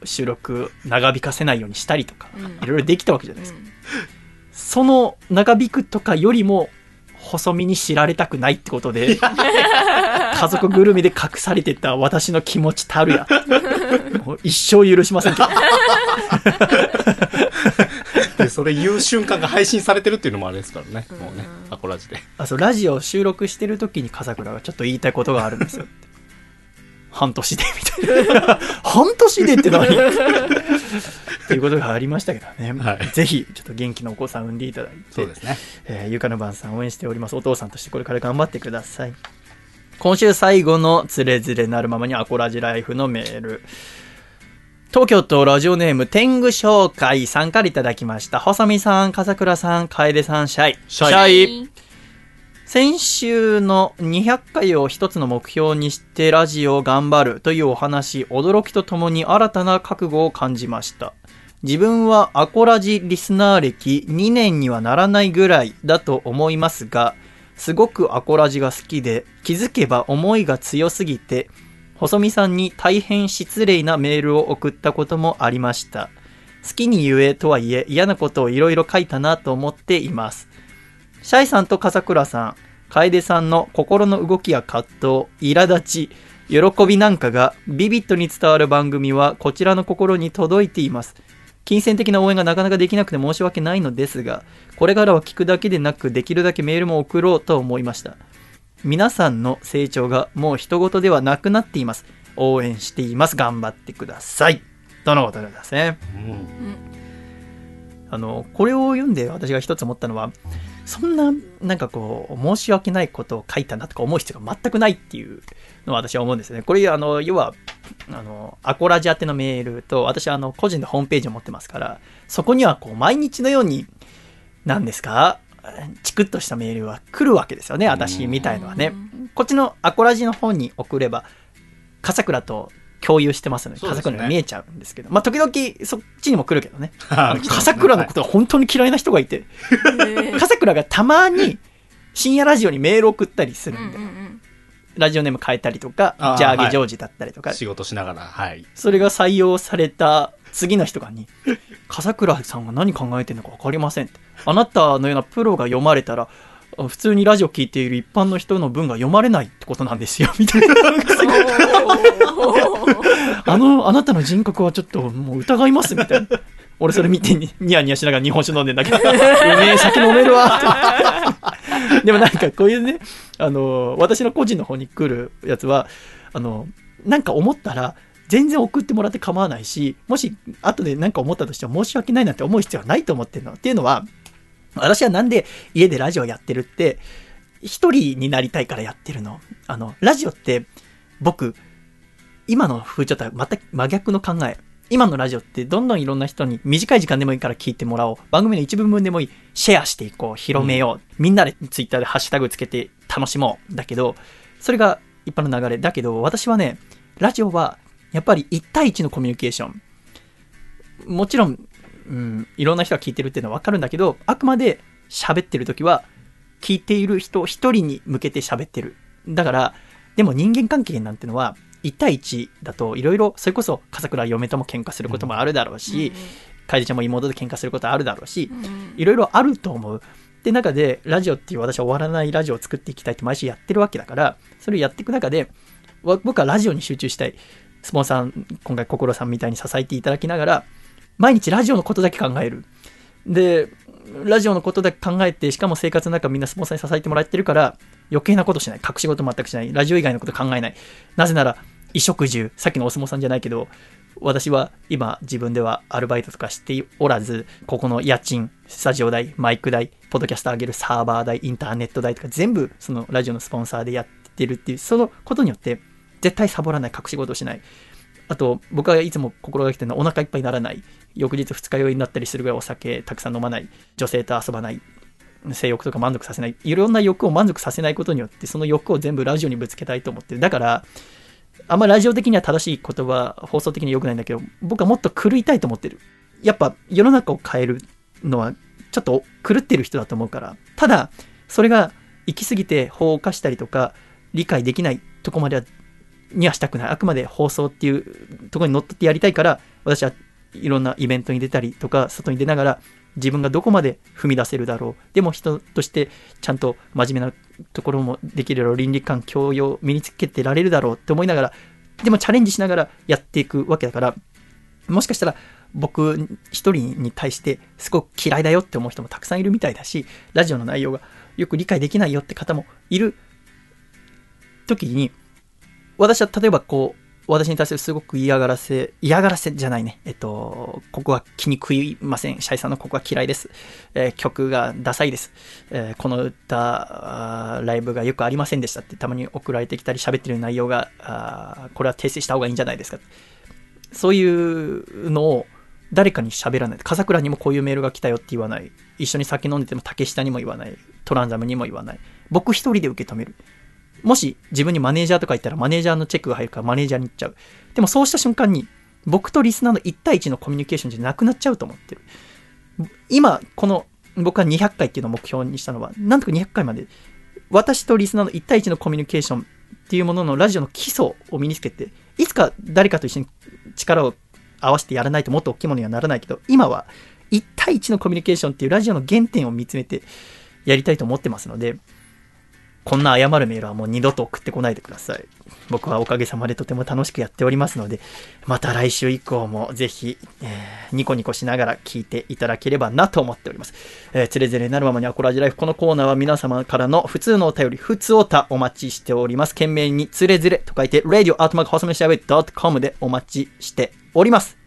収録長引かせないようにしたりとか、うんいろいろできたわけじゃないですか。うんその長引くとかよりも、細身に知られたくないってことで、家族ぐるみで隠されてた私の気持ちたるや。もう一生許しませんけど。で、それ言う瞬間が配信されてるっていうのもあれですからね。もうね、アコラジで。あ、そう、ラジオ収録してる時に笠倉がちょっと言いたいことがあるんですよって。半年で、みたいな。半年でって何？っていうことがありましたけどね。はいぜひ、ちょっと元気なお子さん産んでいただいて。そうですね。えーゆかのばんさん応援しております。お父さんとしてこれから頑張ってください。今週最後のつれづれなるままにアコラジライフのメール。東京都ラジオネーム天狗紹介さんからいただきました。細見さん、笠倉さん、楓さん、シャイ。シャイイ先週の200回を一つの目標にしてラジオを頑張るというお話、驚きとともに新たな覚悟を感じました。自分はアコラジリスナー歴2年にはならないぐらいだと思いますが、すごくアコラジが好きで、気づけば思いが強すぎて、細見さんに大変失礼なメールを送ったこともありました。好きに言えとはいえ嫌なことをいろいろ書いたなと思っています。シャイさんと笠倉さん、楓さんの心の動きや葛藤、苛立ち、喜びなんかがビビッドに伝わる番組はこちらの心に届いています。金銭的な応援がなかなかできなくて申し訳ないのですが、これからは聞くだけでなくできるだけメールも送ろうと思いました。皆さんの成長がもう人事ではなくなっています。応援しています。頑張ってください。とのことでですね。あの、これを読んで私が一つ思ったのは、そんな、なんかこう、申し訳ないことを書いたなとか思う必要が全くないっていうのは私は思うんですよね。これ、あの、要は、あの、アコラジ宛てのメールと、私はあの、個人でホームページを持ってますから、そこにはこう、毎日のように、何ですかチクッとしたメールは来るわけですよね、私みたいのはね。こっちのアコラジの方に送れば、笠倉と共有してますので、ね。笠倉に見えちゃうんですけど、まあ、時々そっちにも来るけどね。笠倉のことは本当に嫌いな人がいて、笠倉がたまに深夜ラジオにメール送ったりするんで、ラジオネーム変えたりとかジャーゲジョージだったりとか、仕事しながら、はい。それが採用された次の人がに、笠倉さんが何考えてるのか分かりませんって。あなたのようなプロが読まれたら、あ普通にラジオ聞いている一般の人の文が読まれないってことなんですよ、みたいな。あの、あなたの人格はちょっともう疑います、みたいな。俺それ見てにニヤニヤしながら日本酒飲んでんだけど、うめえ酒飲めるわ。でもなんかこういうね、あの、私の個人の方に来るやつは、あの、なんか思ったら、全然送ってもらって構わないし、もし後で何か思ったとしても申し訳ないなんて思う必要はないと思ってるの。っていうのは、私はなんで家でラジオやってるって、一人になりたいからやってるの。あの、ラジオって、僕、今の風潮とは全く真逆の考え。今のラジオってどんどんいろんな人に短い時間でもいいから聞いてもらおう。番組の一部分でもいい。シェアしていこう。広めよう。みんなでツイッターでハッシュタグつけて楽しもう。だけど、それが一般の流れ。だけど、私はね、ラジオはやっぱり1対1のコミュニケーション。もちろん、うん、いろんな人が聞いてるっていうのはわかるんだけど、あくまで喋ってる時は、聞いている人一人に向けて喋ってる。だから、でも人間関係なんてのは、1対1だといろいろ、それこそ、笠倉嫁とも喧嘩することもあるだろうし、楓ちゃんも妹で喧嘩することあるだろうし、いろいろあると思う。で、中で、ラジオっていう私は終わらないラジオを作っていきたいって毎週やってるわけだから、それをやっていく中で、わ僕はラジオに集中したい。スポンサー、今回、心さんみたいに支えていただきながら、毎日ラジオのことだけ考える。で、ラジオのことだけ考えて、しかも生活の中みんなスポンサーに支えてもらってるから、余計なことしない。隠し事全くしない。ラジオ以外のこと考えない。なぜなら、衣食住、さっきのお相撲さんじゃないけど、私は今自分ではアルバイトとかしておらず、ここの家賃、スタジオ代、マイク代、ポッドキャスト上げるサーバー代、インターネット代とか全部そのラジオのスポンサーでやってるっていう、そのことによって絶対サボらない、隠し事をしない。あと、僕はいつも心がけてるのはお腹いっぱいにならない。翌日二日酔いになったりするぐらいお酒たくさん飲まない。女性と遊ばない。性欲とか満足させない。いろんな欲を満足させないことによって、その欲を全部ラジオにぶつけたいと思ってる。だから、あんまりラジオ的には正しい言葉、放送的に良くないんだけど、僕はもっと狂いたいと思ってる。やっぱ世の中を変えるのは、ちょっと狂ってる人だと思うから。ただ、それが行き過ぎて法を犯したりとか、理解できないとこまでは、にはしたくない。あくまで放送っていうところに乗っ取ってやりたいから、私はいろんなイベントに出たりとか、外に出ながら、自分がどこまで踏み出せるだろう。でも人としてちゃんと真面目なところもできるだろう。倫理観教養身につけてられるだろう。って思いながらでもチャレンジしながらやっていくわけだからもしかしたら僕一人に対してすごく嫌いだよって思う人もたくさんいるみたいだしラジオの内容がよく理解できないよって方もいる時に私は例えばこう私に対するすごく嫌がらせ、嫌がらせじゃないね。えっと、ここは気に食いません。シャイさんのここは嫌いです。えー曲がダサいです。えーこの歌、ライブがよくありませんでしたってたまに送られてきたり喋ってる内容が、これは訂正した方がいいんじゃないですか。そういうのを誰かに喋らない。笠倉にもこういうメールが来たよって言わない。一緒に酒飲んでても竹下にも言わない。トランザムにも言わない。僕一人で受け止める。もし自分にマネージャーとか言ったらマネージャーのチェックが入るからマネージャーに行っちゃう。でもそうした瞬間に僕とリスナーの1対1のコミュニケーションじゃなくなっちゃうと思ってる。今、この僕は200回っていうのを目標にしたのは、なんとか200回まで私とリスナーの1対1のコミュニケーションっていうもののラジオの基礎を身につけて、いつか誰かと一緒に力を合わせてやらないともっと大きいものにはならないけど、今は1対1のコミュニケーションっていうラジオの原点を見つめてやりたいと思ってますので、こんな謝るメールはもう二度と送ってこないでください。僕はおかげさまでとても楽しくやっておりますので、また来週以降もぜひ、えーニコニコしながら聞いていただければなと思っております。えー、つれづれなるままにアコラジライフ。このコーナーは皆様からの普通のお便り、普通おたお待ちしております。懸命につれづれと書いて、radio アートマーク細めしゃべ .com でお待ちしております。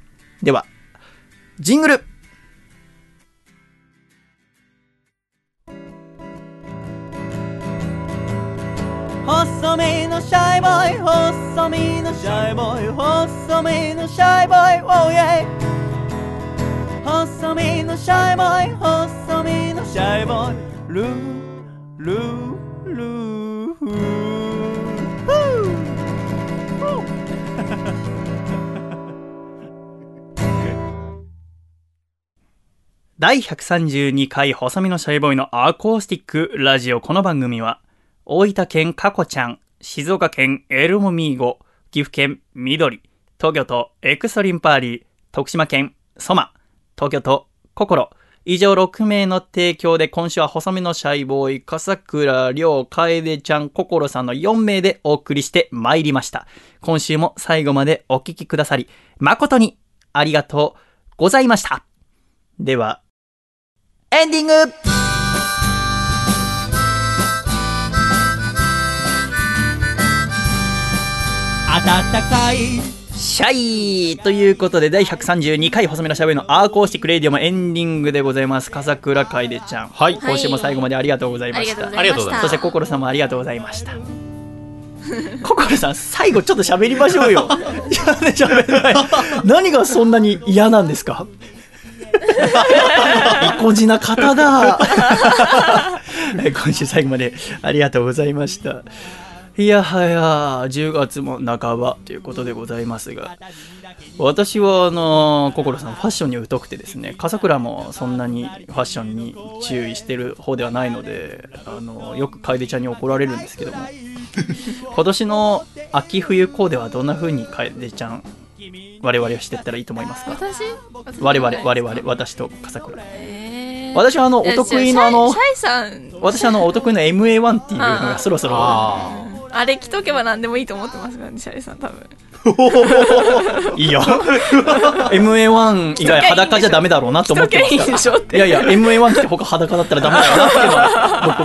では、ジングル細身のシャイボーイ細身のシャイボーイ細身のシャイボーイ Oh yeah 細身のシャイボーイ細身のシャイボーイ。ルールールー。フー 第132回細身のシャイボーイのアコースティックラジオ。この番組は大分県かこちゃん、静岡県エルモミーゴ、岐阜県緑、東京都エクストリンパーリー、徳島県ソマ、東京都心、以上6名の提供で今週は細身のシャイボーイ、笠倉涼、楓ちゃん、心さんの4名でお送りしてまいりました。今週も最後までお聞きくださり、誠にありがとうございました。では、エンディング暖かいシャイということで、第132回細めのしゃべりのアーコースティックレディオもエンディングでございます。笠倉楓ちゃん。はい今週も最後までありがとうございました。ありがとうございまそして、心さんもありがとうございました。心さん、最後ちょっと喋りましょうよ。いやね、喋れない。何がそんなに嫌なんですか？意固地な方だ。え 今週最後までありがとうございました。いやはや、10月も半ばということでございますが、私は、あの、心さん、ファッションに疎くてですね、笠倉もそんなにファッションに注意してる方ではないので、あの、よく楓ちゃんに怒られるんですけども、今年の秋冬コーデはどんな風に楓ちゃん、我々はしていったらいいと思いますか？私？我々、我々、私と笠倉。えー。私はあの、お得意のあの私あの、お得意の MA1 っていうのがそろそろ、ああれ着とけば何でもいいと思ってますからねシャイさん多分。いいよ。MA1 以外裸じゃダメだろうなと思ってます着とけばいいでしょって。いやいや、MA1 って他裸だったらダメだよなっ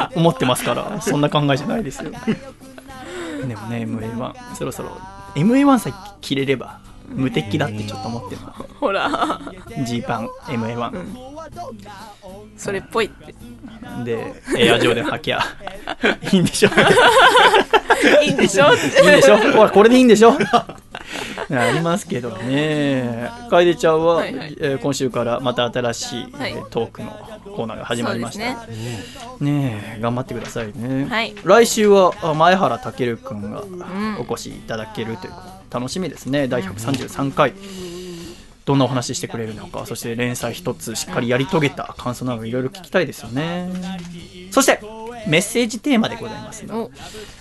て僕思ってますから、そんな考えじゃないですよ。でもね、MA1、そろそろ、MA1 さえ着れれば無敵だってちょっと思ってるの。ほら。ジーパン MA1。それっぽいって。で、エアジョーで履きゃ いいんでしょ。いいんでしょいいんでしょ。ほら、これでいいんでしょ。ありますけどね。楓ちゃんは、はいはい。えー今週からまた新しい、はい。えートークのコーナーが始まりました。ね。え頑張ってくださいね。はい。来週はあ前原健君がん。お越しいただけるということ楽しみですね。第133回。どんなお話ししてくれるのか、そして連載一つしっかりやり遂げた感想などいろいろ聞きたいですよね。そして、メッセージテーマでございますがお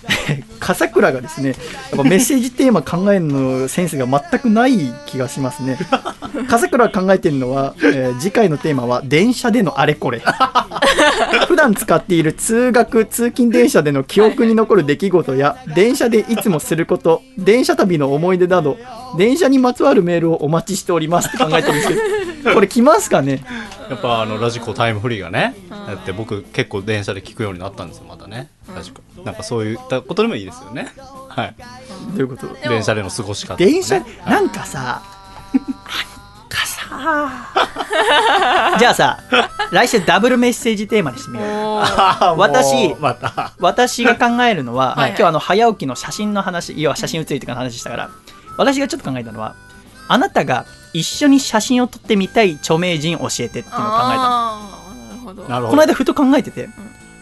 笠倉がですね、やっぱメッセージテーマ考えるのセンスが全くない気がしますね。笠倉が考えてるのは、えー次回のテーマは電車でのあれこれ。普段使っている通学通勤電車での記憶に残る出来事や電車でいつもすること電車旅の思い出など電車にまつわるメールをお待ちしておりますって考えてるんですけどこれ来ますかね？やっぱあのラジコタイムフリーがね、だって僕結構電車で聞くようになったんですよまたね。ラジコ。なんかそういったことでもいいですよね。はい。どういうこと？も電車での過ごし方ね、電車？はい。なんかさ。なんかさ。じゃあさ来週ダブルメッセージテーマにしてみよう。私また。私が考えるのは、はい。今日あの早起きの写真の話要は写真写りとかの話したから私がちょっと考えたのはあなたが一緒に写真を撮ってみたい著名人教えてっていうのを考えたなるほど。なるほど。この間ふと考えてて、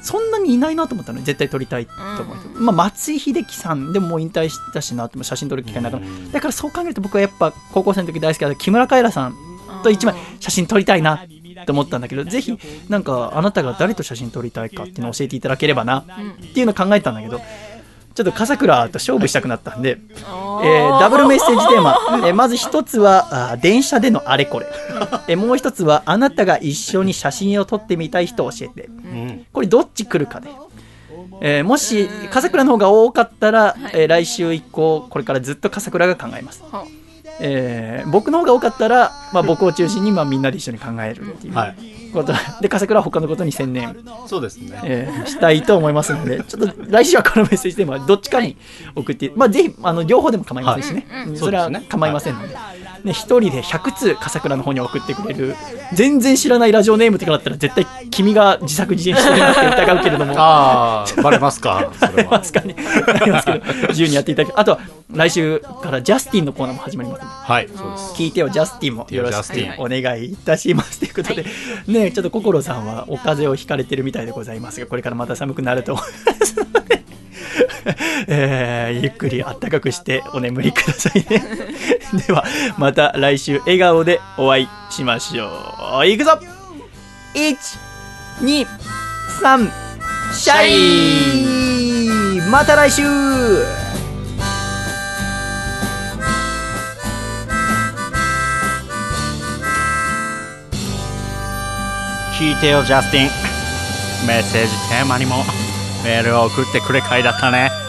そんなにいないなと思ったの。絶対撮りたいと思う、まあ、松井秀喜さんでももう引退したしなっても写真撮る機会なくなるだからそう考えると僕はやっぱ高校生の時大好きだった木村カエラさんと一枚写真撮りたいなと思ったんだけどぜひなんかあなたが誰と写真撮りたいかっていうのを教えていただければなっていうのを考えたんだけどちょっと笠倉と勝負したくなったんで、えーダブルメッセージテーマ、えーまず一つはあー電車でのあれこれ、えーもう一つはあなたが一緒に写真を撮ってみたい人を教えて。うん。これどっち来るかで、えーもし笠倉の方が多かったら、えー来週以降これからずっと笠倉が考えます、はえー僕の方が多かったら、まあ、僕を中心にまあみんなで一緒に考えるっていう。はいこと、で笠倉は他のことに専念。そうですね、えーしたいと思いますので、ちょっと来週はこのメッセージテーマ、どっちかに送って、まあ、ぜひあの両方でも構いませんしね、はい。うんそれは構いませんので、ね、一人で100通、笠倉の方に送ってくれる、全然知らないラジオネームとかだったら、絶対君が自作自演してるなって疑うけれども。ああバレますか？それは。ますかますけど、自由にやっていただき、あとは来週からジャスティンのコーナーも始まりますので。はいそうです。聞いてよジャスティンもよろしくお願いいたします。ということで、ねちょっと心さんはお風邪をひかれてるみたいでございますがこれからまた寒くなると思います。ので、えーゆっくりあったかくしてお眠りくださいね。ではまた来週笑顔でお会いしましょう。いくぞ。123シャイ。また来週。聞いてよジャスティン。メッセージテーマにも。メールを送ってくれ回だったね。